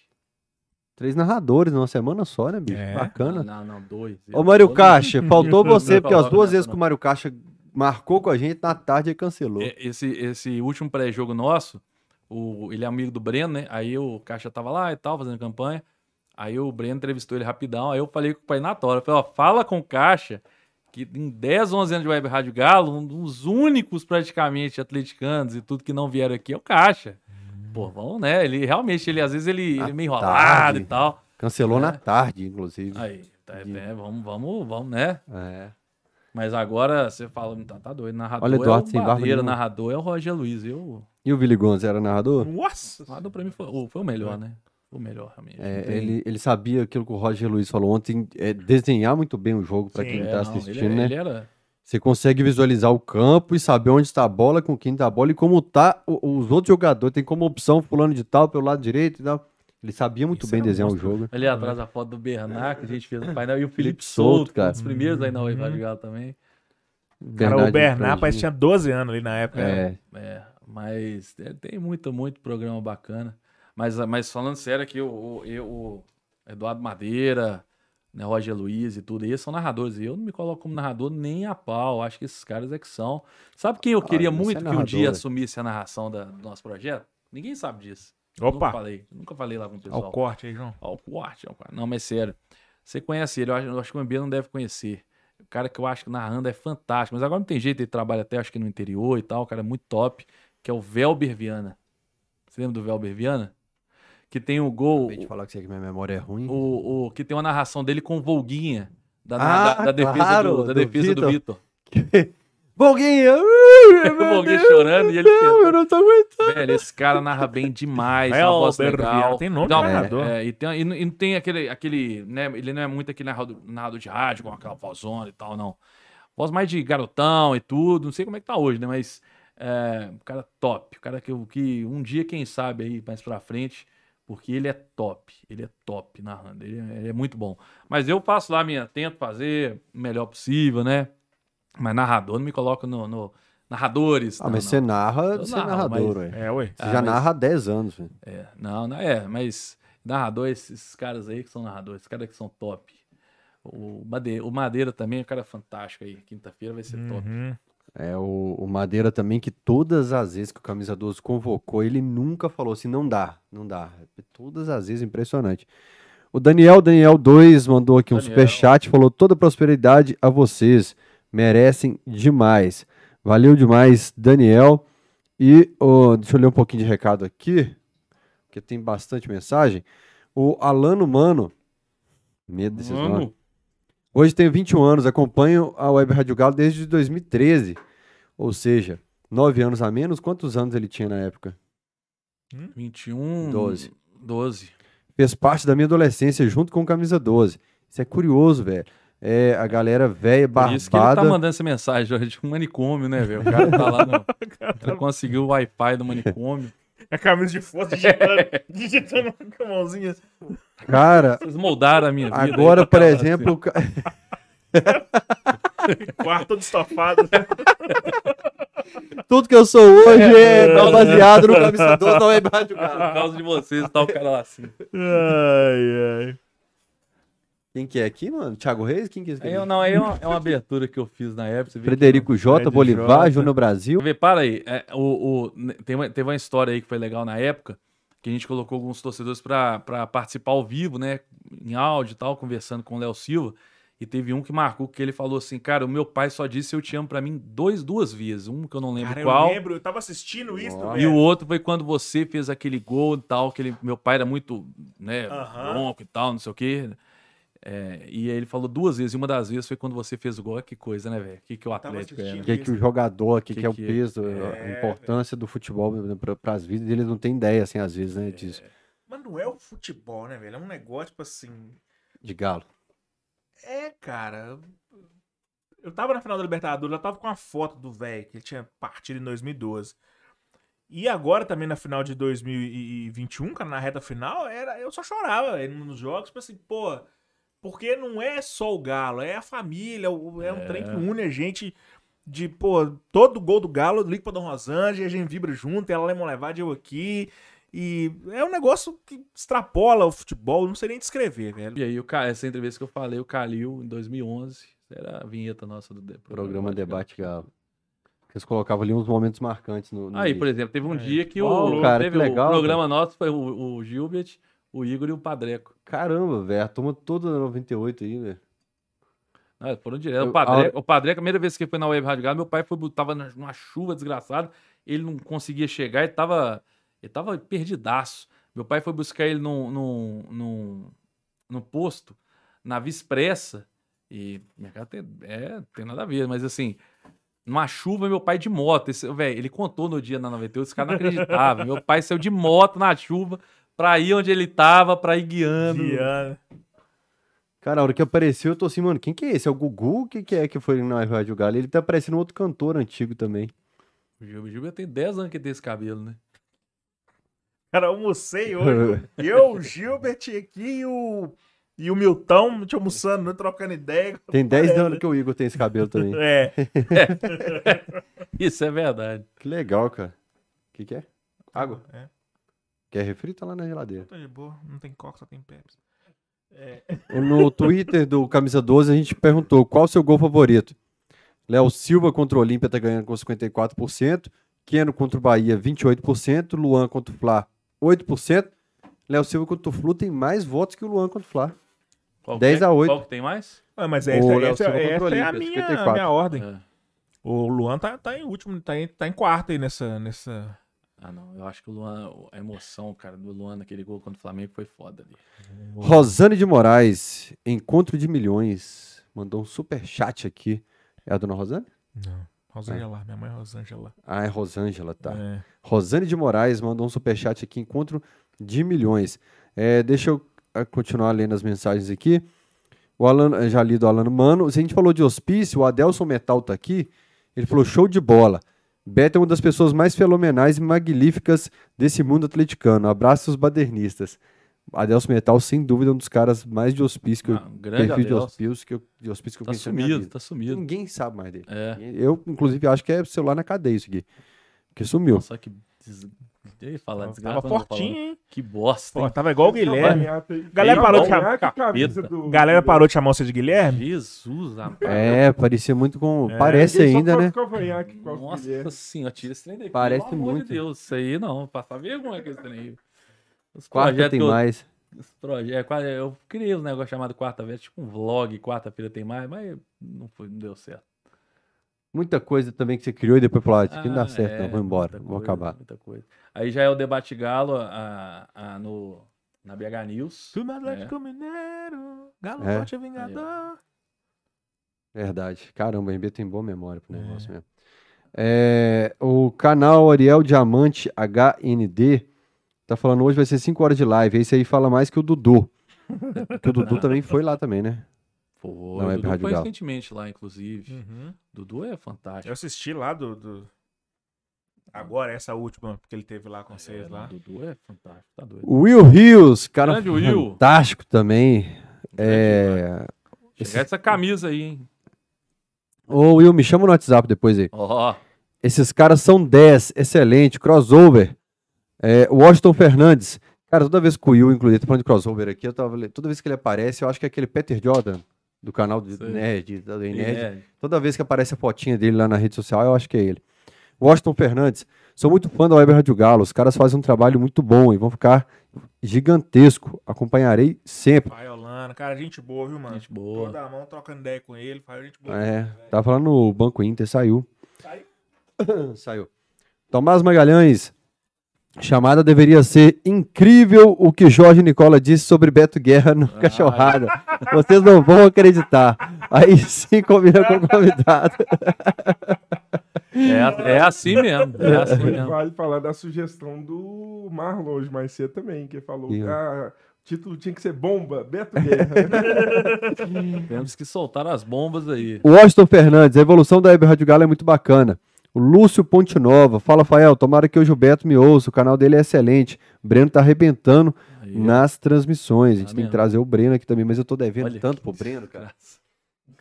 Três narradores numa semana só, né, bicho? É. Bacana. Não, não, dois. Ô, Mário Caixa, <laughs> faltou você, porque as duas vezes não. que o Mário Caixa marcou com a gente, na tarde ele cancelou. É, Esse, esse último pré-jogo nosso, o, ele é amigo do Breno, né? Aí o Caixa tava lá e tal, fazendo campanha. Aí o Breno entrevistou ele rapidão. Aí eu falei com o pai na tora. Falei, ó, fala com o Caixa que em 10, 11 anos de Web Rádio Galo, um dos únicos praticamente atleticanos e tudo que não vieram aqui é o Caixa. Pô, vamos, né? Ele realmente, ele às vezes ele, ele é meio enrolado tarde. e tal. Cancelou É. na tarde, inclusive. Aí, tá, De- é, vamos, vamos, vamos, né? É. Mas agora você fala, tá, tá doido. Narrador Olha, Eduardo é sem o barba Madeira, nenhuma. narrador é o Roger Luiz. Eu, E o Willi Gonz era narrador? Nossa! o narrador pra mim foi, o- foi o melhor, né? Foi o melhor, realmente. É, tem- ele, ele sabia aquilo que o Roger Luiz falou ontem, é, desenhar muito bem o jogo pra Sim. quem É, tá não, assistindo, ele, né? ele era. Você consegue visualizar o campo e saber onde está a bola, com quem tá a bola e como tá o- os outros jogadores. Tem como opção fulano de tal pelo lado direito e tal. Ele sabia muito Isso bem era desenhar o monstro. jogo. Ali atrás a foto do Bernard, que a gente fez no painel, e o Felipe Felipe Souto, Souto, cara. um dos primeiros aí na Wave Uhum. Também. Cara, o Bernardo Bernard parece que tinha 12 anos ali na época. né? É, É, mas é, tem muito, muito programa bacana. Mas, mas falando sério aqui, o, o, eu- o Eduardo Madeira, né, Roger Luiz e tudo, eles são narradores. E eu não me coloco como narrador nem a pau. Acho que esses caras é que são. Sabe quem eu queria você é muito que um dia é. assumisse a narração da- do nosso projeto? Ninguém sabe disso. Nunca Opa! falei. Nunca falei lá com o Olha pessoal. o corte aí, João. Ó, o corte, ó, cara. Não, mas sério. Você conhece ele, eu acho, eu acho que o MB não deve conhecer. O cara que eu acho que narrando é fantástico. Mas agora não tem jeito, ele trabalha até acho que no interior e tal. O cara é muito top. Que é o Velber Viana. Você lembra do Velber Viana? Que tem o gol. acabei de falar que você que minha memória é ruim. O, o, que tem uma narração dele com o Volguinha. Da, Ah, da, da defesa, claro, do, da do defesa do Vitor. Vitor. <laughs> Volguinha! <laughs> o Volguinha chorando e ele Não, eu não tô aguentando. Velho, esse cara narra bem demais. É, uma voz legal. Tem nome Não, narrador. é, e, tem, e não- e tem aquele, aquele, né, ele não é muito aquele narrador, narrador de rádio com aquela vozona e tal, não. Voz mais de garotão e tudo, não sei como é que tá hoje, né, mas é, um cara top, um cara que, que um dia, quem sabe aí, mais pra frente, porque ele é top, ele é top narrando, ele é, ele é muito bom. Mas eu faço lá minha, tento fazer o melhor possível, né, mas narrador não me coloca no... no- narradores. Ah, não, mas não. você narra Eu de ser narro, narrador, mas- ué. É, ué. Você Ah, já mas- narra há 10 anos, velho. É, não, não é, mas narrador, esses, caras aí que são narradores, esses caras que são top. O Madeira, o Madeira também é um cara fantástico aí. Quinta-feira vai ser top. É, o, o Madeira também, que todas as vezes que o Camisa 12 convocou, ele nunca falou assim, não dá, não dá. Todas as vezes, impressionante. O Daniel, Daniel 2, mandou aqui um Daniel. superchat, falou toda prosperidade a vocês, merecem demais. Valeu demais, Daniel. E, ó, deixa eu ler um pouquinho de recado aqui, porque tem bastante mensagem. O Alano Mano, medo desses nomes. Mano, Hoje tenho 21 anos, acompanho a Web Rádio Galo desde 2013. Ou seja, 9 anos a menos. Quantos anos ele tinha na época? 21. 12. 12. Fez parte da minha adolescência junto com o Camisa 12. Isso é curioso, velho. É a galera velha, Por isso que ele tá barbada. mandando essa mensagem hoje de um manicômio, né, velho? O cara tá lá no. <laughs> Ele conseguiu o Wi-Fi do manicômio. <laughs> É camisa de força digitando, <laughs> digitando com a mãozinha. Cara, Vocês moldaram a minha vida. agora, por exemplo, o ca- <laughs> Quarto todo estofado. tudo que eu sou hoje é, É. tá baseado no Camisa 12 da Web Rádio assim, Galo. Por causa de vocês, tá o cara lá assim. ai, ai. Quem que é aqui, mano? Thiago Reis? Quem que é esse eu- não, aí é uma, é uma abertura que eu fiz na época. Frederico J, Fred Bolivar, J. Júnior Brasil. Vê, para aí. é, o, o- tem uma, teve uma história aí que foi legal na época. que a gente colocou alguns torcedores para participar ao vivo, né? Em áudio e tal, conversando com o Léo Silva. E teve um que marcou que ele falou assim: Cara, o meu pai só disse eu te amo pra mim dois, duas vezes. Um que eu não lembro Cara, qual. eu lembro, eu tava assistindo isso. E o outro foi quando você fez aquele gol e tal, que ele, meu pai era muito, né, Aham. bronco e tal, não sei o quê. É, e aí ele falou duas vezes, e uma das vezes foi quando você fez o gol. Que coisa, né, velho? Que que o Atlético é, né? O que, que o jogador, o que, Que que é o é? peso, a É, importância do futebol para as vidas dele, não tem ideia, assim, às vezes, né, disso. Mas não é o futebol, né, velho? É um negócio, tipo assim. De galo. É, cara. Eu tava na final da Libertadores, eu tava com uma foto do velho, que ele tinha partido em 2012. E agora também na final de 2021, cara, na reta final, era, eu só chorava nos jogos, tipo assim, pô, porque não é só o Galo, é a família, é um É. trem que une a gente de, pô, todo gol do Galo, eu ligo pra Dom Rosângela, a gente vibra junto, ela leva levar eu aqui. E é um negócio que extrapola o futebol, não sei nem descrever, velho. E aí, o, essa entrevista que eu falei, o Calil, em 2011, era a vinheta nossa do de- Programa Debate Galo. Eles colocavam ali uns momentos marcantes no. no Aí, por exemplo, teve um É. dia que Oh, o, cara, teve que legal, o programa nosso foi o, o Gilbert, o Igor e o Padreco. Caramba, velho, a turma toda da 98 aí, velho. Ah, foram direto. Eu- O Padreco, o Padreco, a primeira vez que foi na Web Rádio Galo, meu pai foi, tava na- numa chuva desgraçada, ele não conseguia chegar, ele tava, ele tava perdidaço. Meu pai foi buscar ele num, num, num, num posto, na Via Expressa, e minha casa tem, é, tem nada a ver, mas assim, numa chuva, meu pai de moto, esse, velho, ele contou no dia na 98, esse cara não acreditava. meu pai saiu de moto na chuva pra ir onde ele tava, pra ir guiando. Guiana. Cara, a hora que apareceu, eu tô assim, mano, quem que é esse? É o Gugu? O que, que é que foi na Rádio Galo? Ele tá parecendo outro cantor antigo também. O Gilbert, o Gilbert tem 10 anos que tem esse cabelo, né? Cara, eu almocei hoje. eu, o <laughs> Gilbert aqui e o, e o Milton, gente almoçando, né, trocando ideia. Tem 10 anos que o Igor tem esse cabelo também. É. <laughs> Isso é verdade. Que legal, cara. O que, que é? Água. É. Quer refri? Tá lá na geladeira. Tô de boa, não tem coca, só tem Pepsi. É. No Twitter do Camisa 12, a gente perguntou qual o seu gol favorito. Léo Silva contra o Olímpia tá ganhando com 54%. Keno contra o Bahia, 28%. Luan contra o Fla, 8%. Léo Silva contra o Flu tem mais votos que o Luan contra o Fla. Qual 10 que é? a 8. Qual que tem mais? Ah, mas O essa, essa, contra o essa é a Olímpia, minha, 54. minha ordem. É. O Luan tá, tá em último, tá em, tá em quarto aí nessa. nessa... Ah, não. Eu acho que o Luan, a emoção, cara, do Luan naquele gol contra o Flamengo foi foda ali. Rosane de Moraes, encontro de milhões. Mandou um super chat aqui. É a dona Rosane? Não. Rosângela, minha mãe é Rosângela. Ah, é Rosângela, tá. É. Rosane de Moraes mandou um superchat aqui, encontro de milhões. É, deixa eu ah, continuar lendo as mensagens aqui. O Alan, já li do Alano Mano. Se a gente falou de hospício, o Adelson Metal tá aqui. Ele falou show de bola. Beto é uma das pessoas mais fenomenais e magníficas desse mundo atleticano. Abraços badernistas. Adelson Metal, sem dúvida, é um dos caras mais de hospício que eu, Ah, um grande perfil de hospício que eu, de hospício que eu Tá conheci na minha sumido, tá sumido. Ninguém sabe mais dele. É. Eu, inclusive, acho que é celular na cadeia isso aqui. Porque sumiu. Só que. Des... Eu ia falar Tava desgraça. vou fortinho, hein? Que bosta. Pô, hein? tava igual o Guilherme. Galera Galera parou de chamar- Galera parou de chamar você de Guilherme? Jesus, rapaz. É, parecia muito com. É. Parece ainda, né? Nossa senhora, tira esse trem daqui. Parece pelo amor muito. de Deus, isso aí não, passar vergonha com esse trem aí. Os Quarta projetos tem eu- mais. os projetos, quase- eu criei um negócio chamado quarta-feira, tipo um vlog, quarta-feira tem mais, mas não, foi, não deu certo. Muita coisa também que você criou e depois falou, ah, isso aqui não dá Ah, certo, é, não, vou embora, muita vou coisa, acabar. Muita coisa. Aí já é o debate galo a, a- no, na BH News. Tudo Atlético Mineiro, Galo É. Forte Vingador. Verdade. Caramba, o MB tem boa memória pro É. negócio mesmo. É, o canal Ariel Diamante HND tá falando hoje vai ser 5 horas de live. Esse aí fala mais que o Dudu. que o Dudu <laughs> também foi lá também, né? Foi, Não, é Dudu foi Galo. recentemente lá, inclusive. Uhum. Dudu é Eu fantástico. assisti lá do, do- Agora, essa última que ele teve lá com vocês É, lá. Dudu é fantástico, tá doido. Will Rios, cara Grande Will. fantástico também. É... Chegar essa camisa aí, hein? Ô Will, me chama no WhatsApp depois aí. Ó, Esses caras são 10, excelente, crossover. É, Washington Fernandes. Cara, toda vez que o Will, inclusive, tá falando de crossover aqui, eu tava, toda vez que ele aparece, eu acho que é aquele Peter Jordan, do canal do. Nerd, da do Nerd. é, Toda vez que aparece a fotinha dele lá na rede social, eu acho que é ele. Washington Fernandes. Sou muito fã da Web Rádio Galo. Os caras fazem um trabalho muito bom e vão ficar gigantesco. Acompanharei sempre. Pai Holanda, cara, gente boa, viu, mano? Gente boa. Toda a mão trocando ideia com ele, faz gente boa. É, tava falando no Banco Inter, saiu. <coughs> Saiu. Tomás Magalhães. Chamada deveria ser incrível o que Jorge Nicola disse sobre Beto Guerra no Cachorrada. Vocês não vão acreditar. Aí sim combina com o convidado. É, é assim mesmo. É assim mesmo. Vale falar da sugestão do Marlon hoje mais cedo também, que falou que ah, o título tinha que ser Bomba, Beto Guerra. <laughs> Temos que soltar as bombas aí. O Washington Fernandes, a evolução da Web Rádio Galo é muito bacana. O Lúcio Ponte Nova, fala Fael, tomara que o Gilberto me ouça, o canal dele é excelente. O Breno tá arrebentando Aí, nas transmissões. A gente Tá tem que mesmo. trazer o Breno aqui também, mas eu tô devendo Olha tanto que pro Breno, cara.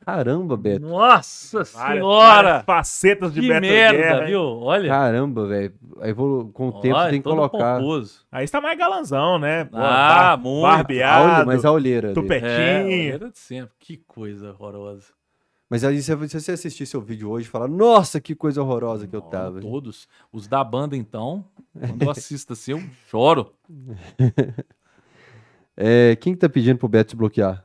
Caramba, Beto. Nossa Várias- várias senhora! facetas de Que Beto merda, Guerra, viu? Olha. Caramba, velho. A evolu- Com o tempo Olha, tem que colocar. pomposo. Aí você tá mais galanzão, né? Pô, Ah, bar- muito. A olhe- Barbeado, mas a olheira. tupetinho. É, era de sempre. Que coisa horrorosa. Mas aí, se você assistir seu vídeo hoje e falar, nossa, que coisa horrorosa que eu Não, tava. Todos. Os da banda, então, <laughs> quando eu assisto assim, eu choro. <laughs> É, quem que tá pedindo pro Beto desbloquear?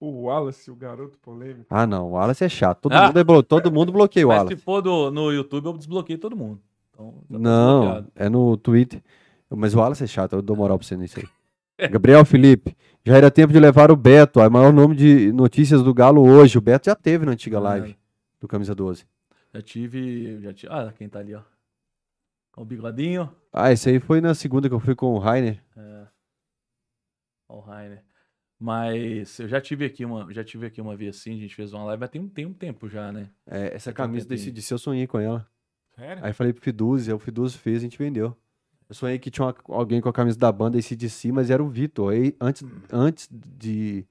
o Wallace, o garoto polêmico. Ah, não. O Wallace é chato. Todo, Ah. mundo, é blo- todo mundo bloqueia o Mas Wallace. se for do, no YouTube, eu desbloqueio todo mundo. Então, já tá Não, desbloqueado. é no Twitter. Mas o Wallace é chato, eu dou moral pra você nisso aí. Gabriel Felipe, já era tempo de levar o Beto, é o maior nome de notícias do Galo hoje. O Beto já teve na antiga live do Camisa 12. Já tive, já tive. Ah, quem tá ali, ó. Com o bigodinho. Ah, esse aí foi na segunda que eu fui com o Rainer. É. O Rainer. Mas eu já tive aqui uma, já tive aqui uma vez assim, a gente fez uma live, mas tem um, tem um tempo já, né? É, essa camisa desse DC eu sonhei com ela. Sério? Aí falei pro Fiduzi, aí o Fiduzi fez, a gente vendeu. Eu sonhei que tinha uma- alguém com a camisa da banda ACDC, mas era o Vitor. Aí antes, antes de.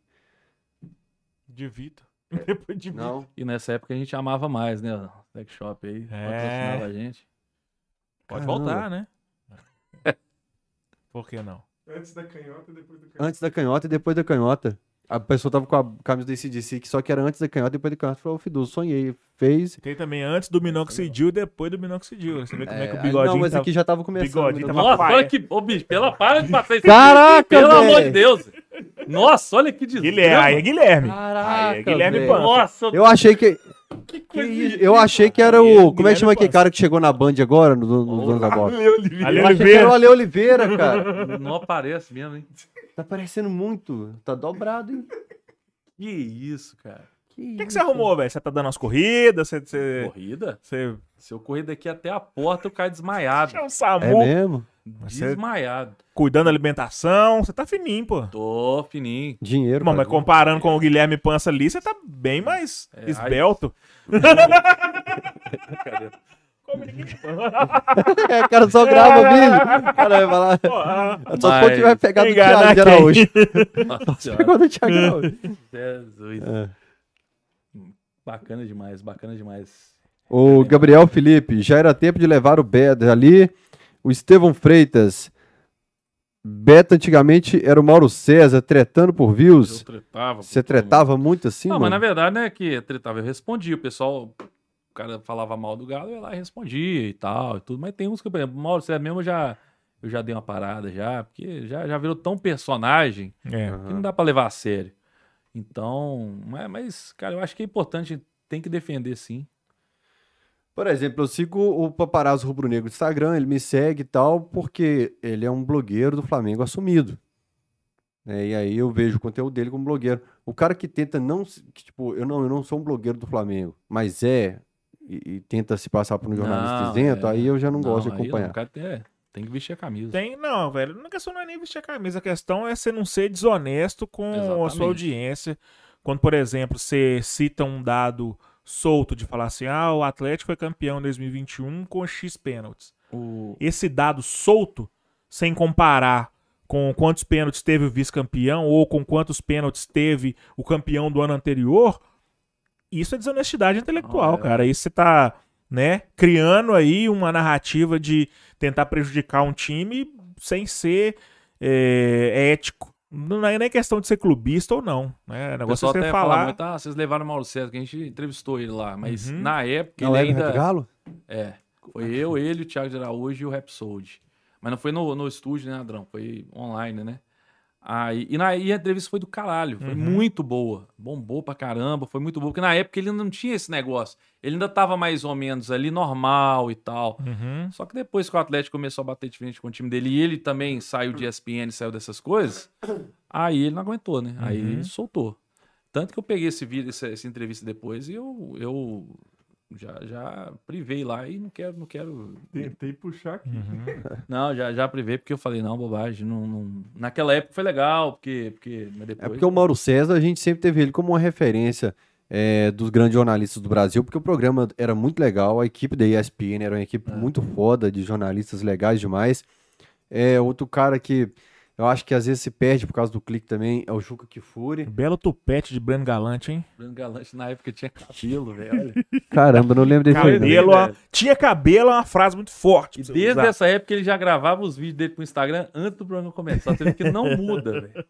De Vitor. <laughs> Depois de Vitor. Não. E nessa época a gente amava mais, né? O Sex Shop aí, É. a gente. Pode Caramba. voltar, né? Por que não? Antes da canhota e depois do canhota. Antes da canhota e depois da canhota. A pessoa tava com a camisa do ACDC, que só que era antes da canhota e depois da canhota. Falou, o Fiduzi, sonhei. Fez. Tem também antes do minoxidil e depois do minoxidil. Você vê como é, que o É, bigodinho não, mas tá- aqui já tava começando. bigodinho né? tava Nossa, olha que. Ô, bicho, pela para de passar isso. Caraca, Pelo amor de! Deus. Nossa, olha que desgrama. Guilherme, aí é Guilherme. Caraca, Aí é Guilherme. Pan. Nossa, Eu achei que. que que? Eu achei que era o. Como é que chama aquele cara que chegou na Band agora, no, no, no Dono da Bola? Ale era Oliveira. o Ale Oliveira, cara. Não aparece mesmo, hein? Tá parecendo muito. Tá dobrado, hein? Que isso, cara. O que, que você arrumou, velho? Você tá dando umas corridas? Você. Você. Corrida? você... Se eu correr daqui até a porta, eu caio desmaiado. É um É SAMU mesmo? Você- Desmaiado. cuidando da alimentação. Você tá fininho, pô. Tô fininho. Dinheiro. Mano, mas comparando com o Guilherme Pança ali, você tá bem mais É, esbelto. <laughs> <laughs> É, o cara só grava vídeo. O cara vai falar. Só se Mas- for tiver pegar do Thiago de? Araújo. <laughs> Pegou do Thiago Araújo. Jesus. É. Bacana demais, bacana demais. O Gabriel Felipe, já era tempo de levar o Beto ali. O Estevão Freitas. Beto antigamente era o Mauro César, tretando por Eu views. tretava. com Você tretava muito assim, Não, mano? mas na verdade, né, que tretava, eu respondia. O pessoal, o cara falava mal do Galo, eu ia lá e respondia e tal, e tudo. Mas tem uns que, por exemplo, o Mauro César mesmo eu já, eu já dei uma parada já, porque já, já virou tão personagem É. que não dá pra levar a sério. Então, mas, mas, cara, eu acho que é importante, tem que defender sim. Por exemplo, eu sigo o Paparazzo Rubro Negro no Instagram, ele me segue e tal, porque ele é um blogueiro do Flamengo assumido. É, e aí eu vejo o conteúdo dele como blogueiro. O cara que tenta não. se- Que, tipo, eu não, eu não sou um blogueiro do Flamengo, mas é. E, e tenta se passar por um jornalista Não, isento, é. aí eu já não, gosto de não, acompanhar. o cara tem, é, tem que vestir a camisa. Tem, não, velho. A questão não é nem vestir a camisa. A questão é você não ser desonesto com a Exatamente. sua audiência. Quando, por exemplo, você cita um dado solto de falar assim: ah, o Atlético foi campeão em 2021 com X pênaltis. O, Esse dado solto, sem comparar com quantos pênaltis teve o vice-campeão ou com quantos pênaltis teve o campeão do ano anterior, isso é desonestidade intelectual, Ah, é. cara. Isso você tá, né, criando aí uma narrativa de tentar prejudicar um time sem ser é, ético Não é nem questão de ser clubista ou não. Né? O negócio é você até fala falar. muito, ah, vocês levaram o Mauro César, que a gente entrevistou ele lá. Mas Uhum. na época Não ele é Reto ainda. Galo? É. Foi eu, ele, o Thiago de Araújo e o Rapsold. Mas não foi no, no estúdio, né, Adrão? Foi online, né? Aí, e, na, e a entrevista foi do caralho. Foi Uhum. muito boa. Bombou pra caramba. Foi muito boa. Porque na época ele não tinha esse negócio. Ele ainda tava mais ou menos ali normal e tal. Uhum. Só que depois que o Atlético começou a bater de frente com o time dele e ele também saiu de ESPN, saiu dessas coisas, aí ele não aguentou, né? Aí Uhum. ele soltou. Tanto que eu peguei esse vídeo, essa, essa entrevista depois e eu, eu já, já privei lá e não quero, não quero. Tentei puxar aqui. Uhum. <laughs> Não, já, já privei porque eu falei, não, bobagem. Não, não- Naquela época foi legal, porque. porque mas É depois... porque o Mauro César, a gente sempre teve ele como uma referência é, dos grandes jornalistas do Brasil, porque o programa era muito legal, a equipe da ESPN era uma equipe É. muito foda, de jornalistas legais demais. É, outro cara que eu acho que às vezes se perde por causa do clique também é o Juca Kifuri. Belo tupete de Breno Galante, hein? Bruno Galante na época tinha cabelo, velho. Caramba, eu não lembro desse aí. Cabelo, ó, velho. tinha cabelo é uma frase muito forte. E desde usar. essa época ele já gravava os vídeos dele pro Instagram antes do programa começar. Você vê que não muda, velho.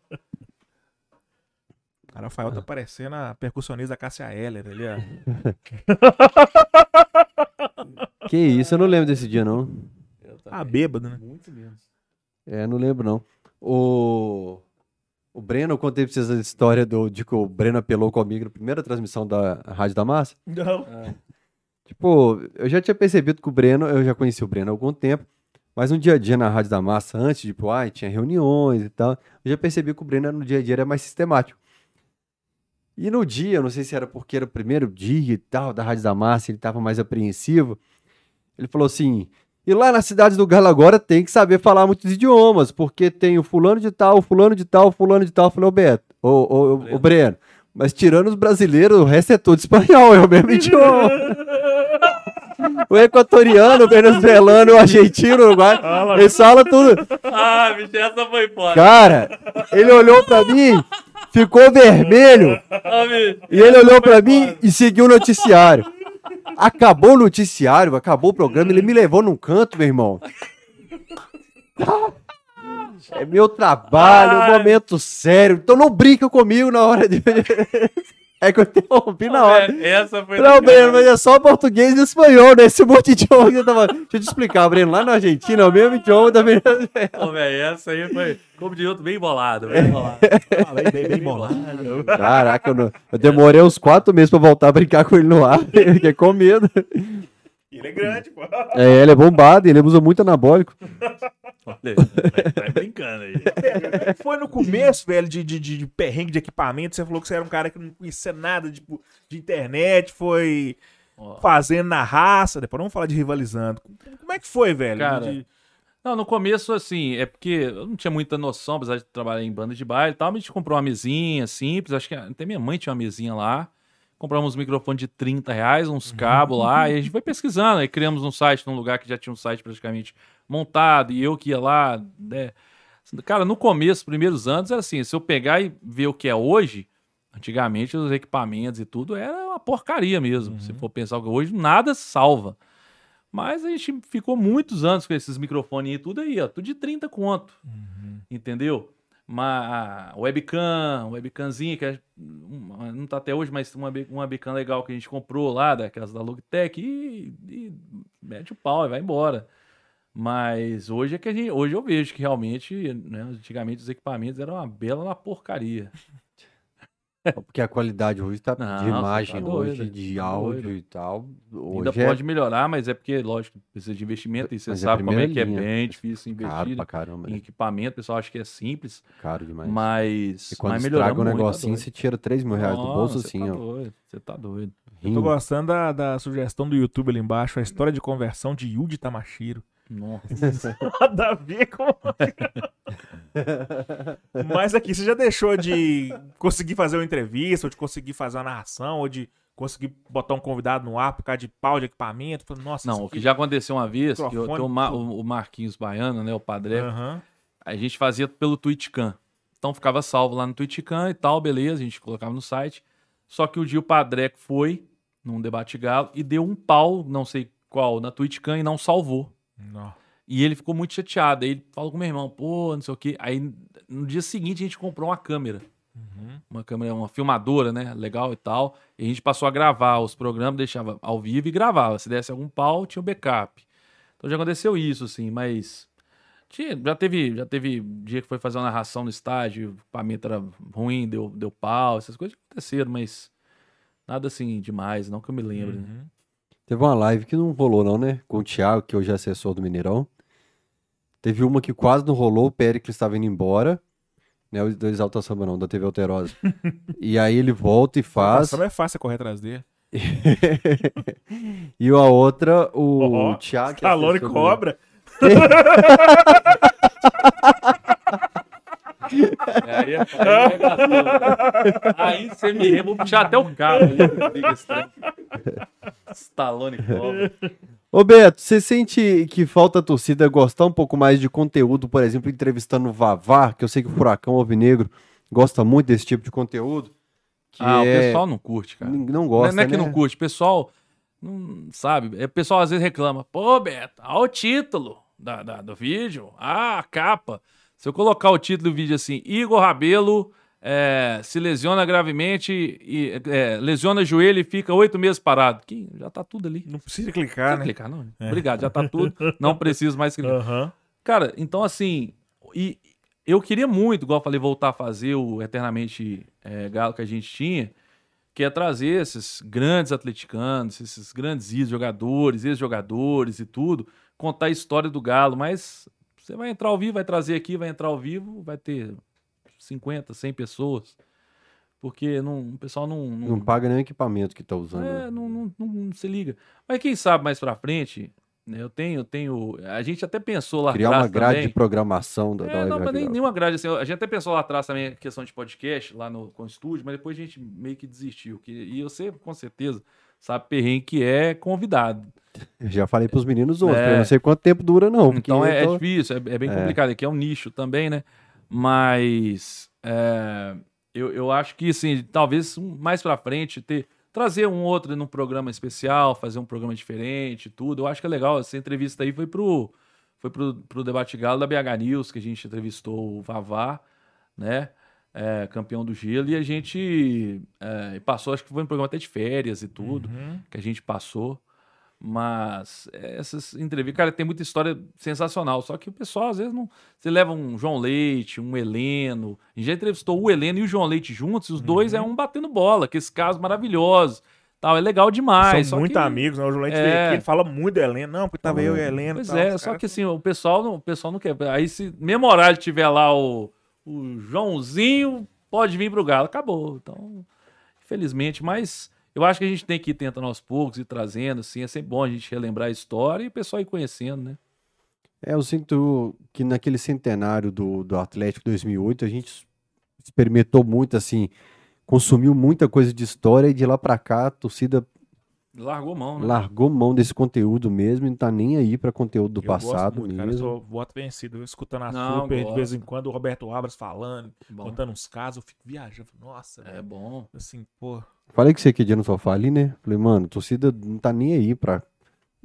O Rafael tá parecendo a percussionista da Cássia Eller ali, ó. <laughs> Que isso, eu não lembro desse dia, não. Ah, bêbado, né? Muito menos. É, não lembro, não. O, o Breno, eu contei pra vocês a história do, de que o Breno apelou comigo na primeira transmissão da Rádio da Massa. Não. Tipo, eu já tinha percebido que o Breno, eu já conheci o Breno há algum tempo, mas no dia a dia na Rádio da Massa, antes, tipo, ai, tinha reuniões e tal, eu já percebi que o Breno no dia a dia era mais sistemático. E no dia, eu não sei se era porque era o primeiro dia e tal, da Rádio da Massa, ele tava mais apreensivo, ele falou assim, e lá na cidade do Galo agora tem que saber falar muitos idiomas, porque tem o fulano de tal, o fulano de tal, o fulano de tal. Eu falei, ô Beto, ô, ô, ô, ô Breno, mas tirando os brasileiros, o resto é tudo espanhol, é o mesmo <laughs> idioma. O equatoriano, o venezuelano, o argentino, o uruguai, eles falam tudo. Ah, bicho, essa foi foda. Cara, ele olhou pra mim, ficou vermelho, Ah, bicho. e ele olhou pra mim e seguiu o noticiário. Acabou o noticiário, acabou o programa, ele me levou num canto, meu irmão. É meu trabalho, um Ai. momento sério. Então não brinca comigo na hora de. É que eu interrompi na hora. Velho, Essa foi Não, Breno, mas é só português e espanhol, né? Esse monte de idioma que você tava. Deixa eu te explicar, Breno. Lá na Argentina é o mesmo idioma da Venezuela. Pô, velho, essa aí foi, como de outro, bem bolado. Bem bolado. Falei bem, bem bolado. Caraca, eu, não- eu demorei uns quatro meses pra voltar a brincar com ele no ar. <laughs> Ele fiquei com medo. Ele é grande, pô. É, ele é bombado, ele usa muito anabólico. Olha vai brincando aí. Foi no começo, velho, de, de, de perrengue de equipamento. Você falou que você era um cara que não conhecia nada tipo, de internet, foi Ó. fazendo na raça. Depois vamos falar de rivalizando. Como é que foi, velho? Cara, De- Não, no começo, assim, é porque eu não tinha muita noção, apesar de trabalhar em banda de baile e tal, mas a gente comprou uma mesinha simples, acho que até minha mãe tinha uma mesinha lá. Compramos uns microfones de 30 reais, uns cabos lá, e a gente foi pesquisando. Aí criamos um site num lugar que já tinha um site praticamente montado, e eu que ia lá, né? Cara, no começo, primeiros anos, era assim, se eu pegar e ver o que é hoje, antigamente os equipamentos e tudo era uma porcaria mesmo. Se for pensar que hoje nada salva. Mas a gente ficou muitos anos com esses microfones e tudo aí, ó. Tudo de 30 conto. Entendeu? Uma webcam, webcamzinha, que é, uma- não tá até hoje, mas uma, uma webcam legal que a gente comprou lá, daquelas da Logitech, e, e mete o pau e vai embora. Mas hoje é que a gente, hoje eu vejo que realmente, né, antigamente os equipamentos eram uma bela uma porcaria. <laughs> Porque a qualidade hoje tá Não, de você imagem, tá hoje, doido, de tá áudio doido. e tal. Ainda Hoje é pode melhorar, mas é porque, lógico, precisa de investimento e você Mas é sabe como é que é bem difícil caro investir pra caramba, em né? equipamento. O pessoal acha que é simples, Caro demais. mas, e quando mas estraga um tá negocinho, doido. você tira 3 mil reais do Nossa, bolso assim, tá ó. doido, Você tá doido. Eu tô gostando da, da sugestão do YouTube ali embaixo, a história de conversão de Yuji Tamashiro. Nossa. <laughs> Nada a ver com. <laughs> Mas aqui, você já deixou de conseguir fazer uma entrevista, ou de conseguir fazer uma narração, ou de conseguir botar um convidado no ar por causa de pau de equipamento? Falei, Nossa, Não, o que já aconteceu uma vez, que eu, o, o- Marquinhos Baiano, né, o Padre, Aham. a gente fazia pelo Twitchcam. Então ficava salvo lá no Twitchcam e tal, beleza, a gente colocava no site. Só que o dia o Padreco foi num debate galo e deu um pau, não sei qual, na Twitchcam e não salvou. Não. E ele ficou muito chateado. Aí ele falou com meu irmão, pô, não sei o quê. Aí no dia seguinte a gente comprou uma câmera. Uma câmera, uma filmadora, né? Legal e tal. E a gente passou a gravar os programas, deixava ao vivo e gravava. Se desse algum pau, tinha o backup. Então já aconteceu isso, assim, mas. Tinha, já, teve, já teve dia que foi fazer uma narração no estádio, o equipamento era ruim, deu, deu pau, essas coisas aconteceram, mas nada assim demais, não que eu me lembre. né? Teve uma live que não rolou, não, né? Com o Thiago, que hoje é assessor do Mineirão. Teve uma que quase não rolou, o Péricles estava indo embora. Né, do Exalta Samba não, da TV Alterosa. <laughs> e aí ele volta e faz. Não é fácil correr atrás dele. <laughs> e a outra, o Thiago. Stallone assessor do- cobra. <laughs> É, aí, é, aí, é aí você me rema, vou puxar até o carro. que trem. Stallone cobra. Ô Beto, você sente que falta a torcida gostar um pouco mais de conteúdo, por exemplo, entrevistando o Vavá, que eu sei que o Furacão Alvinegro gosta muito desse tipo de conteúdo. Que Ah, o é... pessoal não curte, cara. Não Não é- gosta, não é que né? não curte, o pessoal não sabe. É, o pessoal às vezes reclama, pô, Beto, olha o título da, da- do vídeo, ah, a capa. Se eu colocar o título do vídeo assim, Igor Rabelo é, se lesiona gravemente, e é, lesiona joelho e fica oito meses parado. Que já tá tudo ali. Não precisa Não clicar, precisa né? clicar, não. Obrigado, já tá tudo. <laughs> Não preciso mais clicar. Aham. Cara, então assim, e eu queria muito, igual eu falei, voltar a fazer o Eternamente é, Galo que a gente tinha, que é trazer esses grandes atleticanos, esses grandes ex-jogadores, ex-jogadores e tudo, contar a história do Galo, mas você vai entrar ao vivo, vai trazer aqui, vai entrar ao vivo, vai ter 50, 100 pessoas, porque não, o pessoal não, não, Não paga nem o equipamento que tá usando. é, não, não, não- não se liga. Mas quem sabe mais pra frente, né, eu tenho, eu tenho. A gente até pensou lá Criar atrás uma grade também. de programação da, da É, Live não, mas nem, nenhuma grade. Assim, a gente até pensou lá atrás também a questão de podcast, lá no com o estúdio, mas depois a gente meio que desistiu. Que, e você, com certeza, sabe perrengue que é convidado. Eu já falei pros meninos ontem, É. eu não sei quanto tempo dura, não. Então é, é tô- difícil, é, é bem complicado. Aqui é um nicho também, né? Mas é, eu, eu acho que, assim, talvez mais pra frente ter trazer um outro num programa especial, fazer um programa diferente, tudo. Eu acho que é legal. Essa entrevista aí foi pro foi pro, pro debate galo da BH News que a gente entrevistou o Vavá, né? É, campeão do gelo e a gente é, passou, acho que foi um programa até de férias e tudo Uhum. que a gente passou. Mas essas entrevistas, cara, tem muita história sensacional. Só que o pessoal, às vezes, não. Você leva um João Leite, um Heleno. A gente já entrevistou o Heleno e o João Leite juntos, os dois é um batendo bola, que esse caso maravilhoso. Tal, é legal demais. São muito que- amigos, né? O Juliette É. veio aqui, ele fala muito da Helena. Não, porque tava eu e a Helena. Pois tal, é, só que assim, o pessoal não, o pessoal não quer. Aí se mesmo horário tiver lá o, o Joãozinho, pode vir pro Galo. Acabou. Então, infelizmente, mas eu acho que a gente tem que ir tentando aos poucos e trazendo, assim, é sempre bom a gente relembrar a história e o pessoal ir conhecendo, né? É, eu sinto que naquele centenário do, do Atlético 2008, a gente experimentou muito, assim, consumiu muita coisa de história e de lá pra cá a torcida Largou mão, né? largou mão desse conteúdo mesmo e não tá nem aí pra conteúdo do Eu gosto passado muito, cara, eu mesmo. sou voto vencido. Eu escutando a Não, Super de gosto. vez em quando, o Roberto Abras falando, Bom, contando uns casos, eu fico viajando. Nossa, é velho. bom. Assim, pô. Falei que você aquele dia no sofá ali, né? Falei, mano, a torcida não tá nem aí pra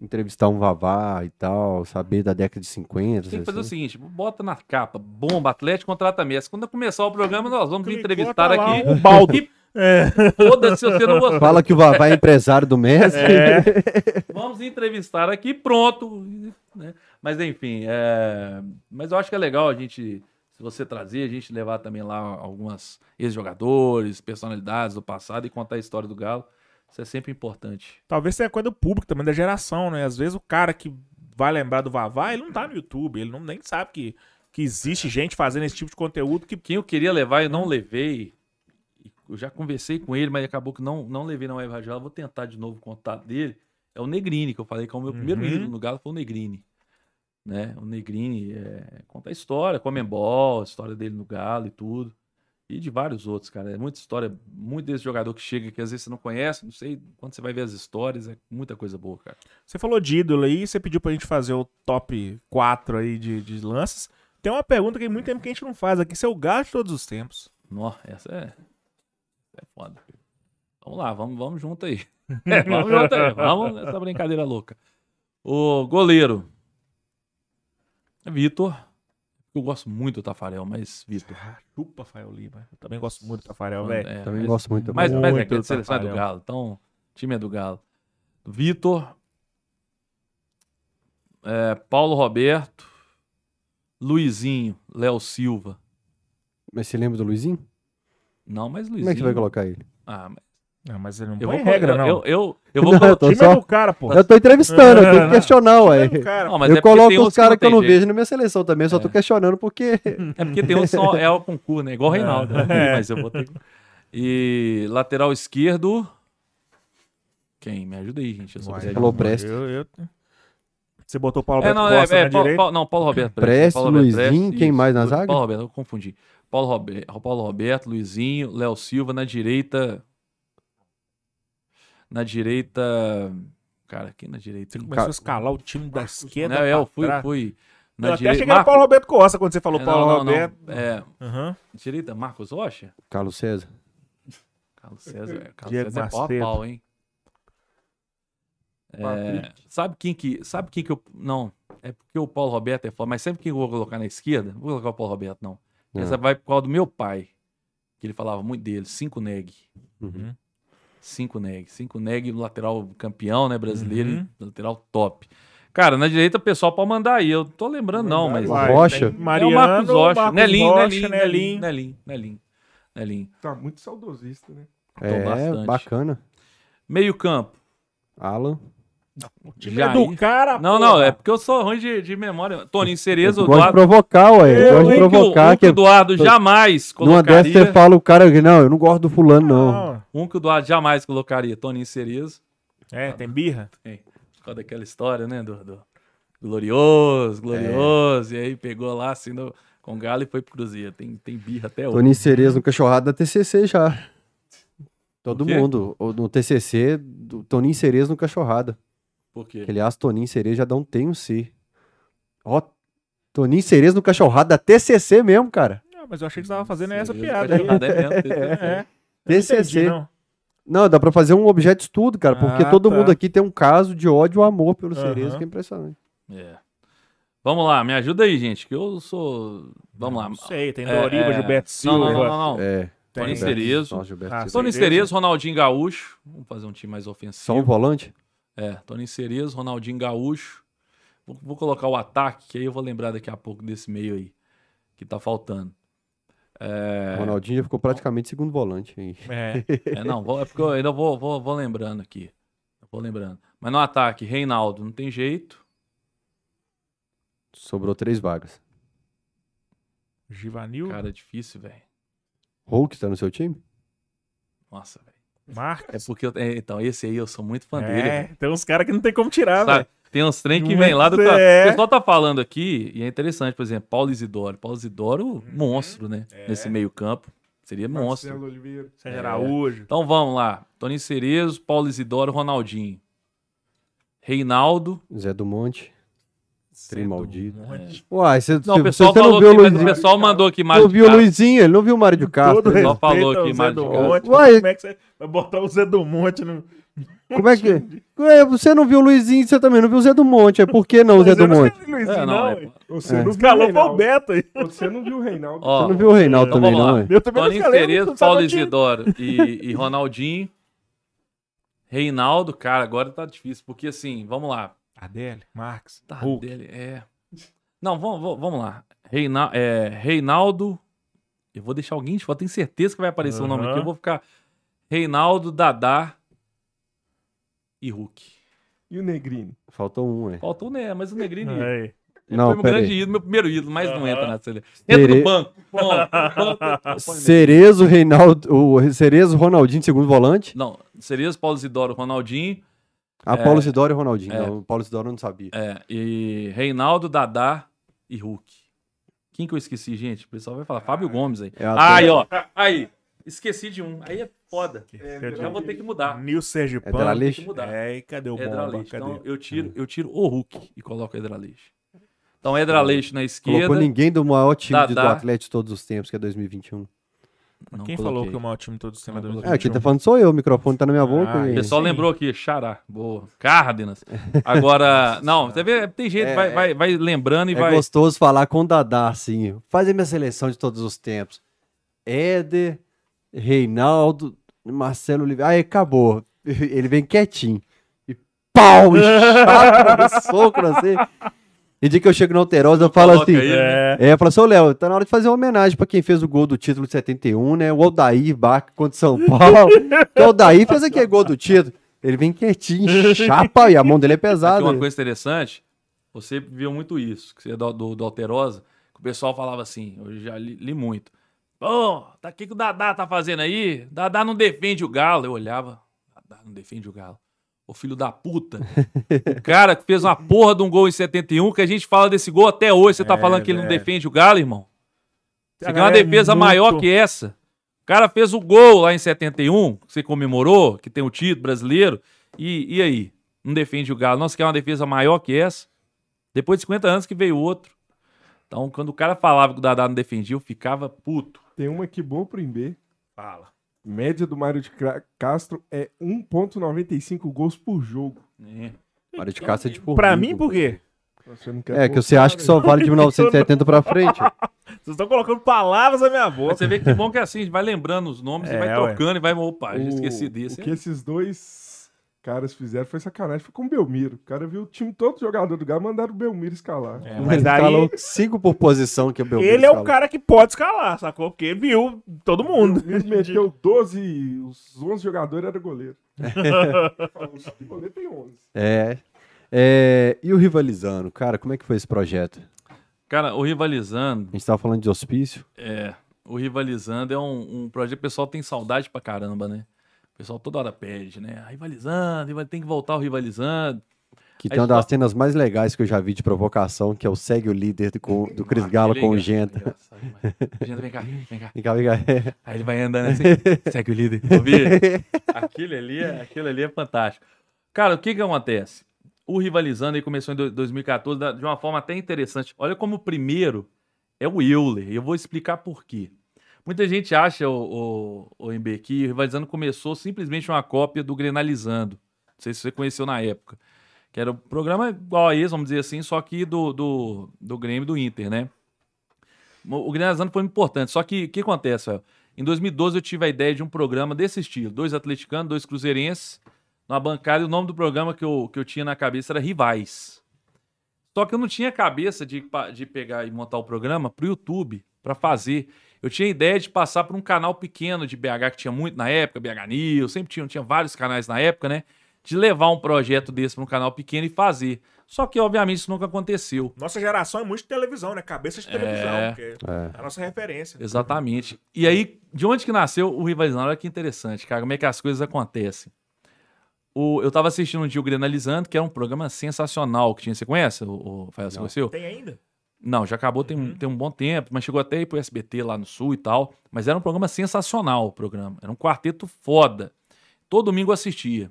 entrevistar um Vavá e tal, saber da década de 50. Tem que fazer o assim. seguinte, bota na capa, bomba, Atlético, contrata Messi. Quando começar o programa, nós vamos Clicou, entrevistar tá lá aqui. um balde. <laughs> E foda-se se você não gostou. Fala que o Vavá é empresário do Messi. É. Vamos entrevistar aqui, pronto. né? Mas enfim, é... mas eu acho que é legal a gente, se você trazer, a gente levar também lá algumas ex-jogadores, personalidades do passado e contar a história do Galo. Isso é sempre importante. Talvez seja coisa do público também, da geração, né? Às vezes o cara que vai lembrar do Vavá, ele não tá no YouTube, ele não, nem sabe que, que existe gente fazendo esse tipo de conteúdo que. Quem eu queria levar e não levei, eu já conversei com ele, mas acabou que não, não levei na Web Radiola, vou tentar de novo o contato dele. É o Negrini, que eu falei que é o meu primeiro Uhum. ídolo no Galo, foi o Negrini. Né? O Negrini é, conta a história, Comembol, a história dele no Galo e tudo. E de vários outros, cara. É muita história, muito desse jogador que chega que às vezes você não conhece, não sei, quando você vai ver as histórias, é muita coisa boa, cara. Você falou de ídolo aí, você pediu pra gente fazer o top 4 aí de, de lances. Tem uma pergunta que tem muito tempo que a gente não faz aqui, seu galo de todos os tempos. Nó, essa é. É foda. Vamos lá, vamos, vamos junto aí. <laughs> É, vamos junto aí. Vamos nessa brincadeira louca. O goleiro. Vitor. Eu gosto muito do Tafarel, mas Vitor. Ah, Chupa, Rafael Lima. Eu também gosto muito do Tafarel, É, velho. Também mas- gosto muito. Mas, também. mas é Muito que a seleção é do. Galo, então time é do Galo. Vitor, é, Paulo Roberto, Luizinho, Léo Silva. Mas você lembra do Luizinho? Não, mas Luizinho. Como é que você vai colocar ele? Ah, mas Não, mas ele não eu põe vou regra, eu, não. Eu, eu, eu vou Não, colocar. eu tô O time só- é do cara, pô. Eu tô entrevistando, eu tenho não. que questionar, ué. é cara. Não, mas Eu é coloco os caras que eu não jeito. vejo na minha seleção também, só tô questionando porque. É porque tem que são, <laughs> é o concurso, né? Igual o Reinaldo. né? É. Mas eu vou ter. E lateral esquerdo. Quem? Me ajuda aí, gente. Eu sou Uai. Eu, eu... Você botou o Paulo É, Beto não, é, Costa é, na Paulo, direita? Paulo- não, Paulo Roberto. Prestes, Paulo Roberto Luizinho, quem mais na zaga? Paulo Roberto, eu confundi. Paulo Roberto, Paulo Roberto, Luizinho, Léo Silva na direita. Na direita. Cara, quem na direita? Você começou a escalar o time da esquerda Não, é, eu fui, trás. fui. Eu Na até direita. cheguei no Paulo Roberto Costa quando você falou É, Paulo não, não, não. Roberto. É, Aham. direita, Marcos Rocha? Carlos César. Carlos César, é, Carlos Diego César é pau a Macedo. pau, hein? É, sabe quem que. Sabe quem que eu. Não, é porque o Paulo Roberto é foda, mas sempre que eu vou colocar na esquerda, não vou colocar o Paulo Roberto, não. Essa vai por causa do meu pai. Que ele falava muito dele. Cinco neg. Uhum. Cinco neg. Cinco neg, lateral campeão, né? Brasileiro, Uhum. e lateral top. Cara, na direita o pessoal pode mandar aí. Eu tô lembrando, não, mas. Rocha. tem É Mariano, o Marcos Rocha. Marcos Nelinho, Rocha, Nelinho, Nelinho, Nelinho, Nelinho, Nelinho. Tá muito saudosista, né? É, bastante. bacana. Meio campo. Alan. É do cara, Não, porra. não, é porque eu sou ruim de, de memória. Toninho Cerezo, Eu gosto Eduardo. provocar, ué. Eu Eu, gosto de Um que o- provocar. um que o Eduardo jamais numa dessa colocaria. você fala o cara que não, eu não gosto do fulano, não. Não. Um que o Eduardo jamais colocaria. Toninho Cerezo. É, tem birra? Tem. Por causa daquela história, né? Do, do glorioso, glorioso. E aí pegou lá, assim, no- com Galo e foi pro Cruzeiro. Tem, tem birra até hoje. Toninho Cerezo no cachorrado da TCC já. Todo mundo. Ou No TCC, do Toninho Cerezo no cachorrada. Por quê? Que, aliás, Toninho já dá um tem um C. Ó, Toninho Cerezo no cachorrado da TCC mesmo, cara. Não, mas eu achei que você tava fazendo essa piada aí. é mesmo, <laughs> É. TCC. Entendi, Não. não. dá pra fazer um objeto de estudo, cara. Porque Ah, todo tá. mundo aqui tem um caso de ódio ou amor pelo Aham. Cerezo, que é impressionante. É. Vamos lá, me ajuda aí, gente, que eu sou... Vamos lá. Não sei, tem É, Doriva, é. Gilberto Não, Silva. não, não, não, não. É. Gilberto- Cerezo. Nossa, Gilberto Ah, Cerezo. Cerezo, Ronaldinho Gaúcho. Vamos fazer um time mais ofensivo. Só um volante? É, Toninho Cerezo, Ronaldinho Gaúcho. Vou, vou colocar o ataque, que aí eu vou lembrar daqui a pouco desse meio aí, que tá faltando. É, Ronaldinho já ficou praticamente segundo volante. aí. É. é, não, vou- é porque eu ainda vou, vou, vou lembrando aqui. Vou lembrando. Mas no ataque, Reinaldo, não tem jeito. Sobrou três vagas. Givanil, Cara, difícil, velho. Hulk tá no seu time? Nossa. Marcos. É porque, eu, é, então, esse aí eu sou muito fã dele, É, tem uns caras que não tem como tirar, velho. Tem uns trem que vem lá do. é- é. O pessoal tá falando aqui, e é interessante, por exemplo, Paulo Isidoro. Paulo Isidoro, monstro, né? É. Nesse meio-campo. Seria monstro. Marcelo Oliveira. Sérgio É. Araújo. Então vamos lá. Toninho Cerezo, Paulo Isidoro, Ronaldinho. Reinaldo. Zé do Monte. Trem maldito. Uai, você, Não, o pessoal você não falou viu o aqui, mas o Luizinho? pessoal mandou aqui Não mais. viu o Luizinho, ele não viu o Mário de Castro. Todo ele- Só falou respeito ao aqui, Zé Mário do de Castro. Monte. Uai. Como é que você vai botar o Zé do Monte no... Como é que. Ué, você não viu o Luizinho, você também não viu o Zé do Monte. É por que não o Zé do não Monte? Luizinho, É, não, não, é-. Você É. não viu o Escalou o Reinaldo. Beto aí. Você não viu o Reinaldo. Ó, Você não viu o Reinaldo então também, não, é? Eu também não Toninho Cerezo, não Paulo o. Isidoro e, e Ronaldinho. Reinaldo, cara, agora tá difícil, porque assim, vamos lá. Adele, Marques, Tá Hulk. dele, é. Não, vamos, vamos- lá. Reina, é, Reinaldo. Eu vou deixar alguém de fora, tenho certeza que vai aparecer o nome Aham. aqui. Eu vou ficar Reinaldo, Dadá e Hulk. E o Negrini? Faltou um, é. Faltou o Né, mas o Negrinho. Ele Aí. Não, foi meu grande aí. ídolo, meu primeiro ídolo, mas não Aham. entra na seleção. Entra Tere- no banco. Banco, põe o Cerezo, Reinaldo. O Cerezo, Ronaldinho, segundo volante. Não, os Paulo Isidoro, Ronaldinho. A É. Paulo Isidoro e Ronaldinho. É. Não, o Paulo Isidoro eu não sabia. É, e Reinaldo, Dadá e Hulk. Quem que eu esqueci, gente? O pessoal vai falar. Fábio Gomes aí. É Aí, ó. <laughs> Aí. Esqueci de um. Aí é foda. É, Já vou ter que mudar. Nil É Draleixo? Tem que mudar. É, e cadê o bomba? Cadê? Então eu tiro, eu tiro o Hulk e coloco o Edraleixo. Então Edraleixo na esquerda. Colocou ninguém do maior time de- do Dadá. Atlético de todos os tempos, que é 2021. Não Quem coloquei. falou que o maior time de todo o sistema Não, é É, quem 2021? tá falando sou eu, o microfone tá na minha boca. Ah, e- O pessoal Sim. lembrou aqui, Xará. Boa. Cárdenas. Agora, <laughs> não, você vê, tem jeito, É, vai, vai, vai lembrando e É vai. gostoso falar com o Dadá, assim. Faz a minha seleção de todos os tempos. Éder, Reinaldo, Marcelo Oliveira. Aí acabou. <laughs> Ele vem quietinho. E pau! <laughs> E chapa no soco, assim. E dia que eu chego na Alterosa, eu falo assim. ele, né? É, fala assim, ô Léo, tá na hora de fazer uma homenagem pra quem fez o gol do título de 71, né? O Aldair Bach contra São Paulo. O Aldair fez aquele gol do título. Ele vem quietinho, chapa, e a mão dele é Aqui pesada. uma coisa interessante, você viu muito isso, que você é do, do, do Alterosa, que o pessoal falava assim, eu já li, li muito. Pô, tá aqui que o Dadá tá fazendo aí? Dadá não defende o Galo. Eu olhava, Dadá não defende o Galo. Ô filho da puta. o cara que fez uma porra de um gol em 71, que a gente fala desse gol até hoje, você tá É, falando que ele não defende o Galo, irmão? Você quer uma é defesa muito- maior que essa? O cara fez o gol lá em 71, que você comemorou, que tem o título brasileiro. E, e aí? Não defende o Galo? Não, você quer uma defesa maior que essa? Depois de 50 anos que veio outro. Então, quando o cara falava que o Dadá não defendia, eu ficava puto. Tem uma aqui boa pro Imbê. Fala. Média do Mário de Castro é 1,95 gols por jogo. É. Mário de Castro é tipo. Pra mim, por quê? Você não quer É, que você acha que só vale de 1970 pra frente. <laughs> Vocês estão colocando palavras na minha Mas boca. você vê que bom que é assim, a gente vai lembrando os nomes e É, vai ué. trocando e vai. Opa, já esqueci desse. O que esses dois caras fizeram foi sacanagem. Foi com o Belmiro. O cara viu o time todo jogador do Galo, mandaram o Belmiro escalar. É, Ele mas aí, escalou cinco por posição que o Belmiro ele é o escalou. cara que pode escalar, sacou? Porque viu todo mundo. Ele <laughs> meteu 12, os 11 jogadores eram goleiro. <laughs> o goleiro tem 11. É. É, E o Rivalizando, cara, como é que foi esse projeto? Cara, o Rivalizando, A gente tava falando de hospício. é. O Rivalizando é um, um projeto que o pessoal tem saudade pra caramba, né? O pessoal toda hora pede, né? Rivalizando, rival- tem que voltar o Rivalizando. Que Aí tem uma das cenas mais legais que eu já vi de provocação, que é o segue o líder do, com- do Cris Galo com o engra- Genta. Genta, vem cá, vem cá. Vem cá, vem cá. Aí ele vai andando assim, <laughs> segue o líder. Ouvi? Aquilo ali, é, aquilo ali é fantástico. Cara, o que que acontece? O Rivalizando aí começou em do- 2014 da- de uma forma até interessante. Olha como o primeiro é o Euler. E eu vou explicar por quê. Muita gente acha, o, o, o MB, que o Rivalizando começou simplesmente uma cópia do Grenalizando. Não sei se você conheceu na época. Que era um programa igual a esse, vamos dizer assim, só que do, do, do Grêmio do Inter, né? O o Grenalizando foi importante. Só que o que acontece, Rafael? Em 2012 eu tive a ideia de um programa desse estilo. Dois atleticanos, dois cruzeirenses, numa bancada. E o nome do programa que eu, que eu tinha na cabeça era Rivais. Só que eu não tinha cabeça de, de pegar e montar o programa pro YouTube, para fazer. Eu tinha a ideia de passar por um canal pequeno de BH, que tinha muito na época, BH News, sempre tinha, tinha vários canais na época, né? De levar um projeto desse para um canal pequeno e fazer. Só que, obviamente, isso nunca aconteceu. Nossa geração é muito de televisão, né? Cabeça de televisão, É. É. a nossa referência. Exatamente. E aí, de onde que nasceu o Rivalizando? Olha que interessante, cara, como é que as coisas acontecem. O, eu tava assistindo um dia o Grenalizando, que era um programa sensacional que tinha. Você conhece, o, o Fael? Você conheceu? Tem ainda? Não, já acabou tem, um- tem um bom tempo, mas chegou até aí pro SBT lá no Sul e tal. Mas era um programa sensacional o programa. Era um quarteto foda. Todo domingo eu assistia.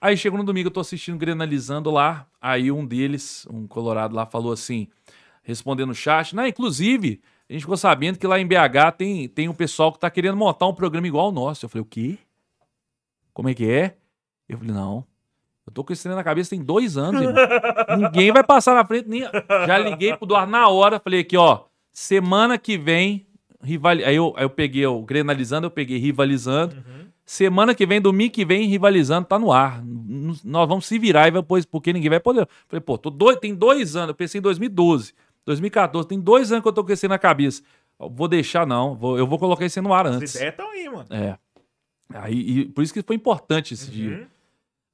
Aí chegou no domingo, eu tô assistindo Grenalizando lá. Aí um deles, um colorado lá, falou assim, respondendo no chat. Não, inclusive, a gente ficou sabendo que lá em BH tem, tem um pessoal que tá querendo montar um programa igual ao nosso. Eu falei, o quê? Como é que é? Eu falei, não. Eu tô com esse trem na cabeça tem dois anos, irmão. Ninguém vai passar na frente. Nem... Já liguei pro Eduardo na hora, falei aqui, ó. Semana que vem, rival... aí, eu, aí eu peguei o Grenalizando, eu peguei Rivalizando. Semana que vem, domingo que vem, Rivalizando tá no ar. Nós vamos se virar e depois, porque ninguém vai poder. Falei, pô, tô dois, tem dois anos, eu pensei em 2012, 2014, tem dois anos que eu tô com esse na cabeça. Vou deixar, não, vou- eu vou colocar esse no ar As antes. ideias estão aí, mano. É. Aí, e por isso que foi importante esse dia.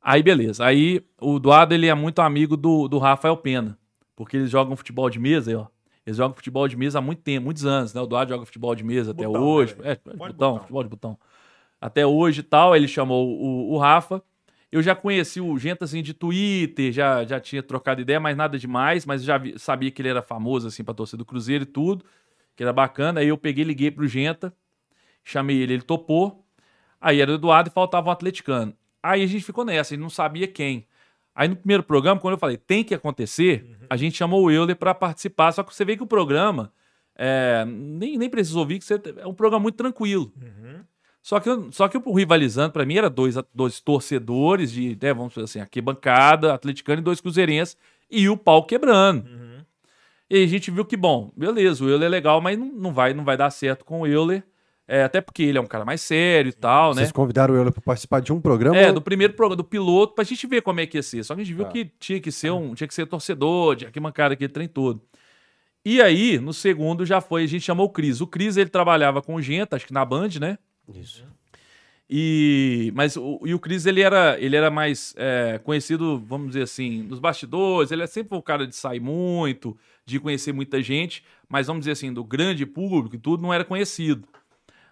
Aí, beleza. Aí, o Eduardo, ele é muito amigo do, do Rafael Pena. Porque eles jogam futebol de mesa, aí, ó. Eles jogam futebol de mesa há muito tempo, muitos anos, né? O Eduardo joga futebol de mesa até Botão, hoje. né, é, botão, botão. futebol de botão. Até hoje e tal, ele chamou o, o Rafa. Eu já conheci o Genta, assim, de Twitter, já, já tinha trocado ideia, mas nada demais, mas já vi- sabia que ele era famoso, assim, pra torcida do Cruzeiro e tudo, que era bacana. Aí eu peguei, liguei pro Genta, chamei ele, ele topou. Aí era o Eduardo e faltava um atleticano. Aí a gente ficou nessa, a gente não sabia quem. Aí no primeiro programa, quando eu falei tem que acontecer, a gente chamou o Euler pra participar. Só que você vê que o programa é, nem, nem precisa ouvir, que você, é um programa muito tranquilo. Uhum. Só que, só que o Rivalizando, pra mim, era dois, dois torcedores de, né, vamos dizer assim, aqui bancada, atleticano e dois cruzeirenses, e o pau quebrando. Uhum. E aí a gente viu que, bom, beleza, o Euler é legal, mas não, não, vai, não vai dar certo com o Euler. É, até porque ele é um cara mais sério e tal, né? Vocês convidaram ele para participar de um programa? É, do primeiro programa, do piloto, pra gente ver como é que ia ser. Só que a gente viu Tá. que tinha que ser um, tinha que ser torcedor, tinha que mancar aquele trem todo. E aí, no segundo, já foi, a gente chamou o Cris. O Cris, ele trabalhava com o Genta, acho que na Band, né? Isso. E, mas o, e o Cris, ele era, ele era mais é, conhecido, vamos dizer assim, nos bastidores. Ele é sempre o cara de sair muito, de conhecer muita gente, mas vamos dizer assim, do grande público e tudo, não era conhecido.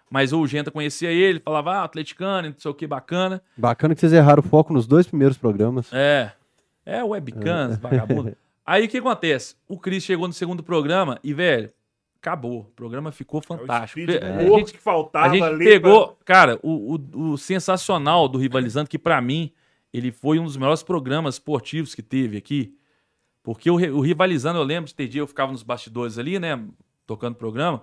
Mas o Genta conhecia ele, falava, ah, atleticano, não sei o que, bacana. Bacana que vocês erraram o foco nos dois primeiros programas. É. É, webcams, vagabundo. <laughs> Aí o que acontece? O Cris chegou no segundo programa e, velho, acabou. O programa ficou fantástico. É o speed A gente- que faltava a gente ali pegou, cara, o, o, o sensacional do Rivalizando, que pra mim, ele foi um dos melhores programas esportivos que teve aqui. Porque o, o Rivalizando, eu lembro de ter dia eu ficava nos bastidores ali, né, tocando programa.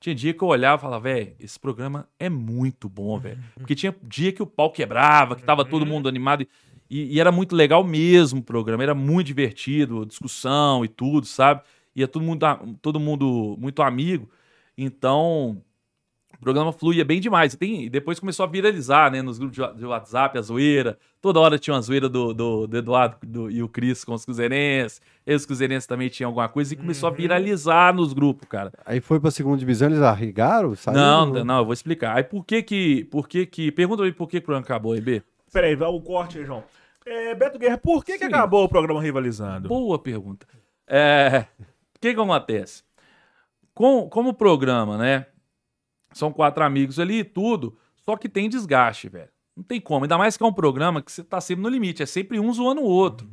Tinha dia que eu olhava e falava, velho, esse programa é muito bom, velho. Porque tinha dia que o pau quebrava, que tava todo mundo animado. E, e era muito legal mesmo o programa, era muito divertido, discussão e tudo, sabe? Ia todo mundo, todo mundo muito amigo. Então, o programa fluía bem demais. E, tem- e depois começou a viralizar, né? Nos grupos de, WhatsApp, a zoeira. Toda hora tinha uma zoeira do, do, do Eduardo do- e o Cris com os cruzeirenses. E os cruzeirenses também tinham alguma coisa. E começou a viralizar nos grupos, cara. Aí foi pra segunda divisão, eles arrigaram? Saíram? Não, não, eu vou explicar. Aí por que que... Por que que... Pergunta aí por que que o programa acabou, EB. Peraí, vai o corte aí, João. É, Beto Guerra, por que, que acabou o programa Rivalizando? Boa pergunta. É, o que que acontece? Com, como o programa, né? São quatro amigos ali e tudo, só que tem desgaste, velho. Não tem como. Ainda mais que é um programa que você tá sempre no limite. É sempre um zoando o outro.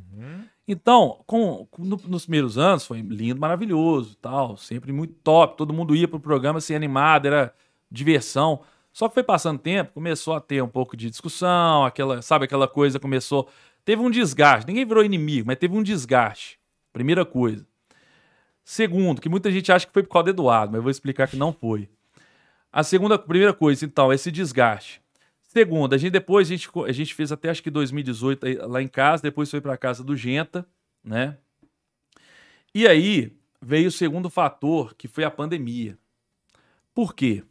Então, com, com- no- nos primeiros anos foi lindo, maravilhoso tal. Sempre muito top. Todo mundo ia pro programa assim, animado, era diversão. Só que foi passando tempo, começou a ter um pouco de discussão, aquela, sabe, aquela coisa começou. Teve um desgaste. Ninguém virou inimigo, mas teve um desgaste. Primeira coisa. Segundo, que muita gente acha que foi por causa do Eduardo, mas eu vou explicar que não foi. A segunda, primeira coisa, então, esse desgaste. Segunda, a gente depois a gente, a gente fez até acho que 2018 aí, lá em casa, depois foi para casa do Genta, né? E aí veio o segundo fator, que foi a pandemia. Por quê?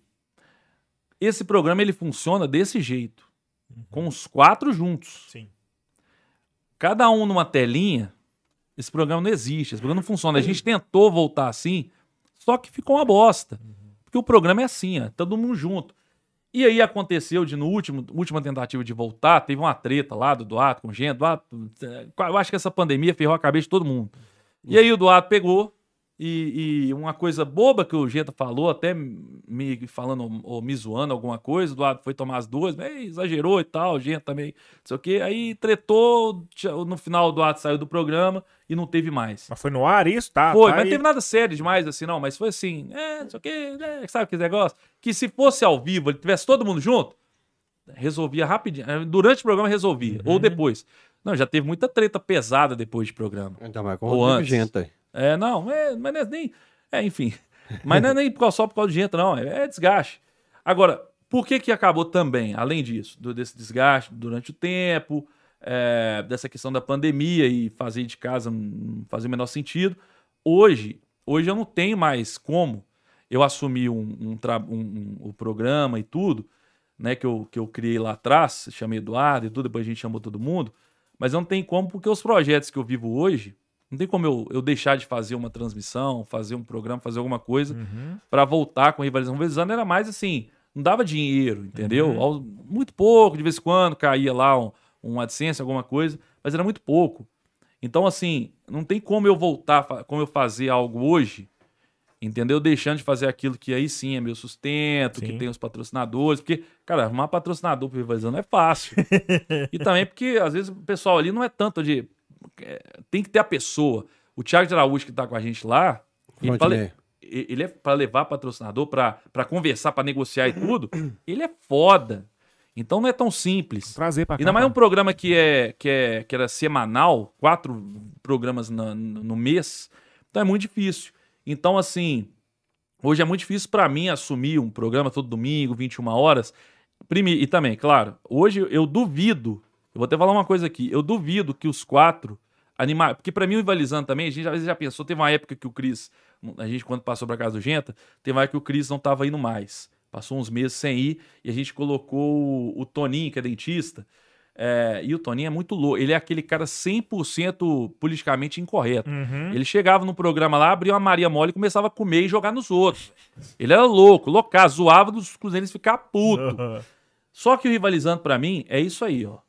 Esse programa ele funciona desse jeito, com os quatro juntos. Sim. Cada um numa telinha, esse programa não existe, esse programa não funciona. A gente tentou voltar assim, só que ficou uma bosta. Porque o programa é assim, ó, todo mundo junto. E aí aconteceu de no último, última tentativa de voltar, teve uma treta lá do Duato com o Gento. Duato, eu acho que essa pandemia ferrou a cabeça de todo mundo. E aí o Duato pegou e, e uma coisa boba que o Genta falou, até me falando ou me zoando alguma coisa, o Duato foi tomar as duas, mas exagerou e tal, o Genta também, não sei o quê. Aí tretou, no final o Duato saiu do programa e não teve mais. Mas foi no ar isso? Tá, Foi, tá mas aí. não teve nada sério demais assim, não. Mas foi assim, é, não sei o quê, é, sabe que negócio? Que se fosse ao vivo, ele tivesse todo mundo junto, resolvia rapidinho. Eh, Durante o programa resolvia, Uhum. ou depois. Não, já teve muita treta pesada depois de programa. Ainda mais com Ou o antes. Genta aí. É, não, é, mas não é nem. É, enfim. <laughs> Mas não é nem só por causa de gente, não. É, é desgaste. Agora, por que que acabou também, além disso, do- desse desgaste durante o tempo, é, dessa questão da pandemia e fazer de casa não fazia o menor sentido? Hoje, hoje eu não tenho mais como eu assumir um, um, um- um- o programa e tudo, né, que eu, que eu criei lá atrás, chamei Eduardo e tudo, depois a gente chamou todo mundo, mas não tem como, porque os projetos que eu vivo hoje, não tem como eu, eu deixar de fazer uma transmissão, fazer um programa, fazer alguma coisa Uhum. pra voltar com rivalização. Rivalizando era mais assim, não dava dinheiro, entendeu? Ao- Muito pouco, de vez em quando caía lá um, um AdSense, alguma coisa, mas era muito pouco. Então, assim, não tem como eu voltar, como eu fazer algo hoje, entendeu? Deixando de fazer aquilo que aí sim é meu sustento, Sim. que tem os patrocinadores, porque, cara, arrumar patrocinador pro Rivalizando é fácil. <laughs> e também porque, às vezes, o pessoal ali não é tanto de. É, tem que ter a pessoa. O Thiago de Araújo que tá com a gente lá, ele, le- e- ele é para levar patrocinador, para conversar, para negociar e tudo, ele é foda. Então não é tão simples. Prazer pra cá. Ainda mais um programa que, é, que, é, que era semanal, quatro programas na- no, mês, então é muito difícil. Então, assim, Hoje é muito difícil pra mim assumir um programa todo domingo, 21 horas. Prime- E também, claro, hoje eu duvido, eu vou até falar uma coisa aqui, eu duvido que os quatro animar, porque pra mim o Rivalizando também, a gente às vezes já pensou, teve uma época que o Cris, a gente quando passou pra casa do Genta, teve uma época que o Cris não tava indo mais. Passou uns meses sem ir e a gente colocou o, o Toninho, que é dentista. é, e o Toninho é muito louco. Ele é aquele cara 100% politicamente incorreto. Uhum. Ele chegava no programa lá, abria uma Maria Mole e começava a comer e jogar nos outros. Ele era louco, louca, zoava dos cruzeirenses ficar puto. Só que o rivalizando pra mim é isso aí, ó.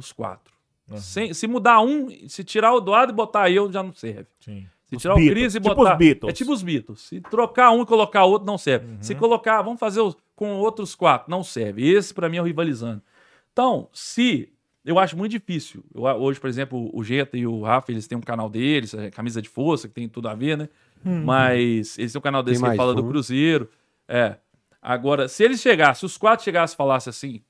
Os quatro. Sem- se mudar um, se tirar o Eduardo e botar eu, já não serve. Sim. Se Os tirar Beatles, o Cris e tipo botar. os Beatles. Uhum. É tipo os Beatles. Se trocar um e colocar outro, não serve. Se colocar, vamos fazer os- com outros quatro, não serve. Esse pra mim é o rivalizando. Então, se. Eu acho muito difícil. Eu, hoje, por exemplo, o Geta e o Rafa, eles têm um canal deles, é Camisa de Força, que tem tudo a ver, né? Uhum. Mas eles têm um canal deles Tem que mais fala um. do Cruzeiro. É. Agora, se eles chegassem, se os quatro chegassem e falassem assim,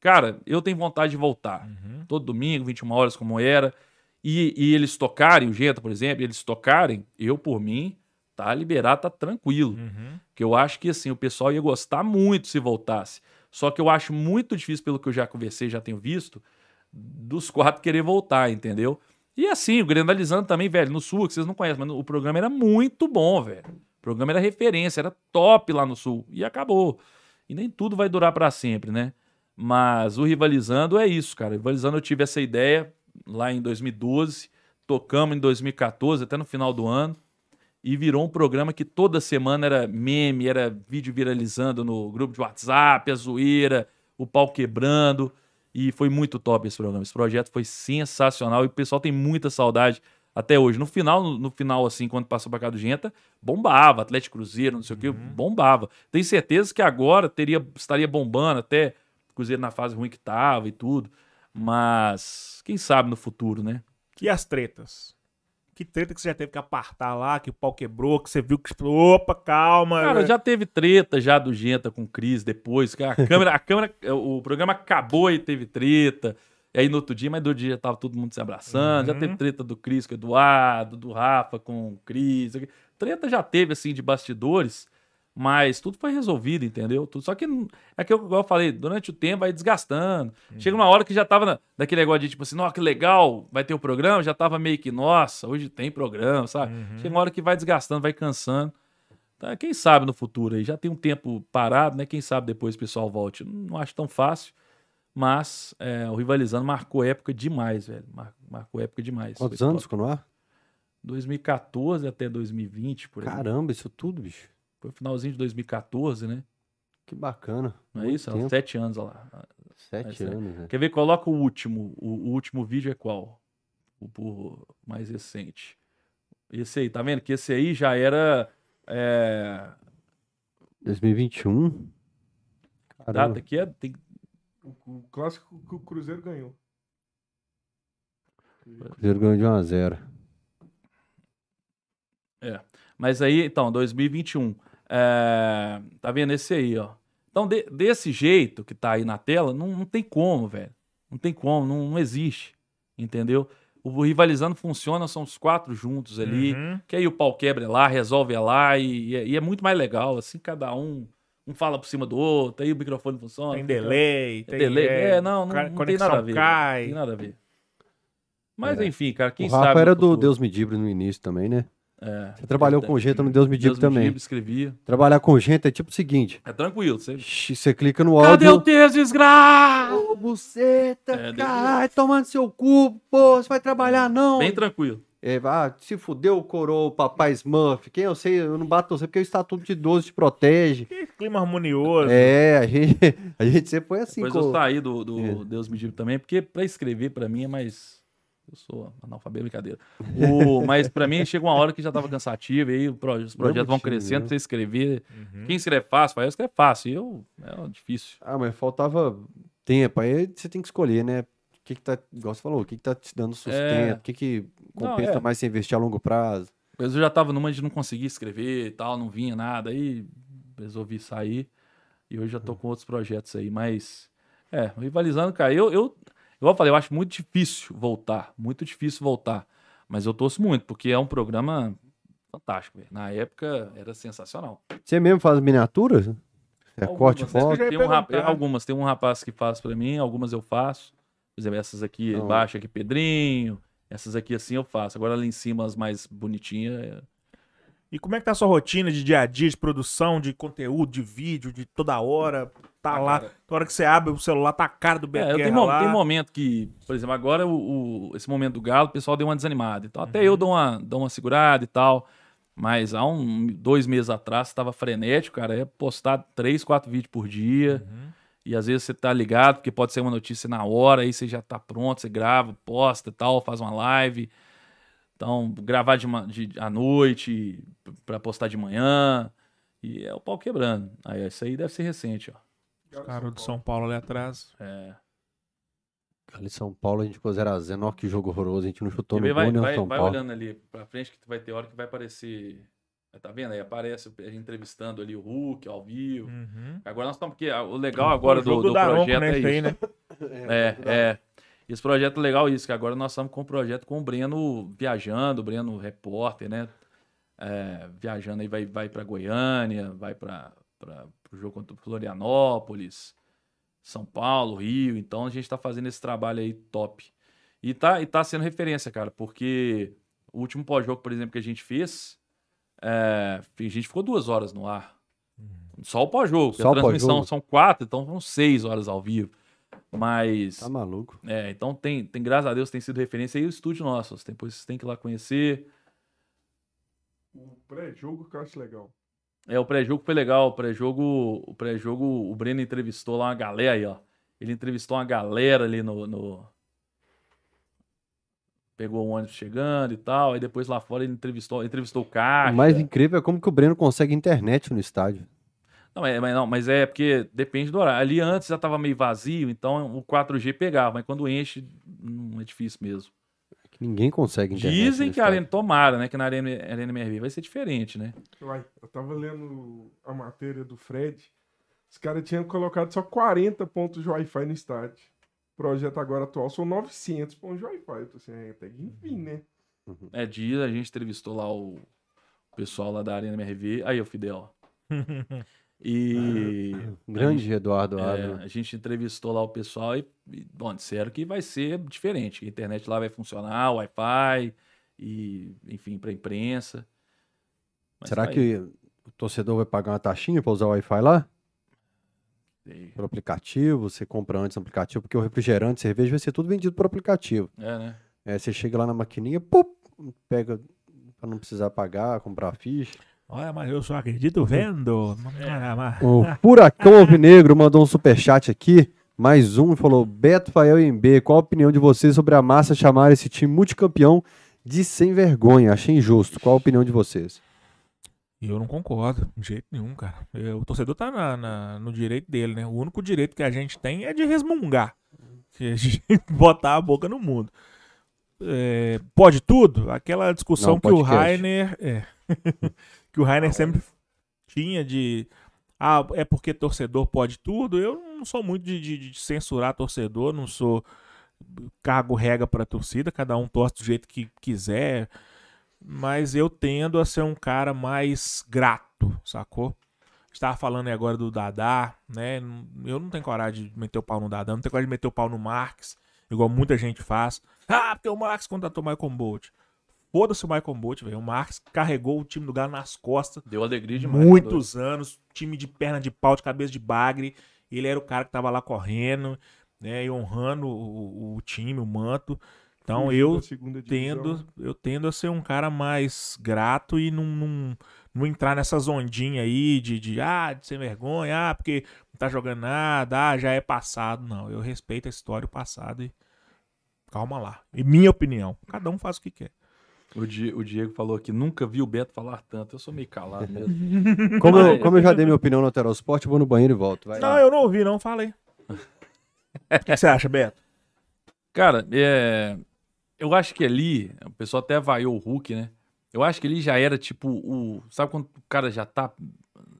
cara, eu tenho vontade de voltar. Uhum. Todo domingo, 21 horas, como era. E, e eles tocarem, o Genta, por exemplo, eles tocarem, eu, por mim, tá liberado, tá tranquilo. Uhum. Que eu acho que assim, o pessoal ia gostar muito se voltasse. Só que eu acho muito difícil, pelo que eu já conversei, já tenho visto, dos quatro querer voltar, entendeu? E assim, o Grandalizando também, velho, no Sul, que vocês não conhecem, mas o programa era muito bom, velho. O programa era referência, era top lá no Sul. E acabou. E nem tudo vai durar pra sempre, né? Mas o Rivalizando é isso, cara. Rivalizando eu tive essa ideia lá em 2012, tocamos em 2014, até no final do ano e virou um programa que toda semana era meme, era vídeo viralizando no grupo de WhatsApp, a zoeira, o pau quebrando. E foi muito top esse programa. Esse projeto foi sensacional e o pessoal tem muita saudade até hoje. No final, no, no final assim, quando passou pra cá do Genta, bombava. Atlético Cruzeiro, não sei o que, bombava. Tenho certeza que agora teria, estaria bombando, até Cruzeiro na fase ruim que tava e tudo. Mas quem sabe no futuro, né? E as tretas? Que treta que você já teve que apartar lá, que o pau quebrou, que você viu que. Opa, calma. Cara, né? já teve treta já do Genta com o Cris depois. que A <laughs> câmera, a câmera, o programa acabou e teve treta. E aí no outro dia, mas do outro dia já tava todo mundo se abraçando. Já Uhum. teve treta do Cris com o Eduardo, do Rafa com o Cris. Treta já teve, assim, de bastidores. Mas tudo foi resolvido, entendeu? Tudo, só que é que eu, igual eu falei, durante o tempo vai desgastando. Chega uma hora que já tava na, daquele negócio de tipo assim, nossa, que legal, vai ter o programa, já tava meio que, nossa, hoje tem programa, sabe? Chega uma hora que vai desgastando, vai cansando. Tá, quem sabe no futuro aí, já tem um tempo parado, né? Quem sabe depois o pessoal volte. Não acho tão fácil, mas é, o Rivalizando marcou época demais, velho. Mar- marcou época demais. Quantos anos ficou no ar? 2014 até 2020, por aí. Caramba, isso tudo, bicho. Foi finalzinho de 2014, né? Que bacana. Não é isso? Tempo. Sete anos, olha lá. Sete Mas é. anos, né? Quer ver? Coloca o último. O, o último vídeo é qual? O, o mais recente. Esse aí, tá vendo? Que esse aí já era. É, 2021? Caramba. data que é. Tem, O, o clássico que o Cruzeiro ganhou. O Cruzeiro ganhou de 1 a 0 Mas aí, então, 2021. É, tá vendo esse aí, ó. Então, de- desse jeito que tá aí na tela, não, não tem como, velho. Não tem como, não, não existe. Entendeu? O rivalizando funciona, são os quatro juntos ali. Uhum. Que aí o pau quebra é lá, resolve é lá. E, e é- e é muito mais legal. Assim, cada um. Um fala por cima do outro, aí o microfone funciona. Tem delay, Tem tem. delay. É, não, não, ca- não tem nada a ver. cai. Não tem nada a ver. Mas É. enfim, cara, quem o Rafa sabe. era do. Deus Me Dibre no início também, né? É. Você trabalhou com gente no Deus Me Deus também. Dibre, escrevia. Trabalhar com gente é tipo o seguinte: É tranquilo. Você... você clica no Cadê o áudio. texto, desgraça? Ô, buceta, É, caralho, tomando seu cu, pô, você vai trabalhar não. Bem tranquilo. É, ah, se fudeu, coroa, papai Smurf. Quem eu sei, eu não bato você porque o Estatuto de 12 te protege. Que clima harmonioso. É, a gente, <laughs> a gente sempre foi assim. Depois com- eu saí do, do É. Deus me diga também, porque pra escrever pra mim é mais. Eu sou analfabeto, brincadeira. O, mas pra mim chega uma hora que já tava cansativo, e aí os projetos vão motivo, crescendo né? você escrever. Uhum. Quem escreve fácil, faz, escreve fácil. Eu, é difícil. Ah, mas faltava tempo. Aí você tem que escolher, né? O que que tá, igual você falou, o que que tá te dando sustento? O que que compensa é. mais você investir a longo prazo? Mas eu já tava numa de não conseguir escrever e tal, não vinha nada. Aí resolvi sair. E hoje já tô com outros projetos aí. Mas, é, rivalizando, cara, eu, eu, igual eu falei, eu acho muito difícil voltar. Muito difícil voltar. Mas eu torço muito, porque é um programa fantástico, velho. Na época era sensacional. Você mesmo faz miniaturas? É Algumas, corte né? foto? Tem um rap- perguntar. algumas, tem um rapaz que faz pra mim, algumas eu faço. Por exemplo, essas aqui Não. embaixo aqui, Pedrinho. Essas aqui assim eu faço. Agora lá em cima, as mais bonitinhas. É- E como é que tá a sua rotina de dia a dia, de produção, de conteúdo, de vídeo, de toda hora? Tá Ah, lá, cara. toda hora que você abre o celular, tá a cara do É, Guerra mo- lá. tem momento que, por exemplo, agora o, o- esse momento do Galo, o pessoal deu uma desanimada. Então até eu dou uma, dou uma segurada e tal. Mas há um, dois meses atrás estava frenético, cara. É postar três, quatro vídeos por dia. Uhum. E às vezes você tá ligado, porque pode ser uma notícia na hora, aí você já tá pronto, você grava, posta e tal, faz uma live. Então, gravar de, ma- de, à noite p- pra postar de manhã. E é o pau quebrando. Aí isso aí deve ser recente, ó. Cara do São Paulo ali atrás. É. Ali em São Paulo a gente ficou 0x0. Nossa, que jogo horroroso. A gente não chutou no gol, vai nem no vai, São vai Paulo. olhando ali pra frente que vai ter hora que vai aparecer. Tá vendo aí? Aparece a gente entrevistando ali o Hulk ao vivo. Uhum. Agora nós estamos. Porque ah, o legal agora O do, do projeto né, é isso aí, né? <laughs> É, é. Esse projeto é legal isso, que agora nós estamos com um projeto com o Breno viajando, o Breno repórter, né? É, viajando aí, vai, vai para Goiânia, vai para o jogo contra o Florianópolis, São Paulo, Rio. Então a gente está fazendo esse trabalho aí top. E tá, e tá sendo referência, cara, porque o último pós-jogo, por exemplo, que a gente fez, é, a gente ficou duas horas no ar. Só o pós-jogo. A transmissão são quatro, então são seis horas ao vivo. Mas. Tá maluco. É, então tem, tem, graças a Deus, tem sido referência aí o estúdio nosso. Depois vocês têm que ir lá conhecer. O pré-jogo que eu acho legal. É, o pré-jogo foi legal. O pré-jogo, o pré-jogo, o Breno entrevistou lá uma galera aí, ó. Ele entrevistou uma galera ali no. no- Pegou o ônibus chegando e tal. Aí depois lá fora ele entrevistou, entrevistou o O Caixa. mais incrível é como que o Breno consegue internet no estádio. Não, é, mas não, mas é porque depende do horário. Ali antes já tava meio vazio, então o 4G pegava, mas quando enche, não é difícil mesmo. Que ninguém consegue internet. Dizem no que a. Arena, tomara, né? Que na Arena, Arena MRV vai ser diferente, né? Uai, eu tava lendo a matéria do Fred. Os caras tinham colocado só 40 pontos de Wi-Fi no estádio. O projeto agora atual são 900 pontos de Wi-Fi. Eu tô assim, é, até que enfim, né? É, dia a gente entrevistou lá o pessoal lá da Arena MRV. Aí, o Fidel. <laughs> E Grande Eduardo é, a gente entrevistou lá o pessoal e, e bom, disseram que vai ser diferente. A internet lá vai funcionar, Wi-Fi, e, enfim, pra imprensa. Mas Será vai- que o torcedor vai pagar uma taxinha pra usar o Wi-Fi lá? sei. Por aplicativo? Você compra antes no aplicativo? Porque o refrigerante, cerveja vai ser tudo vendido por aplicativo. É, né? É, você chega lá na maquininha, pum, pega pra não precisar pagar, comprar ficha. Olha, mas eu só acredito vendo. <laughs> O Furacão <laughs> Alvinegro mandou um superchat aqui, mais um, e falou: Beto, Fael e MB, qual a opinião de vocês sobre a massa chamar esse time multicampeão de sem vergonha? Achei injusto. Qual a opinião de vocês? Eu não concordo, de jeito nenhum, cara. Eu- o torcedor tá na- na- no direito dele, né? O único direito que a gente tem é de resmungar. Que é de <laughs> botar a boca no mundo. É, pode tudo? Aquela discussão Não, que o. Rainer. é, que o Rainer sempre tinha de. Ah, é porque torcedor pode tudo. Eu não sou muito de, de- de censurar torcedor, não sou cargo rega pra torcida, cada um torce do jeito que quiser mas eu tendo a ser um cara mais grato, sacou? Estava falando aí agora do Dadá, né? Eu não tenho coragem de meter o pau no Dadá, não tenho coragem de meter o pau no Marx, igual muita gente faz. Ah, porque o Marx contratou o Michael Bolt. Foda-se o Michael Bolt, velho. O Marx carregou o time do Galo nas costas Deu alegria demais. muitos anos, time de perna de pau, de cabeça de bagre. Ele era o cara que tava lá correndo, né? E honrando o, o- time, o manto. Então eu tendo, eu tendo a ser um cara mais grato e não, não, não entrar nessas ondinhas aí de, de ah, de sem vergonha, ah, porque não tá jogando nada, ah, já é passado. Não, eu respeito a história, o passado e calma lá. E minha opinião, cada um faz o que quer. O, Di- o Diego falou que nunca viu o Beto falar tanto. Eu sou meio calado mesmo. <laughs> Como, eu, como eu já dei minha opinião no Lateral Sport, eu vou no banheiro e volto. Vai. Não, eu não ouvi, não, falei. O que você acha, Beto? Cara, é, eu acho que ali, o pessoal até vaiou o Hulk, né? Eu acho que ele já era tipo o. Sabe quando o cara já tá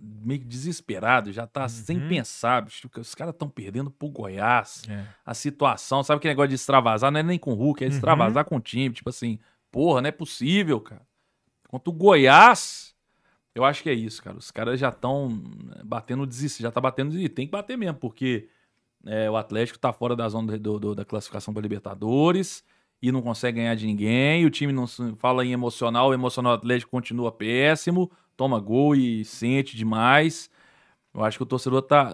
meio que desesperado, já tá sem Uhum. pensar, bicho, que os caras estão perdendo pro Goiás. É. A situação, sabe que negócio de extravasar? Não é nem com o Hulk, é extravasar com o time. Tipo assim, porra, não é possível, cara. Contra o Goiás, eu acho que é isso, cara. Os caras já estão batendo desistir, já tá batendo desistir. Tem que bater mesmo, porque é, o Atlético tá fora da zona do, do- da classificação para Libertadores e não consegue ganhar de ninguém. O time não fala em emocional, o emocional do Atlético continua péssimo, toma gol e sente demais. Eu acho que o torcedor tá.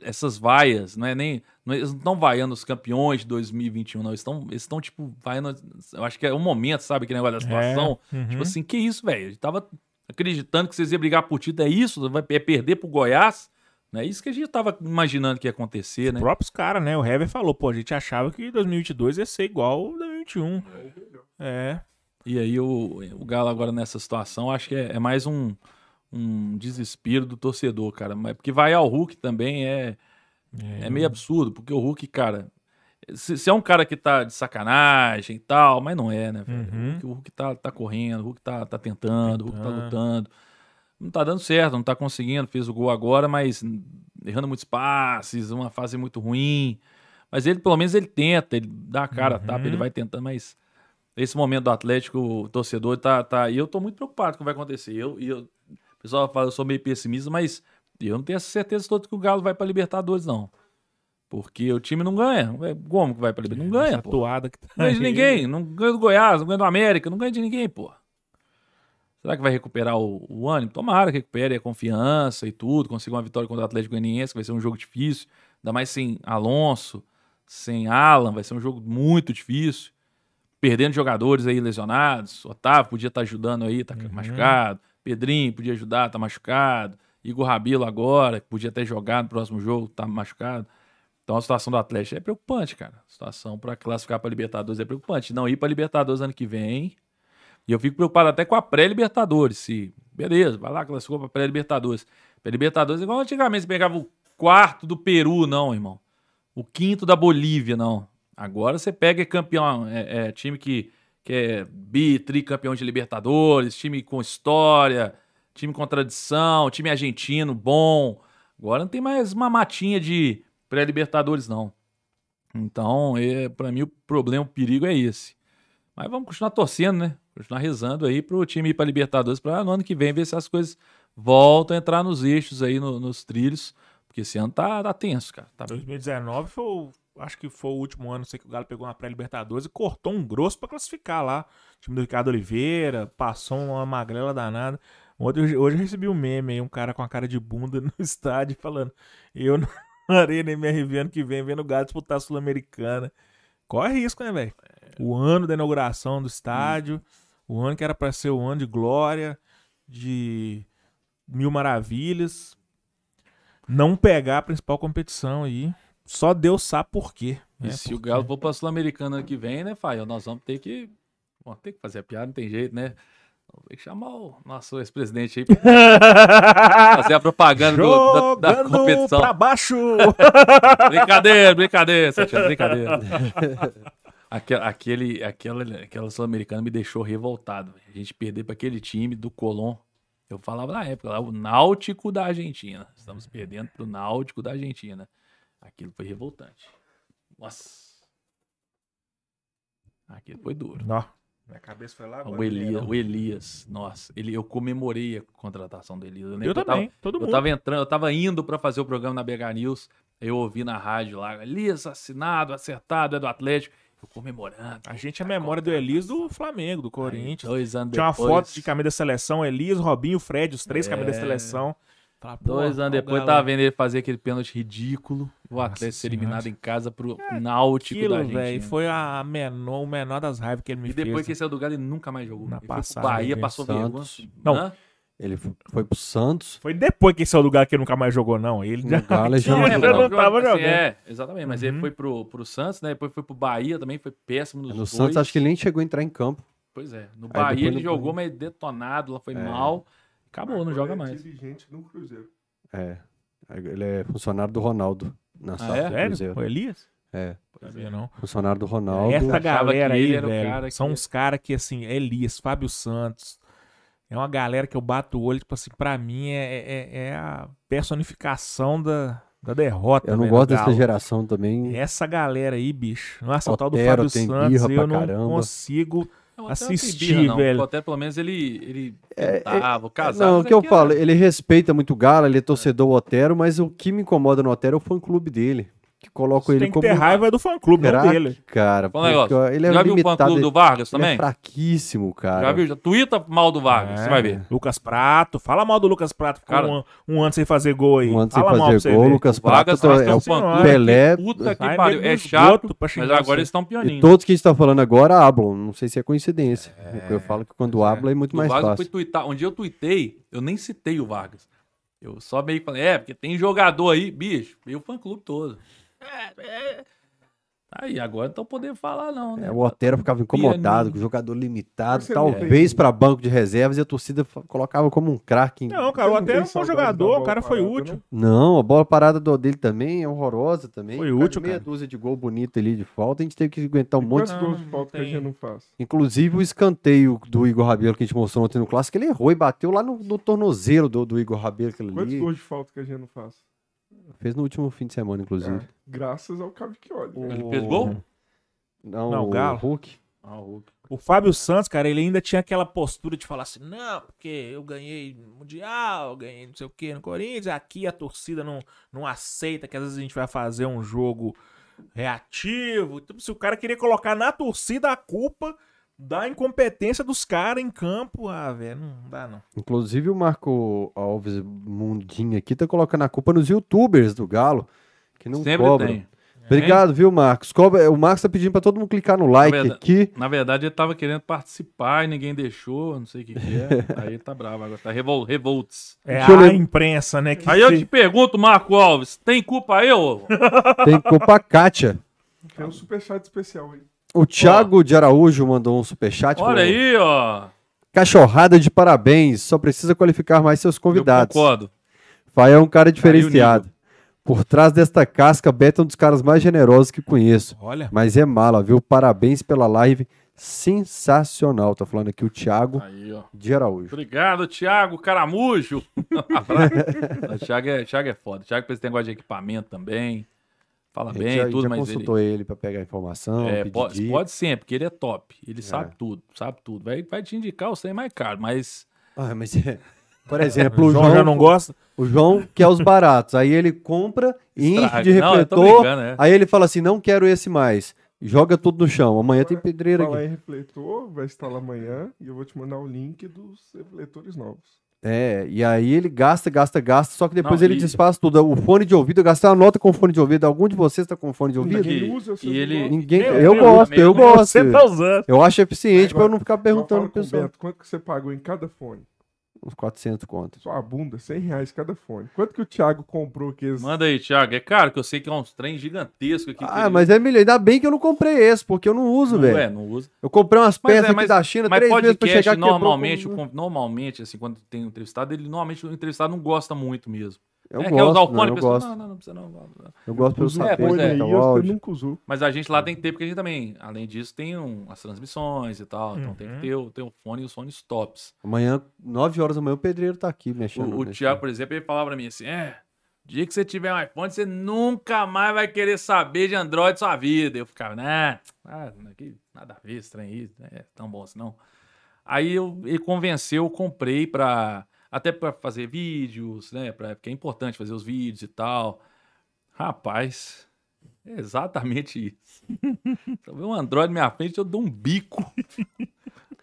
Essas vaias, não é nem. não- eles não estão vaiando os campeões de 2021, não. Eles estão, eles estão tipo, vaiando. Eu acho que é um momento, sabe? Que negócio da situação. uhum. Tipo assim, que isso, velho? A gente tava acreditando que vocês iam brigar por título. É isso? Vai é perder pro Goiás? Não é isso que a gente tava imaginando que ia acontecer, né? Os próprios caras, né? O Hever falou, pô, a gente achava que 2022 ia ser igual ao 2021. É. E aí o, o Galo agora nessa situação, acho que é, é mais um, um desespero do torcedor, cara. Mas porque vai ao Hulk também é, é meio absurdo, porque o Hulk, cara, se, se é um cara que tá de sacanagem e tal, mas não é, né, velho? Uhum. O Hulk, o Hulk tá, tá correndo, o Hulk tá, tá tentando, o Hulk tá lutando. Não tá dando certo, não tá conseguindo, fez o gol agora, mas errando muitos passes, uma fase muito ruim. Mas ele, pelo menos, ele tenta, ele dá a cara, a tapa, Uhum. ele vai tentando, mas esse momento do Atlético, o torcedor tá. tá e eu tô muito preocupado com o que vai acontecer. Eu, e eu, o pessoal fala, eu sou meio pessimista, mas eu não tenho essa certeza toda que o Galo vai pra Libertadores, não. Porque o time não ganha. Como que vai pra Libertadores? Não ganha, Essa pô. toada que tá Não ganha de ninguém. Não ganha do Goiás, não ganha do América, não ganha de ninguém, pô. Será que vai recuperar o, o ânimo? Tomara que recupere a confiança e tudo, consiga uma vitória contra o Atlético Goianiense, que vai ser um jogo difícil. Ainda mais sem Alonso, sem Alan, vai ser um jogo muito difícil. Perdendo jogadores aí lesionados. Otávio podia estar ajudando aí, tá machucado. Pedrinho podia ajudar, tá machucado. Igor Rabilo agora, que podia até jogar no próximo jogo, tá machucado. Então a situação do Atlético é preocupante, cara. A situação para classificar para Libertadores é preocupante. Não ir para Libertadores ano que vem. E eu fico preocupado até com a pré-Libertadores. Se, beleza, vai lá, classificou para pré-Libertadores. Pré-Libertadores, igual antigamente, você pegava o quarto do Peru, não, irmão. O quinto da Bolívia, não. Agora você pega campeão, é, é, time que, que é bi, tricampeão de Libertadores, time com história, time com tradição, time argentino bom. Agora não tem mais uma matinha de pré-Libertadores, não. Então, é, para mim, o problema, o perigo é esse. Mas vamos continuar torcendo, né? Continuar rezando aí pro time ir pra Libertadores para no ano que vem ver se as coisas voltam a entrar nos eixos aí, no- nos trilhos. Porque esse ano tá, tá tenso, cara. Tá 2019 foi, o- acho que foi o último ano, sei que o Galo pegou uma pré-Libertadores e cortou um grosso pra classificar lá. O time do Ricardo Oliveira, passou uma magrela danada. Ontem, hoje eu recebi um meme aí, um cara com a cara de bunda <laughs> no estádio falando: Eu não <laughs> arei nem MRV ano que vem vendo o Galo disputar a Sul-Americana. Corre risco, né, velho? O ano da inauguração do estádio, o ano que era pra ser o ano de glória, de mil maravilhas. Não pegar a principal competição aí. Só Deus sabe por quê. E né? se o Galo for pra Sul-Americana ano que vem, né, Fael? Nós vamos ter que. Vamos ter que fazer a piada, não tem jeito, né? Vamos ter que chamar o nosso ex-presidente aí pra <laughs> fazer a propaganda do- da, da competição. pra baixo! <laughs> Brincadeira, brincadeira, Satiano, brincadeira. <laughs> Aquela, aquele, aquela, aquela Sul-Americana me deixou revoltado. A gente perder para aquele time do Colón. Eu falava na época, lá, o Náutico da Argentina. Estamos perdendo pro Náutico da Argentina. Aquilo foi revoltante. Nossa. Aquilo foi duro. Ó, minha cabeça foi lá agora. O Elias, o Elias, nossa, ele, eu comemorei a contratação do Elias. Eu que também, todo eu mundo. tava entrando, eu tava indo pra fazer o programa na BH News. Eu ouvi na rádio lá, Elias assinado, acertado, é do Atlético. Eu comemorando. A gente é a memória do Elias do Flamengo, do Corinthians. Dois anos Tinha uma depois, foto de camisa da seleção, Elias, Robinho, Fred, os três É. camisas da seleção. Dois anos o depois, Galo. tava vendo ele fazer aquele pênalti ridículo. O Atlético ser eliminado em casa pro Náutico da Aquilo, Argentina. velho, foi a menor, o menor das raivas que ele me E depois fez. que ele saiu do Galo, ele nunca mais jogou. Na ele foi pro Bahia, dele, passou vergonha. Santos. Não. Hã? Ele fo- foi pro Santos. Foi depois que ele saiu do Galo que ele nunca mais jogou, não. Ele No já, Galo ele <laughs> já não jogou. não tava assim, jogando. É, exatamente. Mas ele Uhum. foi pro, pro Santos, né? Depois foi pro Bahia também, foi péssimo nos No dois. Santos acho que ele nem chegou a entrar em campo. Pois é. No Aí Bahia depois ele no jogou, mas detonado, lá foi É. mal. Acabou, não joga é mais. dirigente no Cruzeiro. É. Ele é funcionário do Ronaldo na Ah, SAF é? do Sério? Cruzeiro. O Elias? É. Sabia não. Funcionário do Ronaldo. Essa galera aí, ele era o velho, cara que- são uns caras que, assim, Elias, Fábio Santos, é uma galera que eu bato o olho, tipo assim, pra mim é, é, é a personificação da, da derrota. Eu não velho, gosto dessa Galo. geração também. Essa galera aí, bicho. Nossa, o tal do Otero Fábio Santos, eu não caramba. consigo Otero não tem Assistir, não. velho. O Otero, pelo menos, ele, ele É, tentava, o casal. Não, o que eu falo, ele respeita muito o Galo, ele é torcedor Otero, mas o que me incomoda no Otero é o fã-clube dele. Que coloca Você ele tem que como ter raiva do fã-clube, não dele. cara. Um negócio. ele é Já viu o limitado, fã-clube do Vargas ele também? é fraquíssimo, cara. Já viu? Twitta mal do Vargas, É, você vai ver. Lucas Prato. Fala mal do Lucas Prato. Ficou Cara, um, um ano sem fazer gol aí. Um ano sem Fala mal pra fazer você gol. Lucas O Vargas Prato é é um o fã-clube Pelé. que Puta que pariu. É chato, mas agora você. eles estão E pianinho. todos que a gente tá falando agora hablam. Não sei se é coincidência. Eu falo que quando habla é muito O mais Vargas fácil. Um dia eu tuitei, eu nem citei o Vargas. Eu só meio que falei, é, porque tem jogador aí, bicho, e o fã-clube todo. É, é. Aí, agora não estão podendo falar, não, né? É, o Otero ficava incomodado com o jogador limitado, Você talvez tem- para banco de reservas e a torcida colocava como um craque. Não, cara, o Otero é tem um jogador, o cara foi parada, útil. não? Não, a bola parada do dele também é horrorosa também. Foi Cara, útil, Meia cara. dúzia de gol bonito ali de falta, a gente teve que aguentar um E monte. Não, gols de falta que a gente não faz? Inclusive o escanteio do Igor Rabelo que a gente mostrou ontem no clássico, ele errou e bateu lá no, no tornozelo do, do Igor Rabelo, Quantos ali. gols de falta que a gente não faz? Fez no último fim de semana, inclusive. Ah, graças ao Cavicchioli. né? Ele fez gol? Não, Não, o o Galo. Hulk. Ah, o Hulk. O Fábio Santos, cara, ele ainda tinha aquela postura de falar assim: não, porque eu ganhei Mundial, ganhei não sei o que no Corinthians, aqui a torcida não, não aceita que às vezes a gente vai fazer um jogo reativo. Então, se o cara queria colocar na torcida a culpa da incompetência dos caras em campo, ah, velho, não dá não. Inclusive o Marco Alves Mundinho aqui tá colocando a culpa nos youtubers do Galo, que não Sempre cobram. tem. Obrigado, viu, Marcos? Cobra... O Marcos tá pedindo pra todo mundo clicar no like verdade- aqui. Na verdade, ele tava querendo participar e ninguém deixou, não sei o que, que é. <laughs> Aí ele tá bravo agora, tá revol revolts. É Deixa eu a ler- imprensa, né? Que Aí eu te pergunto, Marco Alves, tem culpa eu? Tem culpa a Kátia. Tem um superchat especial aí. O Thiago de Araújo mandou um superchat. Olha falou, aí, ó. Cachorrada de parabéns. Só precisa qualificar mais seus convidados. Eu concordo. Fael é um cara diferenciado. Por trás desta casca, Beto é um dos caras mais generosos que conheço. Olha, Mas é mala, viu? Parabéns pela live. Sensacional. Tá falando aqui o Thiago Aí, ó. de Araújo. Obrigado, Thiago Caramujo. <laughs> O Thiago é, Thiago é foda. O Thiago fez esse negócio de equipamento também. Fala A gente bem, já, tudo, já mas ele. consultou ele, pra pegar informação, É, pode, dica. pode sempre, porque ele é top. Ele sabe tudo, sabe tudo. Vai, vai te indicar o trem mais caro, mas. Ah, mas é- Por exemplo, <laughs> o João, João, já não gosta. o João quer os baratos. Aí ele compra, enche de Não, refletor. brincando, é. Aí ele fala assim: não quero esse mais. Joga tudo no chão. Amanhã tem pedreira aqui. em refletor, vai instalar amanhã e eu vou te mandar o link dos refletores novos. É, e aí ele gasta, gasta, gasta, só que depois Não, ele e- desfaz tudo. O fone de ouvido, eu gastei uma nota com fone de ouvido. Algum de vocês tá com fone de ouvido? Ninguém- usa e ele-. Ninguém. Eu- Eu, eu gosto, eu gosto. Você tá usando. Eu acho eficiente pra eu não ficar perguntando pro com o pessoal. Beto, quanto que você pagou em cada fone? Uns 400 contas. Só a bunda, 100 reais cada fone. Quanto que o Thiago comprou aqui? Manda aí, Thiago. É caro que eu sei que é uns trem gigantesco aqui. que Ah, ele- mas é melhor. Ainda bem que eu não comprei esse, porque eu não uso, não, velho. é, não usa. Eu comprei umas Mas peças é, aqui mas- da China Mas três vezes pra podcast, chegar aqui. normalmente, com- normalmente, assim, quando tem um entrevistado, ele normalmente o entrevistado não gosta muito mesmo. Eu é, quer usar o gosto, fone, não, pessoa, gosto. não, não, não precisa não. não. Eu gosto pelo É, saber, é. aí, então, eu áudio. nunca usou. Mas a gente lá tem que ter, porque a gente também, além disso, tem um- as transmissões e tal. Então tem que Uhum. ter, o- ter o fone e os fones tops. Amanhã, 9 horas da manhã, o pedreiro tá aqui mexendo. O, o Thiago, por exemplo, ele falava pra mim assim: é, dia que você tiver um iPhone, você nunca mais vai querer saber de Android sua vida. Eu ficava, né? Ah, aqui, nada a ver, trem aí, não é tão bom assim não. Aí eu, ele convenceu, eu comprei pra. Até pra fazer vídeos, né? Pra, porque é importante fazer os vídeos e tal. Rapaz, é exatamente isso. Se eu ver um Android na minha frente, eu dou um bico. <laughs>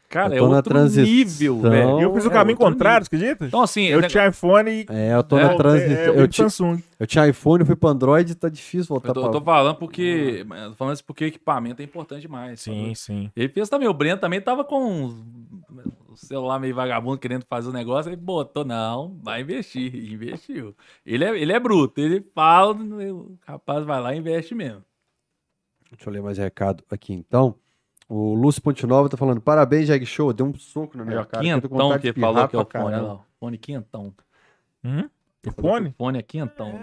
Cara, Eu é outro transição. nível, velho. Eu fiz o É caminho outro contrário, nível. acredita? Então, assim, eu o tinha iPhone e. É, eu tô É, na transição. É, eu, eu ti- Samsung. eu tinha iPhone, fui pro Android, tá difícil voltar Eu tô, pra... eu tô falando porque. eu tô falando isso porque equipamento é importante demais. Sim, sabe? sim. Ele fez também. O Breno também tava com o celular meio vagabundo querendo fazer o negócio. Ele botou, não, vai investir. E Investiu. Ele é, ele é bruto. Ele fala, o rapaz vai lá e investe mesmo. Deixa eu ler mais recado aqui, então. O Lúcio Pontinova tá falando, parabéns, Jag Show. Deu um soco na minha ó, cara. que vontade que de falou que é o fone. Lá, fone quentão. Hum? O fone? O fone é quentão.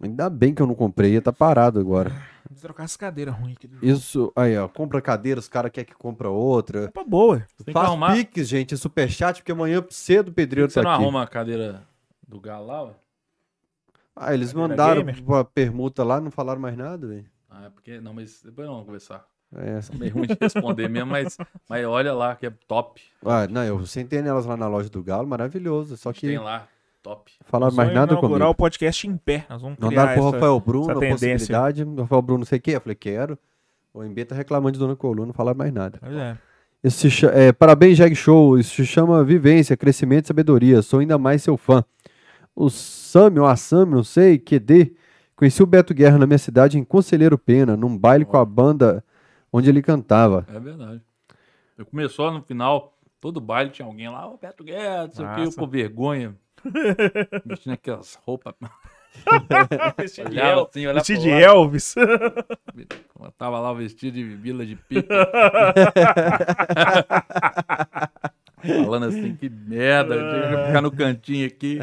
Ainda bem que eu não comprei, ia tá parado agora. Vou trocar essa cadeira ruim aqui. do- Isso, aí, ó, compra cadeira, os caras querem que compra outra. Opa, boa. Tem que Faz arrumar. piques, gente, superchat, porque amanhã cedo o pedreiro Você tá não aqui. arruma a cadeira do galo lá, ué? Ah, eles Cadeira mandaram gamer? uma permuta lá, não falaram mais nada, velho. Ah, é porque. Não, mas depois não vamos conversar. É, São meio ruim de responder mesmo, mas, mas olha lá, que é top. ah, não, eu sentei nelas lá na loja do Galo, maravilhoso. Só que Tem lá, top. falaram mais Vamos nada inaugurar comigo. o podcast em pé. Nós vamos criar dá pro Rafael Bruno essa a possibilidade. O Rafael Bruno, não sei o quê. Eu falei, quero. O MB tá reclamando de Dona Coluna, não falaram mais nada. Pois é. Isso se é, parabéns, Jag Show. Isso se chama vivência, crescimento e sabedoria. Sou ainda mais seu fã. O Sami, ou a Sami, não sei, QD. Conheci o Beto Guerra na minha cidade, em Conselheiro Pena, num baile com a banda onde ele cantava. É verdade. Eu começou no final, todo baile tinha alguém lá, ô Beto Guedes, não sei o que, eu com vergonha. <laughs> Vestindo aquelas roupas. <laughs> Vestido de, El... assim, vestido de. Elvis. Eu tava lá vestido de vila de pipa. <laughs> Falando assim, que merda, eu tinha que ficar no cantinho aqui.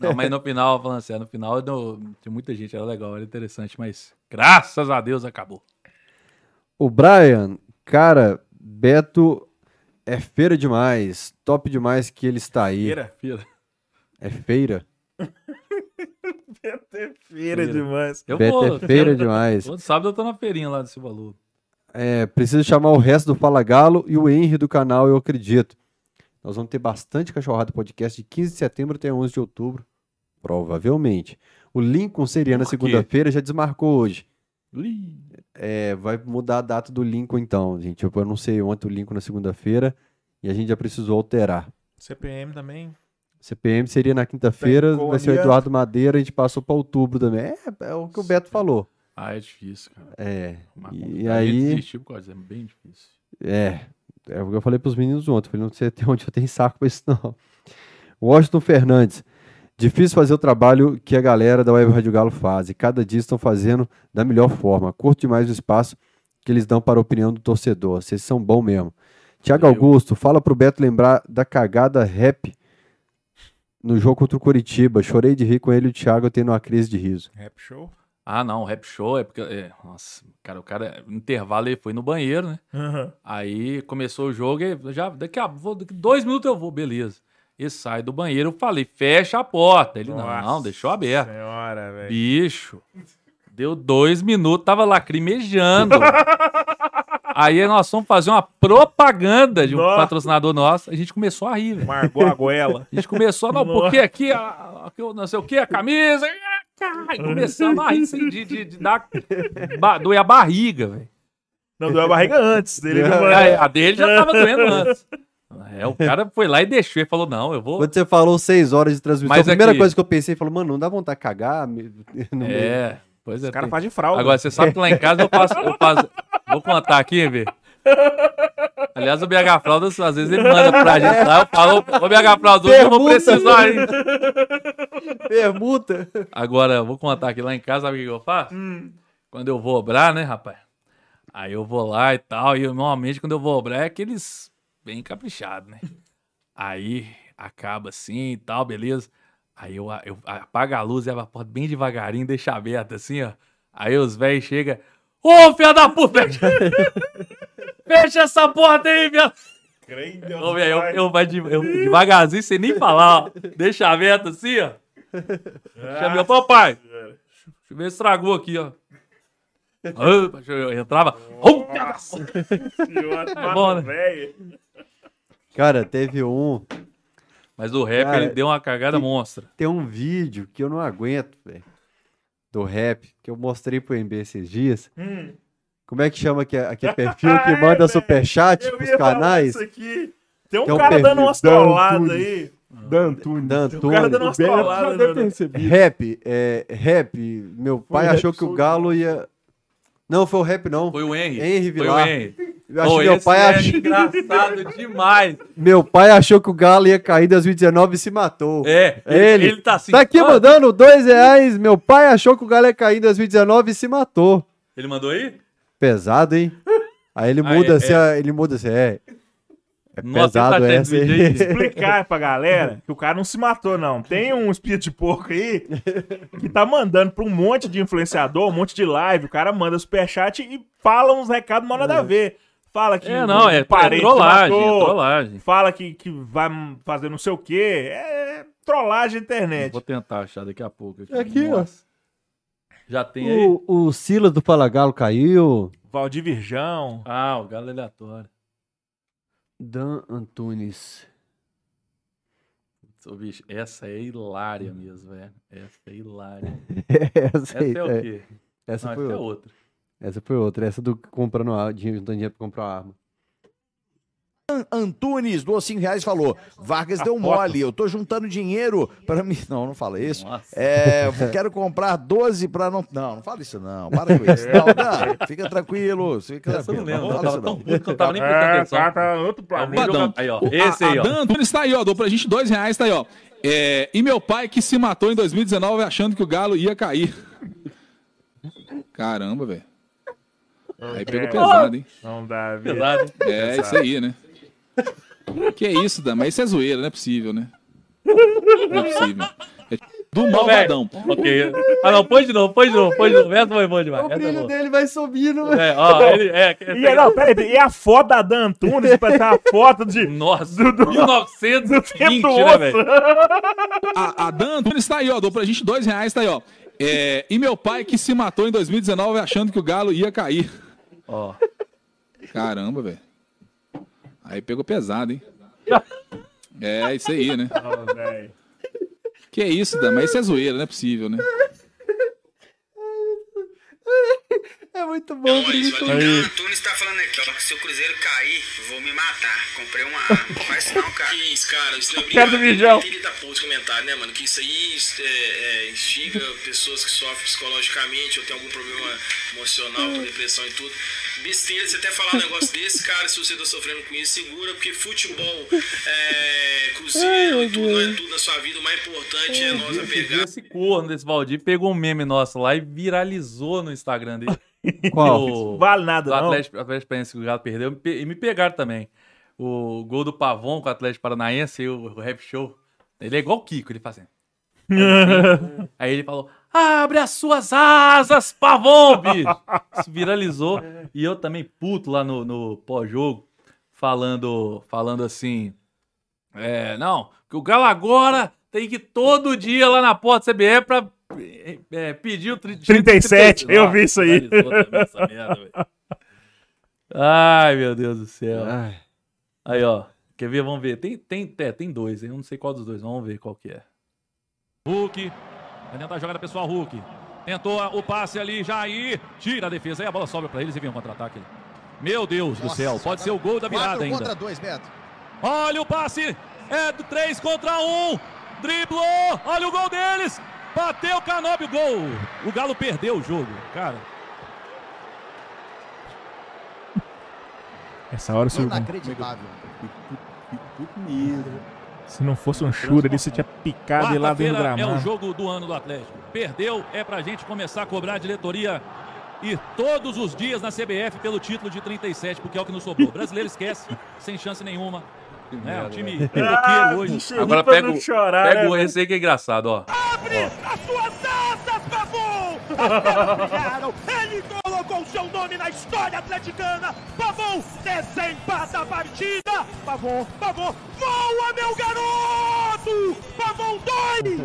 Não, mas no final, falando assim, no final tinha muita gente, era legal, era interessante, mas graças a Deus acabou. O Brian, cara, Beto é feira demais. Top demais que ele está aí. Feira. Fira. É feira? <laughs> Feira é feira Feira. demais. Eu Beto vou, é feira demais. Todo sábado eu tô na feirinha lá desse valor. É, preciso chamar o resto do Fala Galo e o Henry do canal, eu acredito. Nós vamos ter bastante cachorrada podcast de 15 de setembro até 11 de outubro. Provavelmente. O Lincoln seria na segunda-feira, já desmarcou hoje. É, vai mudar a data do Lincoln então, gente. Eu anunciei ontem o Lincoln na segunda-feira e a gente já precisou alterar. CPM também. CPM seria na quinta-feira, vai ser o. Eduardo Madeira, a gente passou para outubro também. É, é o que o Beto falou. Ah, é difícil, cara. É, Mas e, aí... Disso, é bem difícil. É, é o que eu falei pros meninos ontem. Falei, não sei até <laughs> onde eu tenho saco pra isso, não. Washington Fernandes. Difícil fazer o trabalho que a galera da Web Rádio Galo faz. E cada dia estão fazendo da melhor forma. Curto demais o espaço que eles dão para a opinião do torcedor. Vocês são bom mesmo. Tiago. Augusto, fala pro Beto lembrar da cagada rap no jogo contra o Coritiba. Chorei de rir com ele e o Thiago tendo uma crise de riso. Rap show. Ah, não, rap show é porque. é, nossa, cara, o cara, no intervalo ele foi no banheiro, né? Aham. Aí começou o jogo e já, daqui a vou, daqui dois minutos eu vou, beleza. Ele sai do banheiro, eu falei, fecha a porta. Ele, não, não, Nossa deixou aberto. Senhora, velho. Bicho, deu dois minutos, tava lacrimejando. <laughs> Aí nós fomos fazer uma propaganda de um Nossa. patrocinador nosso, a gente começou a rir, velho. Marcou a goela. A gente começou, não, Nossa. porque aqui, a, aqui o não sei o que, a camisa. E começamos a rir assim, de, de, de dar. Ba, doer a barriga, velho. Não, doeu a barriga antes dele. A, a dele já tava doendo antes. É, o cara foi lá e deixou. Ele falou: não, eu vou. Quando você falou seis horas de transmissão, Mas a primeira aqui- coisa que eu pensei, falou, mano, não dá vontade de cagar? <laughs> no meio?" É, pois é. O cara tem- faz de fralda. Agora, você sabe que lá em casa eu faço. Eu faço... Vou contar aqui, velho. Aliás, o BH Fraldas, às vezes ele manda pra gente lá. Eu falo, ô BH Fraldas, hoje eu vou precisar, hein? Permuta. Agora, eu vou contar aqui lá em casa, sabe o que eu faço? Quando eu vou obrar, né, rapaz? Aí eu vou lá e tal. E eu, normalmente, quando eu vou obrar, é aqueles bem caprichados, né? Aí acaba assim e tal, beleza. Aí eu, eu apago a luz e abro a porta bem devagarinho, deixa aberta assim, ó. Aí os velhos chegam. Ô, filha da puta! Fecha, <laughs> essa porta aí! Ô, velho, eu, eu, eu devagarzinho, sem nem falar, ó. Deixa aberto assim, ó. Chamei o papai. Deixa eu ver se estragou aqui, ó. Opa, eu entrava. Oh, É bom, né? Cara, teve um. Mas o rap, Cara, ele deu uma cagada monstra. Tem um vídeo que eu não aguento, velho. Do rap, que eu mostrei pro MB esses dias. Hum. Como é que chama aqui, aqui é <laughs> perfil que manda superchat Eu pros canais? isso aqui. Tem um Tem um cara perfil dando umas Dan trolladas aí. Dan Tunes. Dan O cara dando umas trolladas. né? recebido. Rap, é, rap. Meu pai rap achou que o. Galo ia. Não, foi o rap, não. Foi o Henry. Henry Foi o Vilar. Henry. Meu esse pai, é ach... engraçado demais. <laughs> meu pai achou que o Galo ia cair em 2019 e se matou. É, Ele. ele tá assim. Tá aqui "Ah, mandando dois reais. Meu pai achou que o Galo ia cair em 2019 e se matou. Ele mandou aí? Pesado, hein? Aí ele Ah, muda é, assim, ó, ele muda assim, é. É Nossa, pesado tá tendo essa aí. <laughs> <laughs> explicar pra galera que o cara não se matou, não. Tem um espírito de porco aí que tá mandando pra um monte de influenciador, um monte de live. O cara manda superchat e fala uns recados mal nada a ver. Fala que É, não, é, parente se trollagem, é matou, trollagem. Fala que, que vai fazer não sei o quê. É trollagem na internet. Vou tentar achar daqui a pouco. Aqui, ó. Nossa. Já tem aí? O, o Silas do Fala Galo caiu. Valdir Virgão. Ah, o Galo aleatório. Dan Antunes. Ô, bicho, essa é hilária mesmo, velho. Essa é hilária. <laughs> essa Essa aí, é o é, quê? essa Não, foi essa é outra. Essa foi outra. Essa do comprando a- dinheiro, juntando dinheiro pra comprar uma arma. Antunes, do 5 reais, falou: Vargas deu <laughs> mole, eu tô juntando dinheiro para mim. Não, não fala isso. É, eu quero comprar 12 para não. Não, não fala isso, não. Para com isso. <laughs> Não, não, fica tranquilo. Fica eu não tranquilo. lembro. Não Eu fala tava isso, não. que eu tava nem prestando atenção. tá, tá outro É planeta. Aí, ó. Esse aí, ó. Dan Antunes tá aí, ó. Dou pra gente dois reais, tá aí, ó. É, e meu pai que se matou em 2019 achando que o Galo ia cair. Caramba, velho. Aí pegou pesado, hein? Não dá, vida. Pesado. É, isso aí, né? Que isso, Dan? Mas isso é zoeira, não é possível, né? Não é possível. É do malvadão. Ok. Ah, não, põe de novo, põe de novo, põe de novo. Essa foi boa demais. O é brilho boa. dele vai subindo, velho. É, ó, ele. É, essa E, não, peraí, peraí, e a foto da Dan Antunes, parece uma foto de... Nossa, Do- do- 1920, tempo do né, velho? A, a Dan Antunes tá aí, ó. Dou pra gente dois reais, tá aí, ó. É, e meu pai que se matou em 2019 achando que o Galo ia cair. Ó, Caramba, velho. Aí pegou pesado, hein? <laughs> É, isso aí, né? Que isso, Dan? Mas isso é zoeira, não é possível, né? É muito bom o brilho Mas o subindo. Dan Antunes tá falando aqui, ó. que Se o Cruzeiro cair, vou me matar. Comprei uma arma. Não faz isso não, cara. Que isso, cara, isso não é Quero do Mijão. Dar ponto de comentário, né, mano? Que isso aí é, é, instiga pessoas que sofrem psicologicamente ou tem algum problema emocional, com depressão e tudo. Besteira você até falar um negócio desse, cara, se você tá sofrendo com isso, segura, porque futebol, é, cruzeiro e tudo, não é tudo na sua vida. O mais importante é nós a pegar. esse corno desse Valdir pegou um meme nosso lá e viralizou no Instagram dele. <laughs> Qual? O- Vale nada, do não. Atlético, Atlético Paranaense que o Galo perdeu e me pegaram também. O gol do Pavon com o Atlético Paranaense e o, o rap show. Ele é igual o Kiko, ele fazendo. <laughs> Aí ele falou: Abre as suas asas, Pavon, bicho! Isso viralizou. E eu também puto lá no, no pós-jogo, falando, falando assim: É, não, que o Galo agora tem que ir todo dia lá na porta do CBE pra é, é, o tri- 37, eu vi isso aí. Merda. Ai, meu Deus do céu. Ai, Aí, ó. Quer ver? Vamos ver. Tem, tem, é, tem dois, hein? Eu não sei qual dos dois. Vamos ver qual que é. Hulk. Vai tentar a jogada pessoal, Hulk. Tentou o passe ali, Jair. Tira a defesa. Aí a bola sobra pra eles e vem um contra-ataque. Meu Deus do céu. Pode ser o gol da virada ainda. contra dois, Beto. Olha o passe. É do 3 contra 1. Driblou. Olha o gol deles. Bateu o Canóbio. Gol. O Galo perdeu o jogo, cara. Essa hora, se, Inacreditável. se não fosse um chute ali, você tinha picado ele lá dentro do Quarta-feira é o gramado. jogo do ano do Atlético. Perdeu é pra gente começar a cobrar a diretoria e todos os dias na CBF pelo título de 37, porque é o que nos sobrou. O brasileiro esquece, sem chance nenhuma. Né? O time hoje. Agora pega, o- chorar, pega né, esse aí que é engraçado, ó. As suas asas, Pavon! As pernas brilharam. Ele colocou o seu nome na história atleticana. Pavon desempata a partida. Pavon, Pavon, voa, meu garoto! Pavon 2!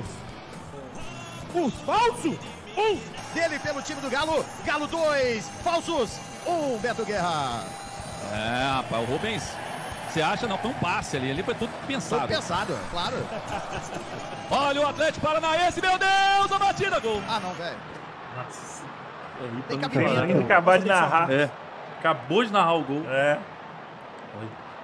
Os falsos, um. Dele pelo time do Galo. Galo 2, falsos, 1, um, Beto Guerra. É, rapaz, o Rubens. Você acha? Não, foi um passe ali. Ali foi tudo Foi pensado. pensado, claro. Olha o Atlético Paranaense, meu Deus, a batida, gol. Ah, não, velho. Tem Tem que acabar de narrar. É. Acabou de narrar o gol. É.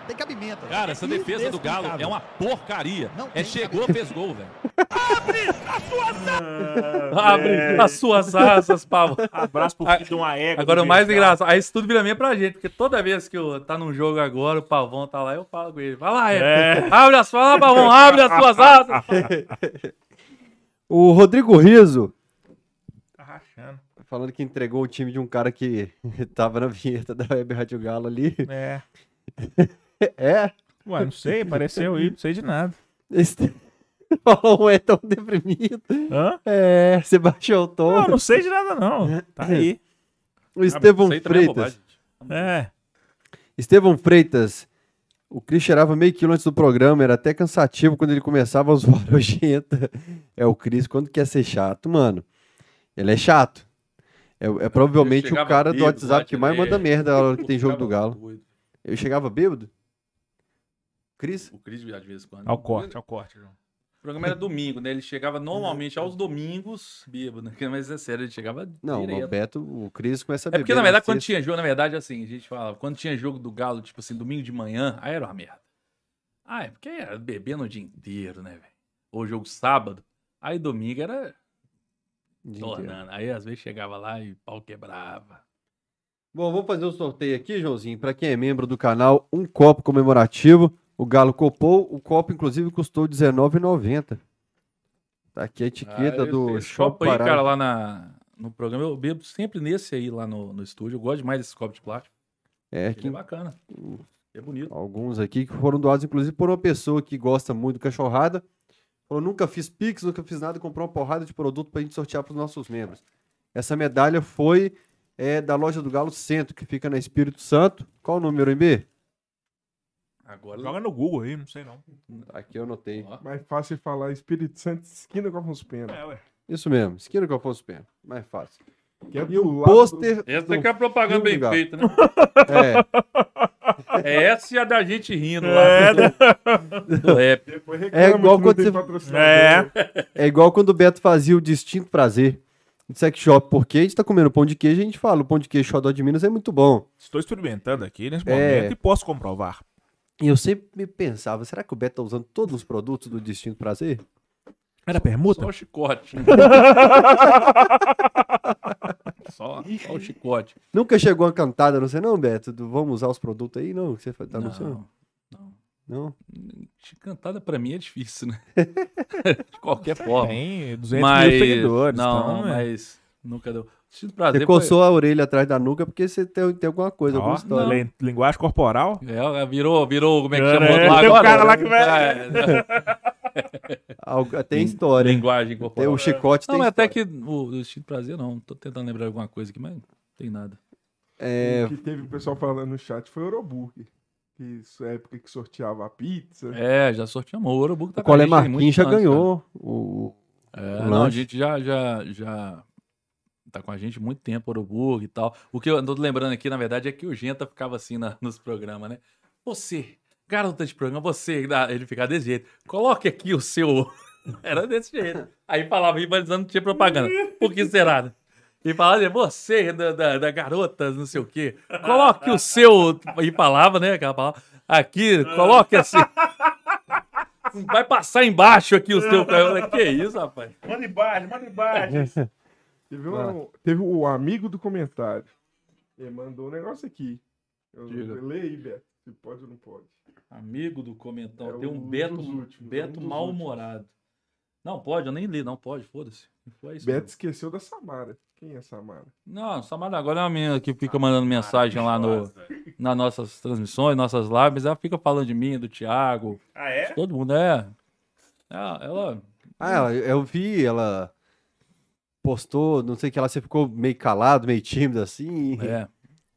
Tem cabimento. Cara, essa defesa do Galo é uma porcaria. Não É chegou, fez gol, velho. Abre as suas asas. Abre as suas asas, Pavon. Abraço pro filho de uma égua. Agora o mais engraçado, aí isso tudo vira meme pra gente, porque toda vez que eu tá num jogo agora, o Pavão tá lá, eu falo com ele. Vai lá, é. É. Abre as suas, Pavão, abre as suas asas. O Rodrigo Riso, Tá rachando. falando que entregou o time de um cara que <laughs> tava na vinheta da Web Rádio Galo ali. É. <laughs> É? Ué, não sei, apareceu aí, não sei de nada. Esse... <laughs> Falou, é tão deprimido. Hã? É, você baixou o tom. Não, não sei de nada, não. Tá aí. O Estevão também é Freitas. bobagem. É. Estevão Freitas. O Cris cheirava meio quilo antes do programa, era até cansativo quando ele começava a zoar nojenta. É o Cris, quando quer ser chato, mano. Ele é chato. É, é provavelmente o cara do WhatsApp que mais é. manda merda na hora que tem jogo do Galo. Eu chegava bêbado? Cris? O Cris, às vezes, quando. Ao corte, ao corte, João. O programa era domingo, né? Ele chegava normalmente aos domingos, bêbado, né? <laughs> Mas é sério, ele chegava Não, direto. o Beto, o Cris começa a É beber. porque, na verdade, quando tinha jogo, na verdade, assim, a gente falava, quando tinha jogo do Galo, tipo assim, domingo de manhã, aí era uma merda. Ah, é porque era bebendo o dia inteiro, né, velho? Ou jogo sábado. Aí domingo era tornando. Aí às vezes chegava lá e pau quebrava. Bom, vamos fazer o sorteio aqui, Joãozinho. Para quem é membro do canal, um copo comemorativo. O Galo copou. O copo, inclusive, custou R$19,90. Tá aqui a etiqueta Ah, do esse, esse Shop copo aí, Pará. cara, lá na, no programa, eu bebo sempre nesse aí lá no, no estúdio. Eu gosto demais desse copo de plástico. É, que é bacana. É bonito. alguns aqui que foram doados, inclusive, por uma pessoa que gosta muito do cachorrada. Falou, nunca fiz Pix, nunca fiz nada, comprou uma porrada de produto pra gente sortear pros nossos membros. Essa medalha foi é, da loja do Galo Centro, que fica na Espírito Santo. Qual o número, MB? Agora Joga no Google aí, não sei não. Aqui eu anotei. Mais fácil falar Espírito Santo, esquina com Afonso Pena. É, ué. Isso mesmo, esquina com Afonso Pena. Mais fácil. Que é E do o pôster. Essa do aqui é a propaganda bem Galo. feita, né? <laughs> É, É essa e a da gente rindo É, lá. Do rap. do- Depois É igual quando você-. É. é igual quando o Beto fazia o distinto prazer de sex shop, porque a gente tá comendo pão de queijo e a gente fala, o pão de queijo xodó de Minas é muito bom. Estou experimentando aqui nesse É. momento e posso comprovar. E eu sempre me pensava, será que o Beto tá usando todos os produtos do distinto prazer? Era permuta? Só o chicote. <laughs> só, só o chicote. Nunca chegou uma cantada, não sei não, Beto, do vamos usar os produtos aí? Não, que você tá anunciando? não, não. Não? Cantada pra mim é difícil, né? <laughs> De qualquer forma. Tem 200 mas, mil seguidores. Não, então, é. mas nunca deu. Sinto prazer. Você coçou a orelha atrás da nuca porque você tem, tem alguma coisa, alguma história. lin- linguagem corporal. É, virou, virou, como é que É, chama o outro né? lá Tem um agora? cara lá que vai- É, Algo- Tem história. Linguagem Tem corporal. o chicote, Não, tem mas até que o, o instinto prazer não. Tô tentando lembrar alguma coisa aqui, mas não tem nada. É, O que teve o pessoal falando no chat foi Euroburger. Que isso é época que sorteava a pizza. É, já sorteamos. O Ouro tá o com a Colé tem Marquinhos já cara. ganhou o, É, o não, a gente já, já, já tá com a gente muito tempo, Oruburg e tal. O que eu ando lembrando aqui, na verdade, é que o Genta ficava assim na- nos programas, né? Você, garota de programa, você, ah, ele ficava desse jeito. Coloque aqui o seu. <laughs> Era desse jeito. Aí falava rivalizando, tinha propaganda. Por que será? né? E falava, assim, você, da, da, da garota, não sei o quê. Coloque o seu. E falava, né? Aquela palavra. Aqui, coloque assim. Vai passar embaixo aqui o seu. Que isso, rapaz? Manda embaixo, manda embaixo. Teve, um, teve o amigo do comentário. Ele mandou um negócio aqui. Eu, Diga. lê aí, Beto. Se pode ou não pode. Amigo do comentão. É Tem um um Beto, últimos, Beto é um mal-humorado. Não, pode, eu nem li, não pode, foda-se. Não foi isso. Beto esqueceu da Samara. Quem é Samara? Não, Samara agora é uma menina que fica mandando mensagem lá no, nas nossas transmissões, nossas lives. Ela fica falando de mim, do Thiago. Ah, é? Todo mundo é. Ela, ela- Ah, ela- eu vi, ela postou, não sei o que lá, você ficou meio calado, meio tímido assim. é.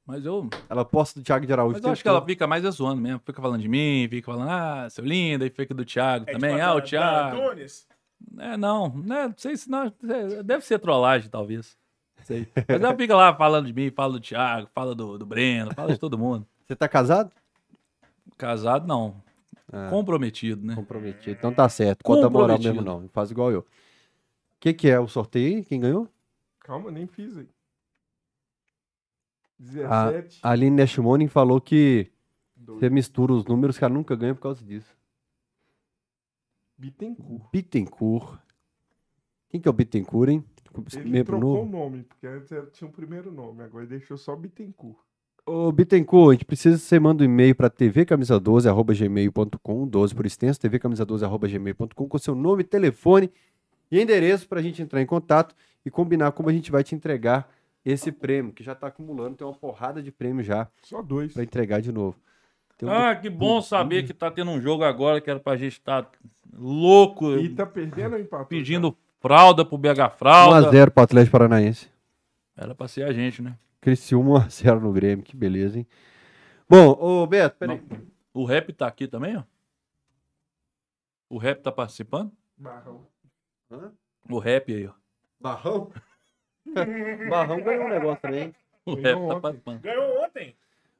Mas eu, Ela posta do Thiago de Araújo. mas eu acho que ela fica mais é zoando mesmo. Fica falando de mim, fica falando, ah, seu lindo, aí fica do Thiago É também. tipo ah, o Thiago. É, não, né? Não sei se não. é, Deve ser trollagem, talvez. Sei. <laughs> Mas ela fica lá falando de mim, fala do Thiago, fala do, do Breno, fala de todo mundo. <laughs> Você tá casado? Casado, não. Ah. Comprometido, né? Comprometido. Então tá certo. Conta a moral mesmo não. Faz igual eu. O que, que é o sorteio aí? Quem ganhou? Calma, nem fiz aí. A 17. a Aline Neshimonin falou que dois. você mistura os números que ela nunca ganha por causa disso. Bittencourt. Bittencourt. Quem que é o Bittencourt, hein? Ele trocou novo. o nome, porque antes tinha o primeiro nome, agora deixou só Bittencourt. Ô, Bittencourt, a gente precisa que você manda um e-mail para tvcamisa12.gmail.com, 12 por extenso, tvcamisa12.gmail.com, com seu nome, telefone e endereço para a gente entrar em contato e combinar como a gente vai te entregar esse prêmio, que já está acumulando, tem uma porrada de prêmio já Só dois. para entregar de novo. Um Ah, que bom saber que tá tendo um jogo agora que era pra gente estar louco, E tá perdendo ou empatou? pedindo fralda pro BH Fralda. 1x0 para o Atlético Paranaense. Era pra ser a gente, né? Criciúma 1x0 no Grêmio, que beleza, hein? Bom, ô Beto, peraí. O Rap tá aqui também, ó. O Rap tá participando? Barrão. Hã? O Rap aí, ó. Barrão? <laughs> Barrão ganhou um negócio também. O Ganhou rap tá ontem. participando. Ganhou ontem.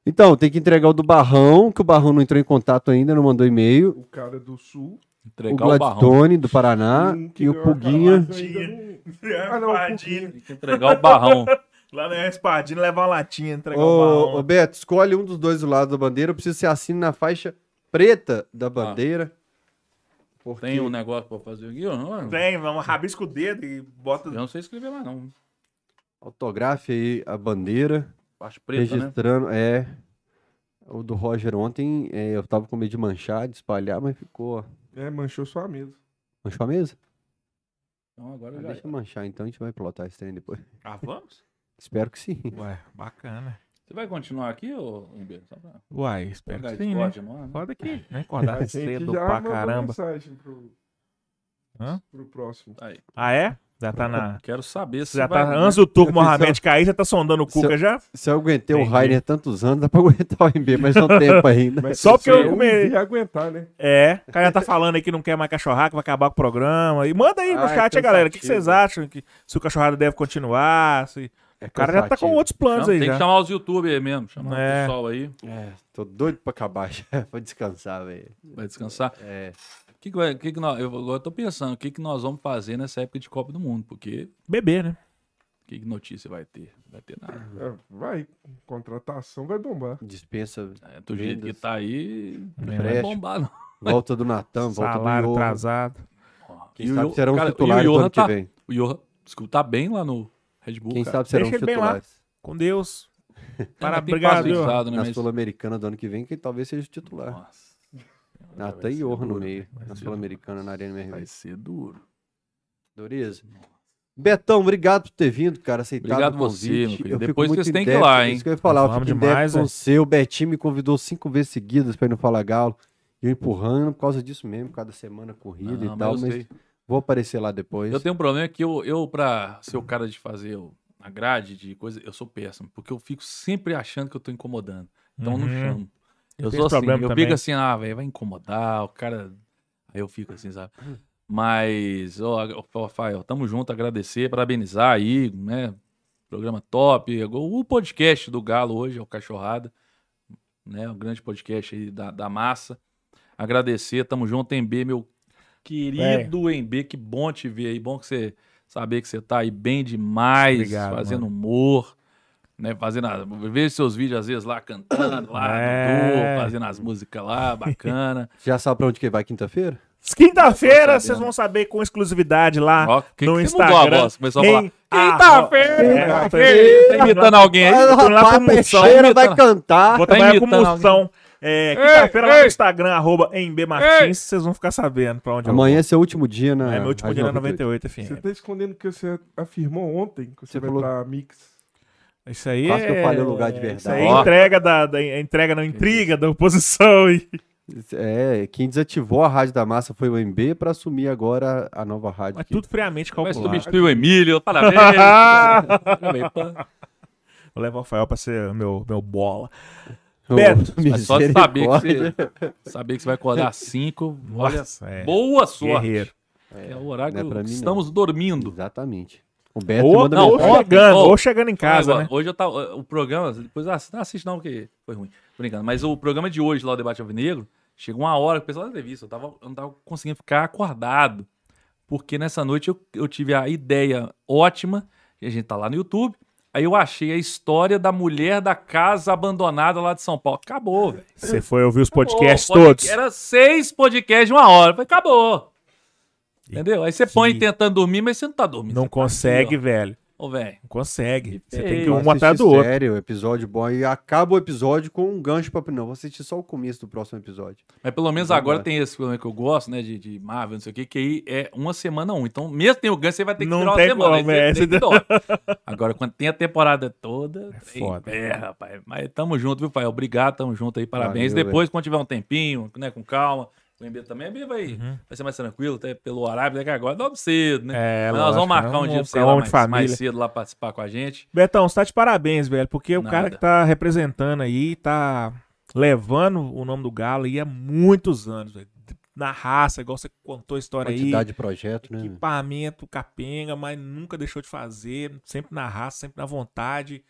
Então, tem que entregar o do Barrão, que o Barrão não entrou em contato ainda, não mandou e-mail. O cara do Sul. O Entregar o barrão. Gladstone, do Paraná, que e o Puguinha. Não- <laughs> Ah, não, o Puguinha. Tem que entregar o barrão. <laughs> Lá na Espadinha, levar uma latinha, entregar o barrão. Ô, ô, Beto, escolhe um dos dois do lado da bandeira. Eu preciso ser assim na faixa preta da bandeira. Porque Tem um negócio pra fazer aqui, ó. Não, Tem, vamos rabisca o dedo e bota. Eu não sei escrever mais, não. autografe aí a bandeira. Parte preta, né? registrando. É. O do Roger ontem, é, eu tava com medo de manchar, de espalhar, mas ficou. É, manchou sua mesa. Manchou a mesa? Então agora Ah, já. deixa eu manchar, então a gente vai plotar esse trem depois. Ah, vamos? <laughs> Espero que sim. Ué, bacana. Você vai continuar aqui, ô Humberto? Só pra Uai, espero que sim, né? Foda aqui, né? Acordar <laughs> cedo pra caramba. mensagem pro, Hã? pro próximo. Aí. Ah, é? Já tá na. Quero saber se Já vai, tá. Antes do Turco Mohamed <laughs> cair, já tá sondando o Se eu- Cuca já? Se eu aguentei o. Rainer tantos anos, dá pra aguentar o MB mais um tempo ainda. Mas <laughs> Só se porque eu você come- ia aguentar, né? É. O cara já tá falando aí que não quer mais cachorrada, que vai acabar com o programa. E manda aí no Ah, é chat, galera. O que, que vocês acham? Que, se o cachorrada deve continuar? Se... É O cara já tá com outros planos Não, aí tem já. que chamar os youtubers mesmo. Chamar É. o pessoal aí. É, tô doido pra acabar já. <laughs> Vou descansar, velho. Vai descansar. É. O que, que, que que nós, eu agora tô pensando, o que, que nós vamos fazer nessa época de Copa do Mundo? Porque Beber, né? que que notícia vai ter? Vai ter nada. É, vai, contratação vai bombar. Dispensa. É, do jeito que tá aí, não vai bombar, não. Volta do Natan, volta do Salário atrasado. Quem E o sabe Iorra- serão cara, o titulares do Iorra ano que tá- vem. O Johan, desculpa, tá bem lá no Red Bull, Quem cara. sabe serão Deixa os ele bem lá. titulares. Com Deus. <laughs> Para, tem obrigado, passo viu? usado, né, Na mas- Sul-Americana do ano que vem, que talvez seja o titular. Nossa, Natan vai e ser Iorra no duro, meio. vai Na ser Sul-Americana, na Arena vai MRV. ser duro. Dureza. Betão, obrigado por ter vindo, cara. Aceitado Obrigado o você, convite. meu querido. Eu fico Depois muito vocês têm que ir lá, hein? Isso que eu ia falar. Eu Vamos fico em demais, débito com é. você. O Betinho me convidou cinco vezes seguidas pra ir no Fala Galo. E eu empurrando por causa disso mesmo, cada semana corrida Não, e mas tal. eu Mas sei. Vou aparecer lá depois. Eu tenho um problema que eu, eu pra ser o cara de fazer a grade de coisa, eu sou péssimo. Porque eu fico sempre achando que eu tô incomodando. Então eu não Uhum. chamo. Eu, Eu sou assim, eu também. fico assim, ah, velho, vai incomodar, o cara. Aí eu fico assim, sabe? Mas, ó, ó, Rafael, tamo junto, agradecer, parabenizar aí, né? Programa top. O podcast do Galo hoje é o Cachorrada, né? O grande podcast aí da, da massa. Agradecer, tamo junto, MB, meu querido MB, que bom te ver aí, bom que você saber que você tá aí bem demais, Obrigado, fazendo mano. humor, né? Fazendo, a, vejo seus vídeos às vezes lá cantando, lá, É. Dudu, fazendo as músicas lá, bacana. <laughs> Já sabe pra onde que vai quinta-feira? Quinta-feira vocês vão saber com exclusividade lá Ó, que no que Instagram. mudou a voz? Começou a falar, Quinta-feira! Ah, é, Tá imitando alguém aí? Lá Rapaz, com moção. Peixeira vai Imitando. cantar. Vou Tá trabalhar com imitando moção. É, Quinta-feira lá no Instagram, arroba MB Martins, vocês vão ficar sabendo pra onde Amanhã é seu último dia na. vou. É meu último dia na Rádio 98, Você FM. tá escondendo o que você afirmou ontem, que você, Você vai falou- pra Mix. Isso aí Quase é... que eu falei o lugar de Isso verdade. aí é entrega da, da entrega não intriga da oposição e É, quem desativou a Rádio da Massa foi o MB pra assumir agora a nova rádio. mas aqui. tudo friamente Vai calculado. substituir o Emílio, parabéns! <laughs> Vou levar o Rafael pra ser meu, meu bola. Beto, Mas só de saber que, você, saber que você vai acordar às 5, olha, Nossa, é. boa sorte. Guerreiro. É, o horário é que mim, não. estamos dormindo. Exatamente. O Beto Ou, manda não, ou chegando, Ó, ou chegando em casa, Agora, né? Hoje eu tava. O programa, depois ah, não assiste não, porque foi ruim. Brincando. Mas o programa de hoje, lá o Debate Alvinegro, chegou uma hora que o pessoal da entrevista, eu, tava, eu não tava conseguindo ficar acordado. Porque nessa noite eu, eu tive a ideia ótima, e a gente tá lá no YouTube. Aí eu achei a história da mulher da casa abandonada lá de São Paulo. Acabou, velho. Você foi ouvir os podcasts todos. Era seis podcasts de uma hora. Falei, acabou. Entendeu? Aí você põe tentando dormir, mas você não tá dormindo. Não tá aqui, consegue, ó. velho. Ô, velho. Não consegue. Você tem que ir Eu um atrás do outro. Sério, episódio bom. E acaba o episódio com um gancho pra. Não, vou assistir só o começo do próximo episódio. Mas pelo menos agora tem esse programa que eu gosto, né? De, de Marvel, não sei o que, que aí é uma semana um. Então, mesmo tem o ganho, você vai ter que Não esperar tem uma semana. como, é, você tem que. <laughs> Agora, quando tem a temporada toda, é foda. É, rapaz. Mas tamo junto, viu, pai? Obrigado, tamo junto aí, parabéns. Valeu, Depois, quando tiver um tempinho, né, com calma. O MB também, o MB vai, Uhum. vai ser mais tranquilo, até pelo horário, até que agora dorme cedo, né? É, Mas nós vamos lógico, marcar um né? dia pra você ir lá mais, mais cedo lá participar com a gente. Betão, você tá de parabéns, velho, porque o Nada. cara que tá representando aí, tá levando o nome do Galo aí há muitos anos, velho. na raça, igual você contou a história aí. Quantidade de projeto, né? Equipamento, capenga, mas nunca deixou de fazer, sempre na raça, sempre na vontade,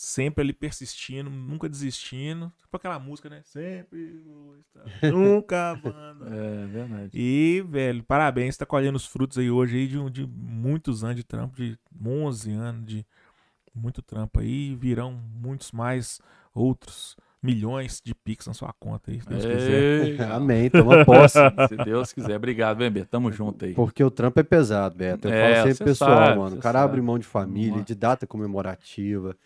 sempre ali persistindo, nunca desistindo. Tipo aquela música, né? Sempre vou estar, <laughs> nunca abandonando. É verdade. E, velho, parabéns, tá colhendo os frutos aí hoje aí de, um- de muitos anos de trampo, de 11 anos de muito trampo aí, virão muitos mais outros milhões de pix na sua conta aí, se Deus quiser. Ei, <laughs> Amém, toma posse. <laughs> Se Deus quiser. Obrigado, Bembe. Tamo junto aí. Porque o trampo é pesado, Beto. Eu É, falo sempre pessoal, sabe, mano. O cara sabe. abre mão de família, de data comemorativa.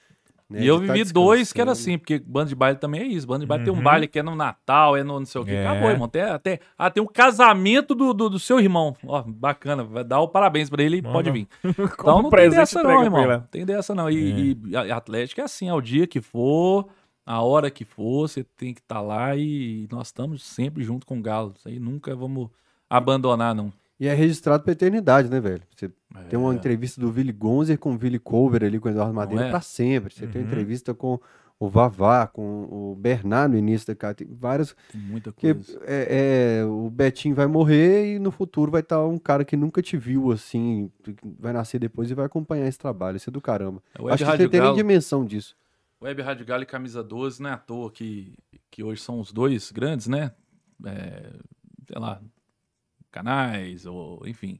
Né, E eu tá vivi dois que era assim, porque bando de baile também é isso. Bando de baile tem Uhum. um baile que é no Natal, é no não sei o quê. É. Acabou, irmão. Tem, até, ah, tem um casamento do, do, do seu irmão. Ó, bacana. Vai dar o parabéns pra ele e pode vir. <laughs> Como Então não tem dessa não, irmão. ele. Tem dessa não. E, e a- Atlético é assim, é o dia que for, a hora que for, você tem que estar lá e nós estamos sempre junto com o Galo. Isso aí nunca vamos abandonar, não. E é registrado pra eternidade, né, velho? Você tem uma É. entrevista do Willy Gonzer com o Willy Cover ali com o Eduardo Madeira é? pra sempre. Você tem Uhum. entrevista com o Vavá, com o Bernard no início da cara. Tem vários. Tem muita Que coisa. é, é, o Betinho vai morrer e no futuro vai estar um cara que nunca te viu assim, vai nascer depois e vai acompanhar esse trabalho. Isso é do caramba. Web Acho que você Rádio tem nem Galo- dimensão disso. Web Rádio Galo e Camisa 12 não é à toa que, que hoje são os dois grandes, né? É, sei lá, canais, ou enfim.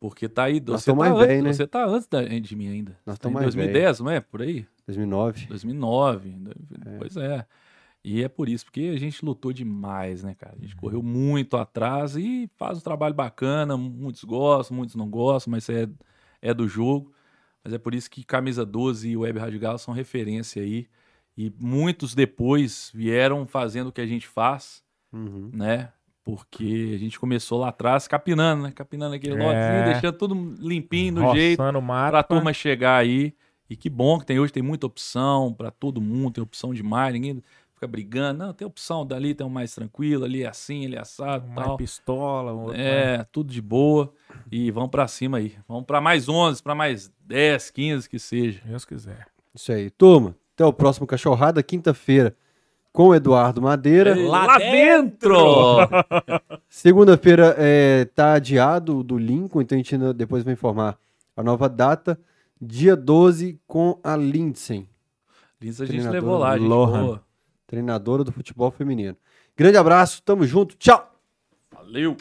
Porque tá aí. Nós Você tá, mais antes, velho, né? você tá antes da, de mim ainda. Nós Tá tamo em mais 2010, não é? Por aí? 2009. 2009. Pois é. E é por isso, porque a gente lutou demais, né, cara? A gente correu muito atrás e faz um trabalho bacana. Muitos gostam, muitos não gostam, mas é, é do jogo. Mas é por isso que Camisa 12 e Web Rádio Galo são referência aí. E muitos depois vieram fazendo o que a gente faz, Uhum. né? Porque a gente começou lá atrás capinando, né? Capinando aquele É. lotezinho, deixando tudo limpinho, do jeito Roçando mato. pra turma chegar aí. E que bom que tem hoje, tem muita opção pra todo mundo, tem opção demais, ninguém fica brigando. Não, tem opção dali, tem um mais tranquilo, ali é assim, ele é assado Mais tal. pistola. um mais- É, tudo de boa. E vamos pra cima aí. Vamos pra mais 11, pra mais 10, 15 que seja. Deus quiser. Isso aí. Turma, até o próximo Cachorrada, quinta-feira, com o Eduardo Madeira. Lá, dentro! <laughs> Segunda-feira é, tá adiado o do Lincoln, então a gente ainda depois vai informar a nova data. Dia 12 com a Lindsay, Lins a gente levou lá, gente. Lohan. boa. treinadora do futebol feminino. Grande abraço, tamo junto, tchau! Valeu!